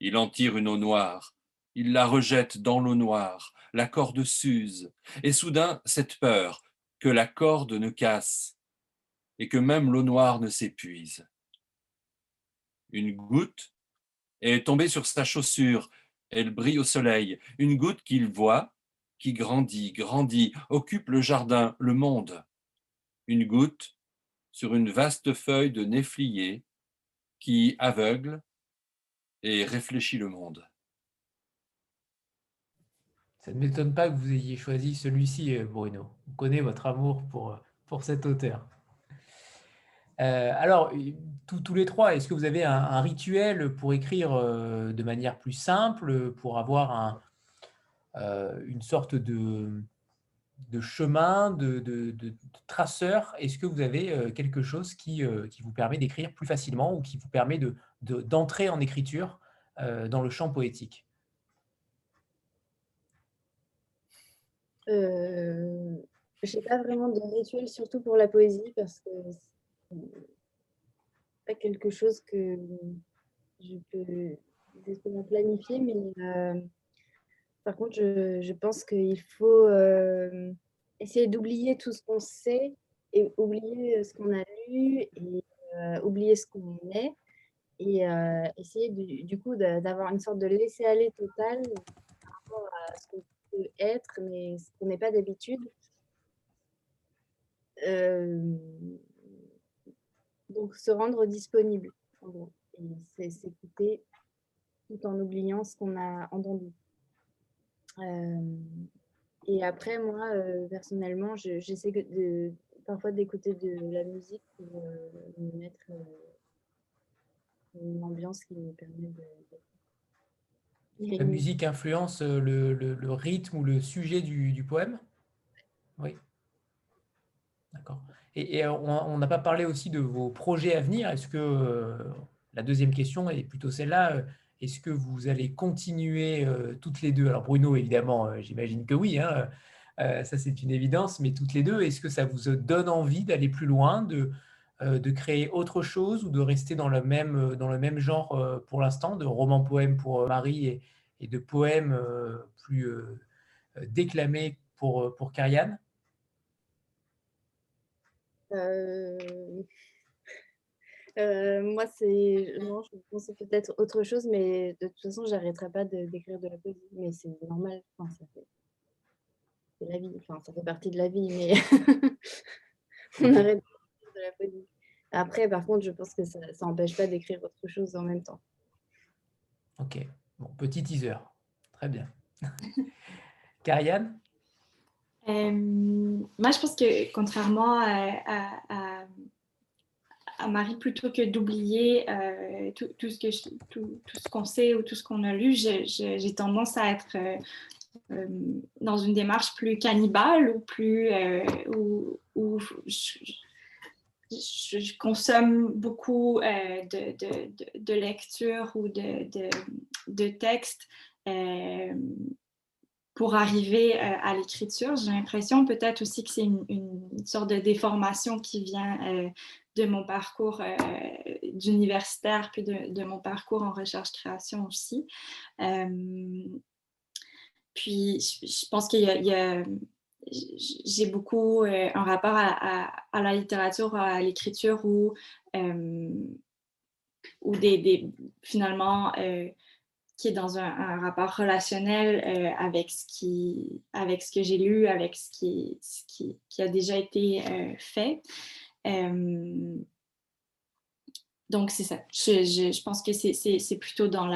Il en tire une eau noire. Il la rejette dans l'eau noire. La corde s'use. Et soudain, cette peur que la corde ne casse et que même l'eau noire ne s'épuise. Une goutte est tombée sur sa chaussure. Elle brille au soleil. Une goutte qu'il voit, qui grandit, grandit, occupe le jardin, le monde. Une goutte sur une vaste feuille de néflier qui aveugle et réfléchit le monde.
Ça ne m'étonne pas que vous ayez choisi celui-ci, euh, Bruno. On connaît votre amour pour, euh, pour cet auteur. Euh, alors, tous, les trois, est-ce que vous avez un, rituel pour écrire de manière plus simple, pour avoir un, une sorte de, de chemin, de, de- traceur Est-ce que vous avez euh, quelque chose qui, euh, qui vous permet d'écrire plus facilement ou qui vous permet de, de- d'entrer en écriture euh, dans le champ poétique?
Euh, je n'ai pas vraiment de rituel, surtout pour la poésie, parce que c'est pas quelque chose que je peux planifier, mais par contre, je, pense qu'il faut euh, essayer d'oublier tout ce qu'on sait et oublier ce qu'on a lu et euh, oublier ce qu'on est et euh, essayer du, coup d'a- d'avoir une sorte de laisser-aller total par rapport à ce qu'on peut être, mais ce qu'on n'est pas d'habitude. Euh, donc se rendre disponible, et s'écouter tout en oubliant ce qu'on a entendu. Euh, et après, moi, euh, personnellement, je- j'essaie de, parfois d'écouter de la musique pour euh, me mettre une ambiance qui me permet de... de-
La musique influence le, le- le rythme ou le sujet du, du poème? Oui. D'accord. Et, on n'a pas parlé aussi de vos projets à venir? Est-ce que la deuxième question est plutôt celle-là Est-ce que vous allez continuer toutes les deux? Alors Bruno, évidemment, j'imagine que oui. Hein, ça, c'est une évidence. Mais toutes les deux, est-ce que ça vous donne envie d'aller plus loin, de, créer autre chose ou de rester dans le même, genre pour l'instant, de roman-poème pour Marie et, de poèmes plus déclamés pour, pour
euh, moi, c'est. Non, je pensais peut-être autre chose, mais de toute façon, j'arrêterai pas d'écrire de, la poésie. Mais c'est normal. Enfin, ça fait... C'est la vie. Enfin, ça fait partie de la vie, mais [LAUGHS] on arrête d'écrire de la poésie. Après, par contre, je pense que ça n'empêche pas d'écrire autre chose en même temps.
Ok. Bon, petit teaser. Très bien. [LAUGHS] Karianne?
Euh, moi, je pense que contrairement à, Marie, plutôt que d'oublier euh, tout, ce que tout, qu'on sait ou tout ce qu'on a lu, j'ai tendance à être euh, dans une démarche plus cannibale ou plus où, je, consomme beaucoup de, de, de, lecture ou de, de textes pour arriver euh, à l'écriture. J'ai l'impression peut-être aussi que c'est une, sorte de déformation qui vient euh, de mon parcours euh, d'universitaire puis de, mon parcours en recherche-création aussi. puis je pense qu'il y a, j'ai beaucoup un rapport à, la littérature, à l'écriture où des, finalement qui est dans un, rapport relationnel euh, avec, ce qui, avec ce que j'ai lu, avec ce qui, qui, a déjà été euh, fait. Euh, donc, c'est ça. Je, pense que c'est plutôt dans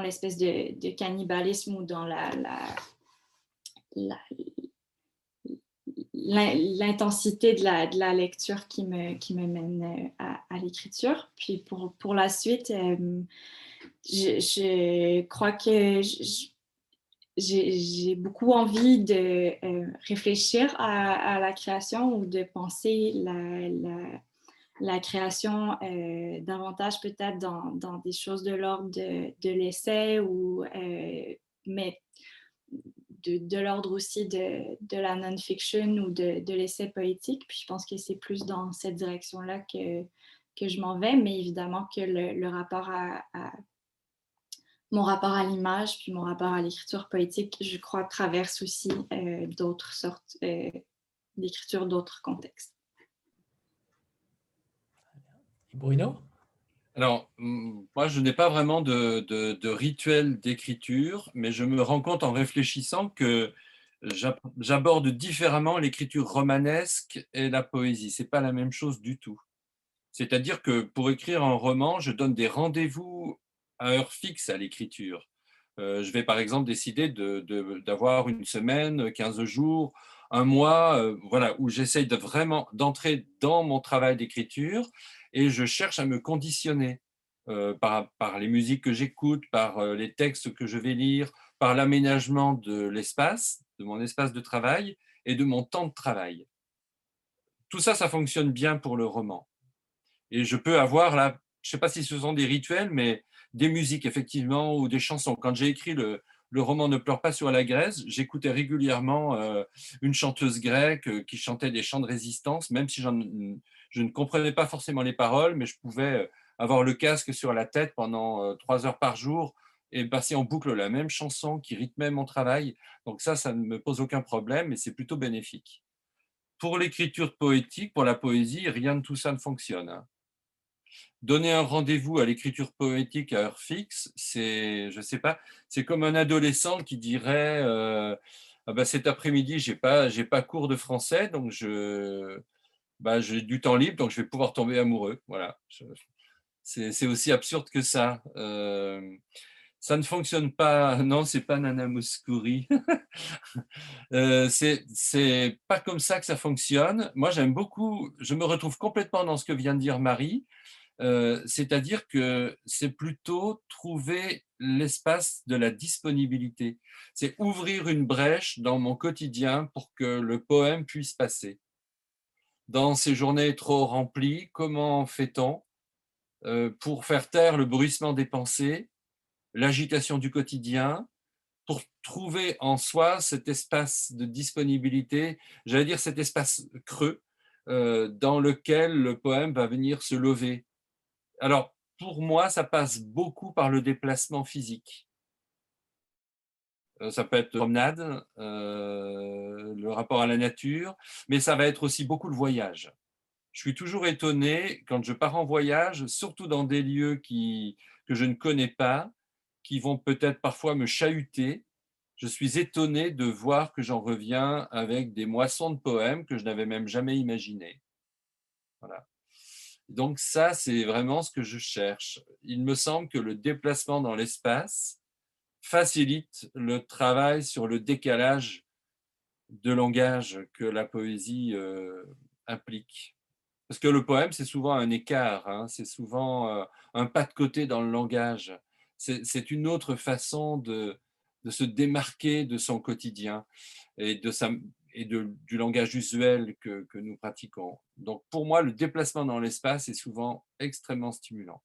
l'espèce de, cannibalisme ou dans l'intensité de la, lecture qui me, mène à, à l'écriture. Puis pour, pour la suite, je, crois que j'ai beaucoup envie de euh, réfléchir à, la création ou de penser la, création euh, davantage peut-être dans, des choses de l'ordre de, l'essai ou euh, mais de, l'ordre aussi de, la non-fiction ou de, l'essai poétique. Puis je pense que c'est plus dans cette direction-là que, que je m'en vais, mais évidemment que le, le rapport à, à mon rapport à l'image, puis mon rapport à l'écriture poétique, je crois, traverse aussi euh, d'autres sortes euh, d'écriture, d'autres contextes.
Bruno?
Alors, moi, je n'ai pas vraiment de, de, rituel d'écriture, mais je me rends compte en réfléchissant que j'aborde différemment l'écriture romanesque et la poésie. Ce n'est pas la même chose du tout. C'est-à-dire que pour écrire un roman, je donne des rendez-vous heure fixe à l'écriture. Euh, je vais par exemple décider d'avoir une semaine, 15 jours, un mois, euh, voilà, où j'essaye de vraiment d'entrer dans mon travail d'écriture et je cherche à me conditionner euh, par, par, les musiques que j'écoute, par les textes que je vais lire, par l'aménagement de l'espace, de mon espace de travail et de mon temps de travail. Tout ça, ça fonctionne bien pour le roman. Et je peux avoir là, je ne sais pas si ce sont des rituels, mais des musiques, effectivement, ou des chansons. Quand j'ai écrit le, roman Ne pleure pas sur la Grèce, j'écoutais régulièrement euh, une chanteuse grecque euh, qui chantait des chants de résistance, même si je ne comprenais pas forcément les paroles, mais je pouvais euh, avoir le casque sur la tête pendant trois heures par jour et passer en boucle la même chanson qui rythmait mon travail. Donc ça, ça ne me pose aucun problème et c'est plutôt bénéfique. Pour l'écriture poétique, pour la poésie, rien de tout ça ne fonctionne. Hein donner un rendez-vous à l'écriture poétique à heure fixe, c'est, je sais pas, c'est comme un adolescent qui dirait euh, ah bah, cet après-midi j'ai pas j'ai pas cours de français donc je bah, j'ai du temps libre donc je vais pouvoir tomber amoureux. Voilà, c'est, aussi absurde que ça. Euh, ça ne fonctionne pas. [LAUGHS] Non, c'est pas Nana Mouskouri. [LAUGHS] euh, c'est pas comme ça que ça fonctionne. Moi, j'aime beaucoup. Je me retrouve complètement dans ce que vient de dire Marie. Euh, c'est-à-dire que c'est plutôt trouver l'espace de la disponibilité. C'est ouvrir une brèche dans mon quotidien pour que le poème puisse passer. dans ces journées trop remplies, comment fait-on euh, pour faire taire le bruissement des pensées, l'agitation du quotidien, pour trouver en soi cet espace de disponibilité, j'allais dire cet espace creux euh, dans lequel le poème va venir se lever? Alors, pour moi, ça passe beaucoup par le déplacement physique. Euh, ça peut être promenade, euh, le rapport à la nature, mais ça va être aussi beaucoup le voyage. Je suis toujours étonné quand je pars en voyage, surtout dans des lieux qui, que je ne connais pas, qui vont peut-être parfois me chahuter. Je suis étonné de voir que j'en reviens avec des moissons de poèmes que je n'avais même jamais imaginées. Voilà. Donc ça, c'est vraiment ce que je cherche. Il me semble que le déplacement dans l'espace, facilite le travail sur le décalage de langage que la poésie euh, implique. Parce que le poème, c'est souvent un écart, hein, c'est souvent euh, un pas de côté dans le langage. C'est une autre façon de, de, se démarquer de son quotidien et, de sa, et de, du langage usuel que, que nous pratiquons. Donc pour moi, le déplacement dans l'espace est souvent extrêmement stimulant.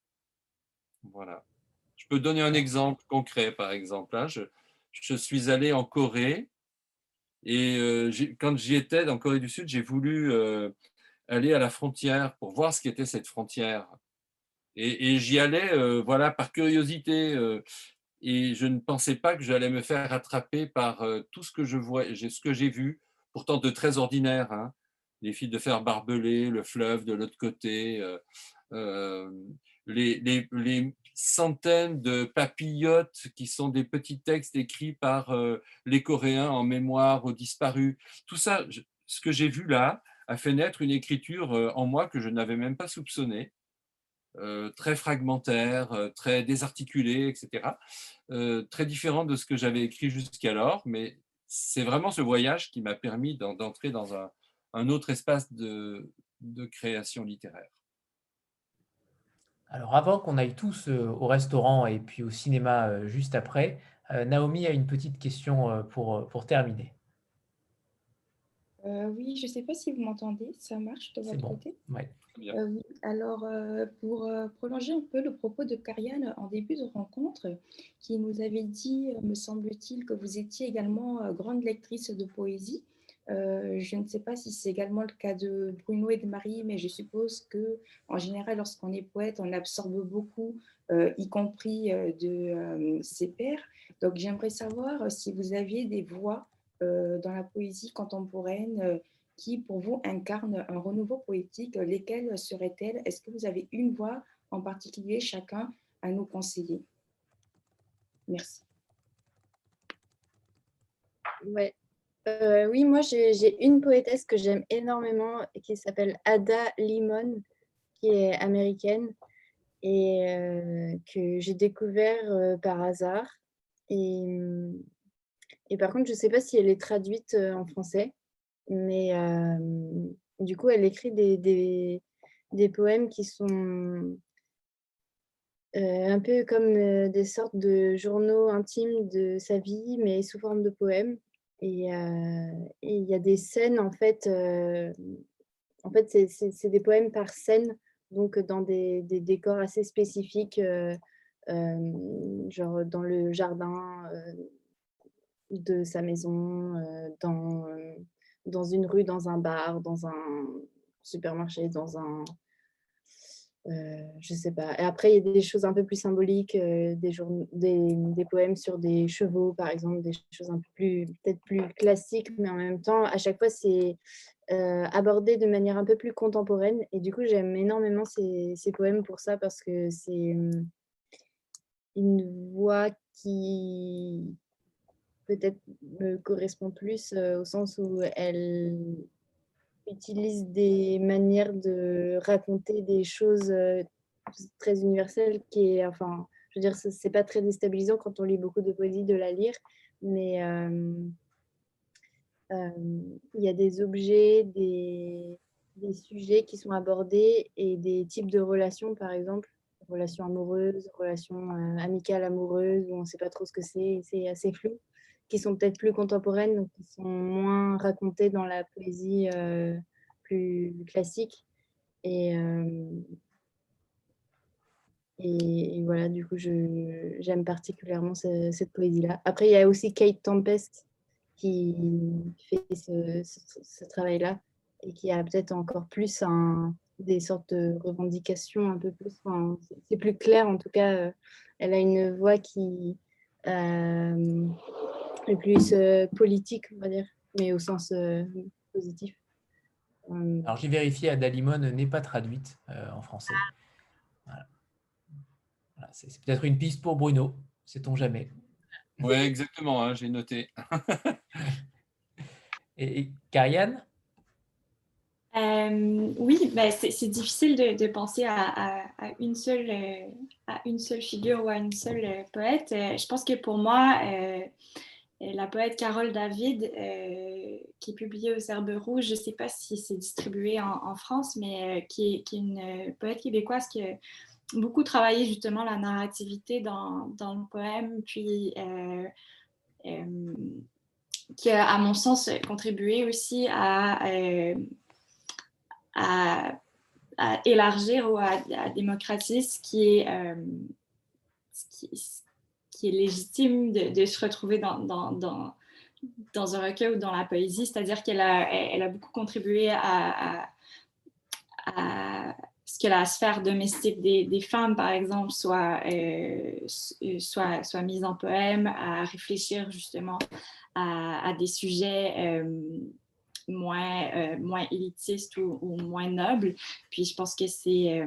Voilà. Je peux donner un exemple concret, par exemple. Hein. Je, suis allé en Corée et euh, quand j'y étais, en Corée du Sud, j'ai voulu euh, aller à la frontière pour voir ce qu'était cette frontière. Et, j'y allais euh, voilà, par curiosité. et je ne pensais pas que j'allais me faire attraper par tout ce que je vois, ce que j'ai vu, pourtant de très ordinaire. Hein. Les fils de fer barbelés, le fleuve de l'autre côté, les, les, les, centaines de papillotes qui sont des petits textes écrits par euh, les Coréens en mémoire aux disparus. Tout ça, ce que j'ai vu là, a fait naître une écriture euh, en moi que je n'avais même pas soupçonnée, euh, très fragmentaire, très désarticulée, etc. très différent de ce que j'avais écrit jusqu'alors, mais c'est vraiment ce voyage qui m'a permis d'entrer dans un, autre espace de création littéraire.
Alors avant qu'on aille tous euh, au restaurant et puis au cinéma euh, juste après, euh, Naomi a une petite question pour, pour terminer.
Oui, je ne sais pas si vous m'entendez, ça marche de votre côté?
Ouais.
oui. Alors, pour prolonger un peu le propos de Karianne en début de rencontre, qui nous avait dit, me semble-t-il, que vous étiez également grande lectrice de poésie. Euh, je ne sais pas si c'est également le cas de Bruno et de Marie, mais je suppose que en général, lorsqu'on est poète, on absorbe beaucoup, euh, y compris euh, de ses pairs. Donc, j'aimerais savoir si vous aviez des voix dans la poésie contemporaine qui, pour vous, incarnent un renouveau poétique. Lesquelles seraient-elles? Est-ce que vous avez une voix en particulier, chacun, à nous conseiller? Merci.
Ouais, euh, oui, moi j'ai une poétesse que j'aime énormément qui s'appelle Ada Limon, qui est américaine et euh, que j'ai découvert euh, par hasard. Et, et, par contre, je ne sais pas si elle est traduite en français, mais du coup, elle écrit des, des, poèmes qui sont un peu comme des sortes de journaux intimes de sa vie, mais sous forme de poèmes. Et il y a des scènes, en fait, en fait c'est des poèmes par scène, donc dans des, des décors assez spécifiques, genre dans le jardin de sa maison, dans, dans une rue, dans un bar, dans un supermarché, dans un, euh, je sais pas. Et après, il y a des choses un peu plus symboliques, euh, des, des, des, poèmes sur des chevaux, par exemple, des choses un peu plus, peut-être plus classiques, mais en même temps, à chaque fois, c'est euh, abordé de manière un peu plus contemporaine. Et du coup, j'aime énormément ces, ces, poèmes pour ça, parce que c'est hum, une voix qui peut-être me correspond plus au sens où elle utilise des manières de raconter des choses euh, très universelles qui enfin, je veux dire, c'est pas très déstabilisant quand on lit beaucoup de poésie de la lire, mais euh, euh, il y a des objets, des, des, sujets qui sont abordés et des types de relations, par exemple, relations amoureuses, relations amicales amoureuses, où on ne sait pas trop ce que c'est, c'est assez flou qui sont peut-être plus contemporaines, donc qui sont moins racontées dans la poésie euh, plus classique. Et, et, voilà, du coup, j'aime particulièrement cette poésie-là. Après, il y a aussi Kate Tempest qui fait ce, travail-là et qui a peut-être encore plus des sortes de revendications un peu plus. c'est plus clair en tout cas. elle a une voix qui euh, plus euh, politique, on va dire, mais au sens euh, positif.
Alors j'ai vérifié, Adalimone n'est pas traduite en français. Voilà. c'est peut-être une piste pour Bruno, sait-on jamais.
Oui, exactement, hein, j'ai noté. [LAUGHS]
et, et Karianne?
Euh, oui, ben c'est difficile de, penser à, une seule, euh, à une seule figure ou à une seule euh, poète. je pense que pour moi, la poète Carole David, qui est publiée aux Herbes Rouges, je ne sais pas si c'est distribué en, France, mais qui est, une poète québécoise qui a beaucoup travaillé justement la narrativité dans, le poème, puis qui a, à mon sens, contribué aussi à élargir ou à, démocratiser ce qui est, euh, est légitime de, se retrouver dans, dans, dans, dans, un recueil ou dans la poésie, c'est-à-dire qu'elle a, elle a beaucoup contribué à, à, ce que la sphère domestique des, des femmes, par exemple, soit, euh, soit, soit, mise en poème, à réfléchir justement à, des sujets. Euh, moins, euh, moins élitiste ou, moins noble. Puis je pense que c'est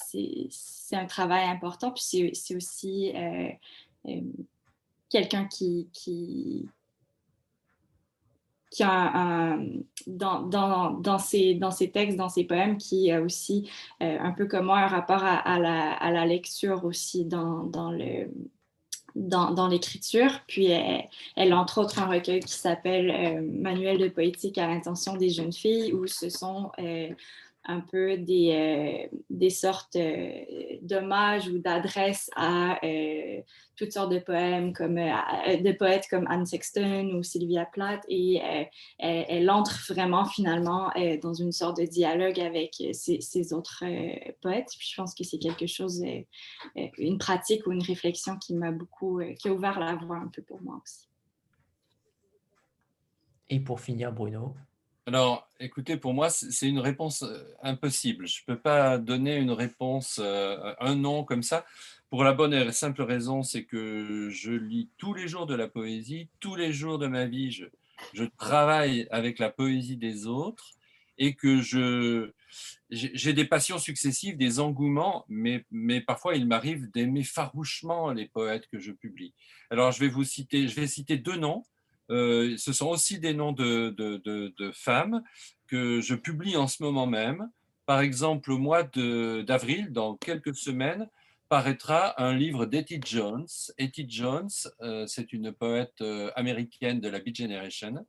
c'est un travail important. Puis c'est aussi euh, quelqu'un qui, a dans, dans, ses, textes, dans ses poèmes, qui a aussi, un peu comme moi, un rapport à, la, lecture aussi dans, l'écriture. Puis elle, elle, entre autres un recueil qui s'appelle euh, Manuel de poétique à l'intention des jeunes filles, où ce sont euh, un peu des, euh, des sortes euh, d'hommages ou d'adresses à euh, toutes sortes de poèmes, comme, de poètes comme Anne Sexton ou Sylvia Plath, et elle, entre vraiment finalement dans une sorte de dialogue avec ces, autres poètes. Puis je pense que c'est quelque chose, une pratique ou une réflexion qui m'a beaucoup, qui a ouvert la voie un peu pour moi aussi.
Et pour finir, Bruno
alors, écoutez, pour moi, c'est une réponse euh, impossible. Je ne peux pas donner une réponse, euh, un nom comme ça, pour la bonne et simple raison, c'est que je lis tous les jours de la poésie, tous les jours de ma vie, je, travaille avec la poésie des autres et que j'ai des passions successives, des engouements, mais, mais parfois il m'arrive d'aimer farouchement les poètes que je publie. Alors je vais vous citer, je vais citer deux noms. Euh, ce sont aussi des noms de, femmes que je publie en ce moment même. Par exemple, au mois d'avril, dans quelques semaines, paraîtra un livre d'Etty Jones. Etty Jones, euh, c'est une poète euh, américaine de la Beat Generation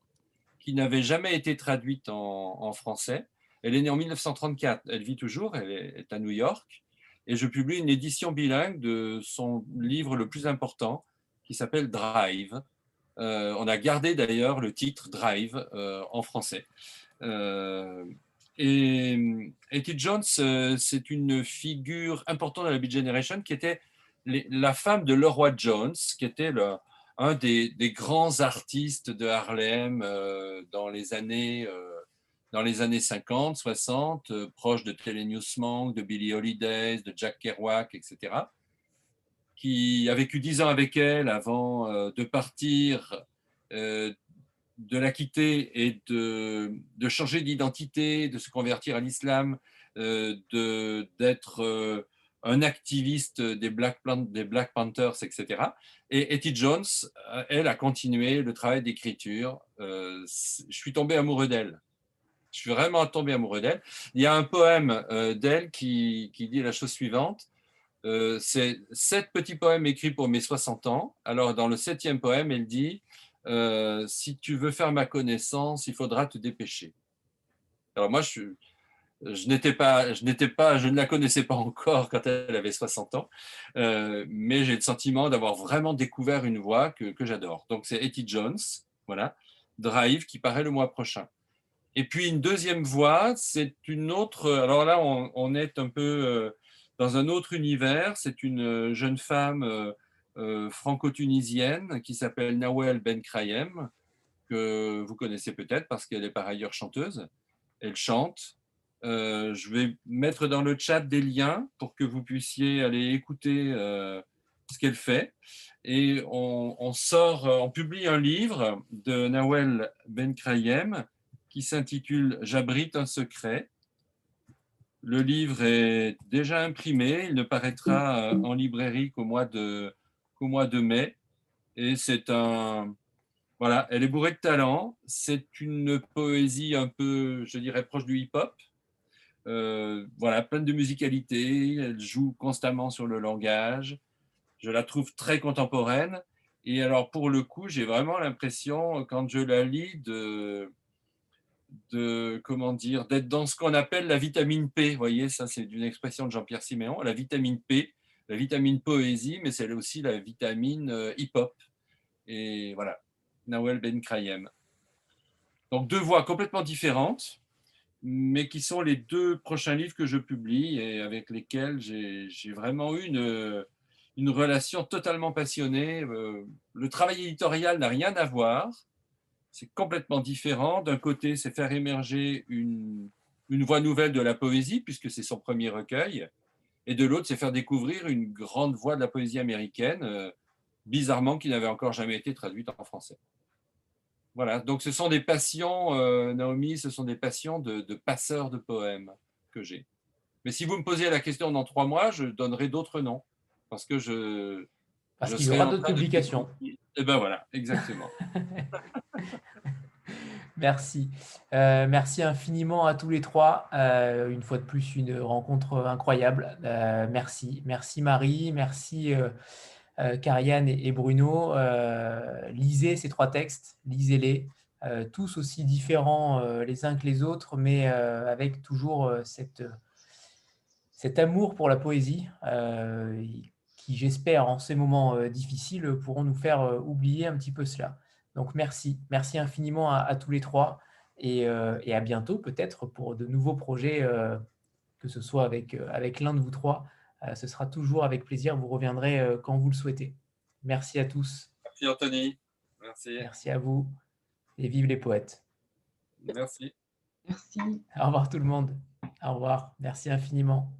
qui n'avait jamais été traduite en, français. Elle est née en 1934, elle vit toujours, elle est, à New York. Et je publie une édition bilingue de son livre le plus important qui s'appelle Drive, euh, on a gardé d'ailleurs le titre Drive euh, en français. Euh, et Etty Jones, c'est une figure importante de la Beat Generation qui était la femme de Leroy Jones, qui était un des, grands artistes de Harlem dans, les années, dans les années 50, 60, proche de Thelonious Monk, de Billie Holiday, de Jack Kerouac, etc qui a vécu dix ans avec elle avant euh, de partir, euh, de la quitter et de, de changer d'identité, de se convertir à l'islam, euh, d'être un activiste des Black, Panthers, etc. Et Etty Jones, elle, a continué le travail d'écriture. je suis tombé amoureux d'elle. Je suis vraiment tombé amoureux d'elle. Il y a un poème d'elle qui, qui, dit la chose suivante. Euh, c'est sept petits poèmes écrits pour mes 60 ans. Alors, dans le septième poème, elle dit euh, Si tu veux faire ma connaissance, il faudra te dépêcher. Alors, moi, je, je n'étais pas, je n'étais pas, je ne la connaissais pas encore quand elle avait 60 ans, euh, mais j'ai le sentiment d'avoir vraiment découvert une voix que, que j'adore. Donc, c'est Etty Jones, voilà, Drive, qui paraît le mois prochain. Et puis une deuxième voie, c'est une autre. Alors là, on, est un peu dans un autre univers. C'est une jeune femme franco-tunisienne qui s'appelle Nawel Ben Krayem, que vous connaissez peut-être parce qu'elle est par ailleurs chanteuse. Elle chante. je vais mettre dans le chat des liens pour que vous puissiez aller écouter ce qu'elle fait. Et on, sort, on publie un livre de Nawel Ben Krayem qui s'intitule J'abrite un secret. Le livre est déjà imprimé, il ne paraîtra en librairie qu'au mois de, mois de mai. Et c'est un. Voilà, elle est bourrée de talent. C'est une poésie un peu, je dirais, proche du hip-hop. Euh, voilà, pleine de musicalité. Elle joue constamment sur le langage. Je la trouve très contemporaine. Et alors, pour le coup, j'ai vraiment l'impression, quand je la lis, de, de comment dire, d'être dans ce qu'on appelle la vitamine P. Vous voyez, ça, c'est une expression de Jean-Pierre Siméon. La vitamine P, la vitamine poésie, mais c'est aussi la vitamine euh, hip-hop. Et voilà, Nawel Ben Krayem. Donc, deux voix complètement différentes mais qui sont les deux prochains livres que je publie et avec lesquels j'ai vraiment eu une, une relation totalement passionnée. Euh, le travail éditorial n'a rien à voir. C'est complètement différent. D'un côté, c'est faire émerger une, une voie nouvelle de la poésie, puisque c'est son premier recueil. Et de l'autre, c'est faire découvrir une grande voix de la poésie américaine, euh, bizarrement, qui n'avait encore jamais été traduite en français. Voilà, donc ce sont des passions, euh, Naomi, ce sont des passions de, de passeurs de poèmes que j'ai. Mais si vous me posez la question dans trois mois, je donnerai d'autres noms parce que je.
Parce qu'il y aura d'autres publications.
Et eh ben voilà, exactement. [LAUGHS]
merci. Euh, merci infiniment à tous les trois. Euh, une fois de plus, une rencontre incroyable. Euh, merci. Merci Marie, merci Carianne et, Bruno. lisez ces trois textes, lisez-les. tous aussi différents les uns que les autres, mais avec toujours cette, cet amour pour la poésie qui, j'espère, en ces moments euh, difficiles, pourront nous faire euh, oublier un petit peu cela. Donc merci, merci infiniment à, tous les trois et, euh, et à bientôt peut-être pour de nouveaux projets, que ce soit avec, avec l'un de vous trois. ce sera toujours avec plaisir, vous reviendrez quand vous le souhaitez. Merci à tous.
Merci Anthony.
Merci. Merci à vous et vive les poètes.
Merci.
Merci.
Au revoir tout le monde. Au revoir. Merci infiniment.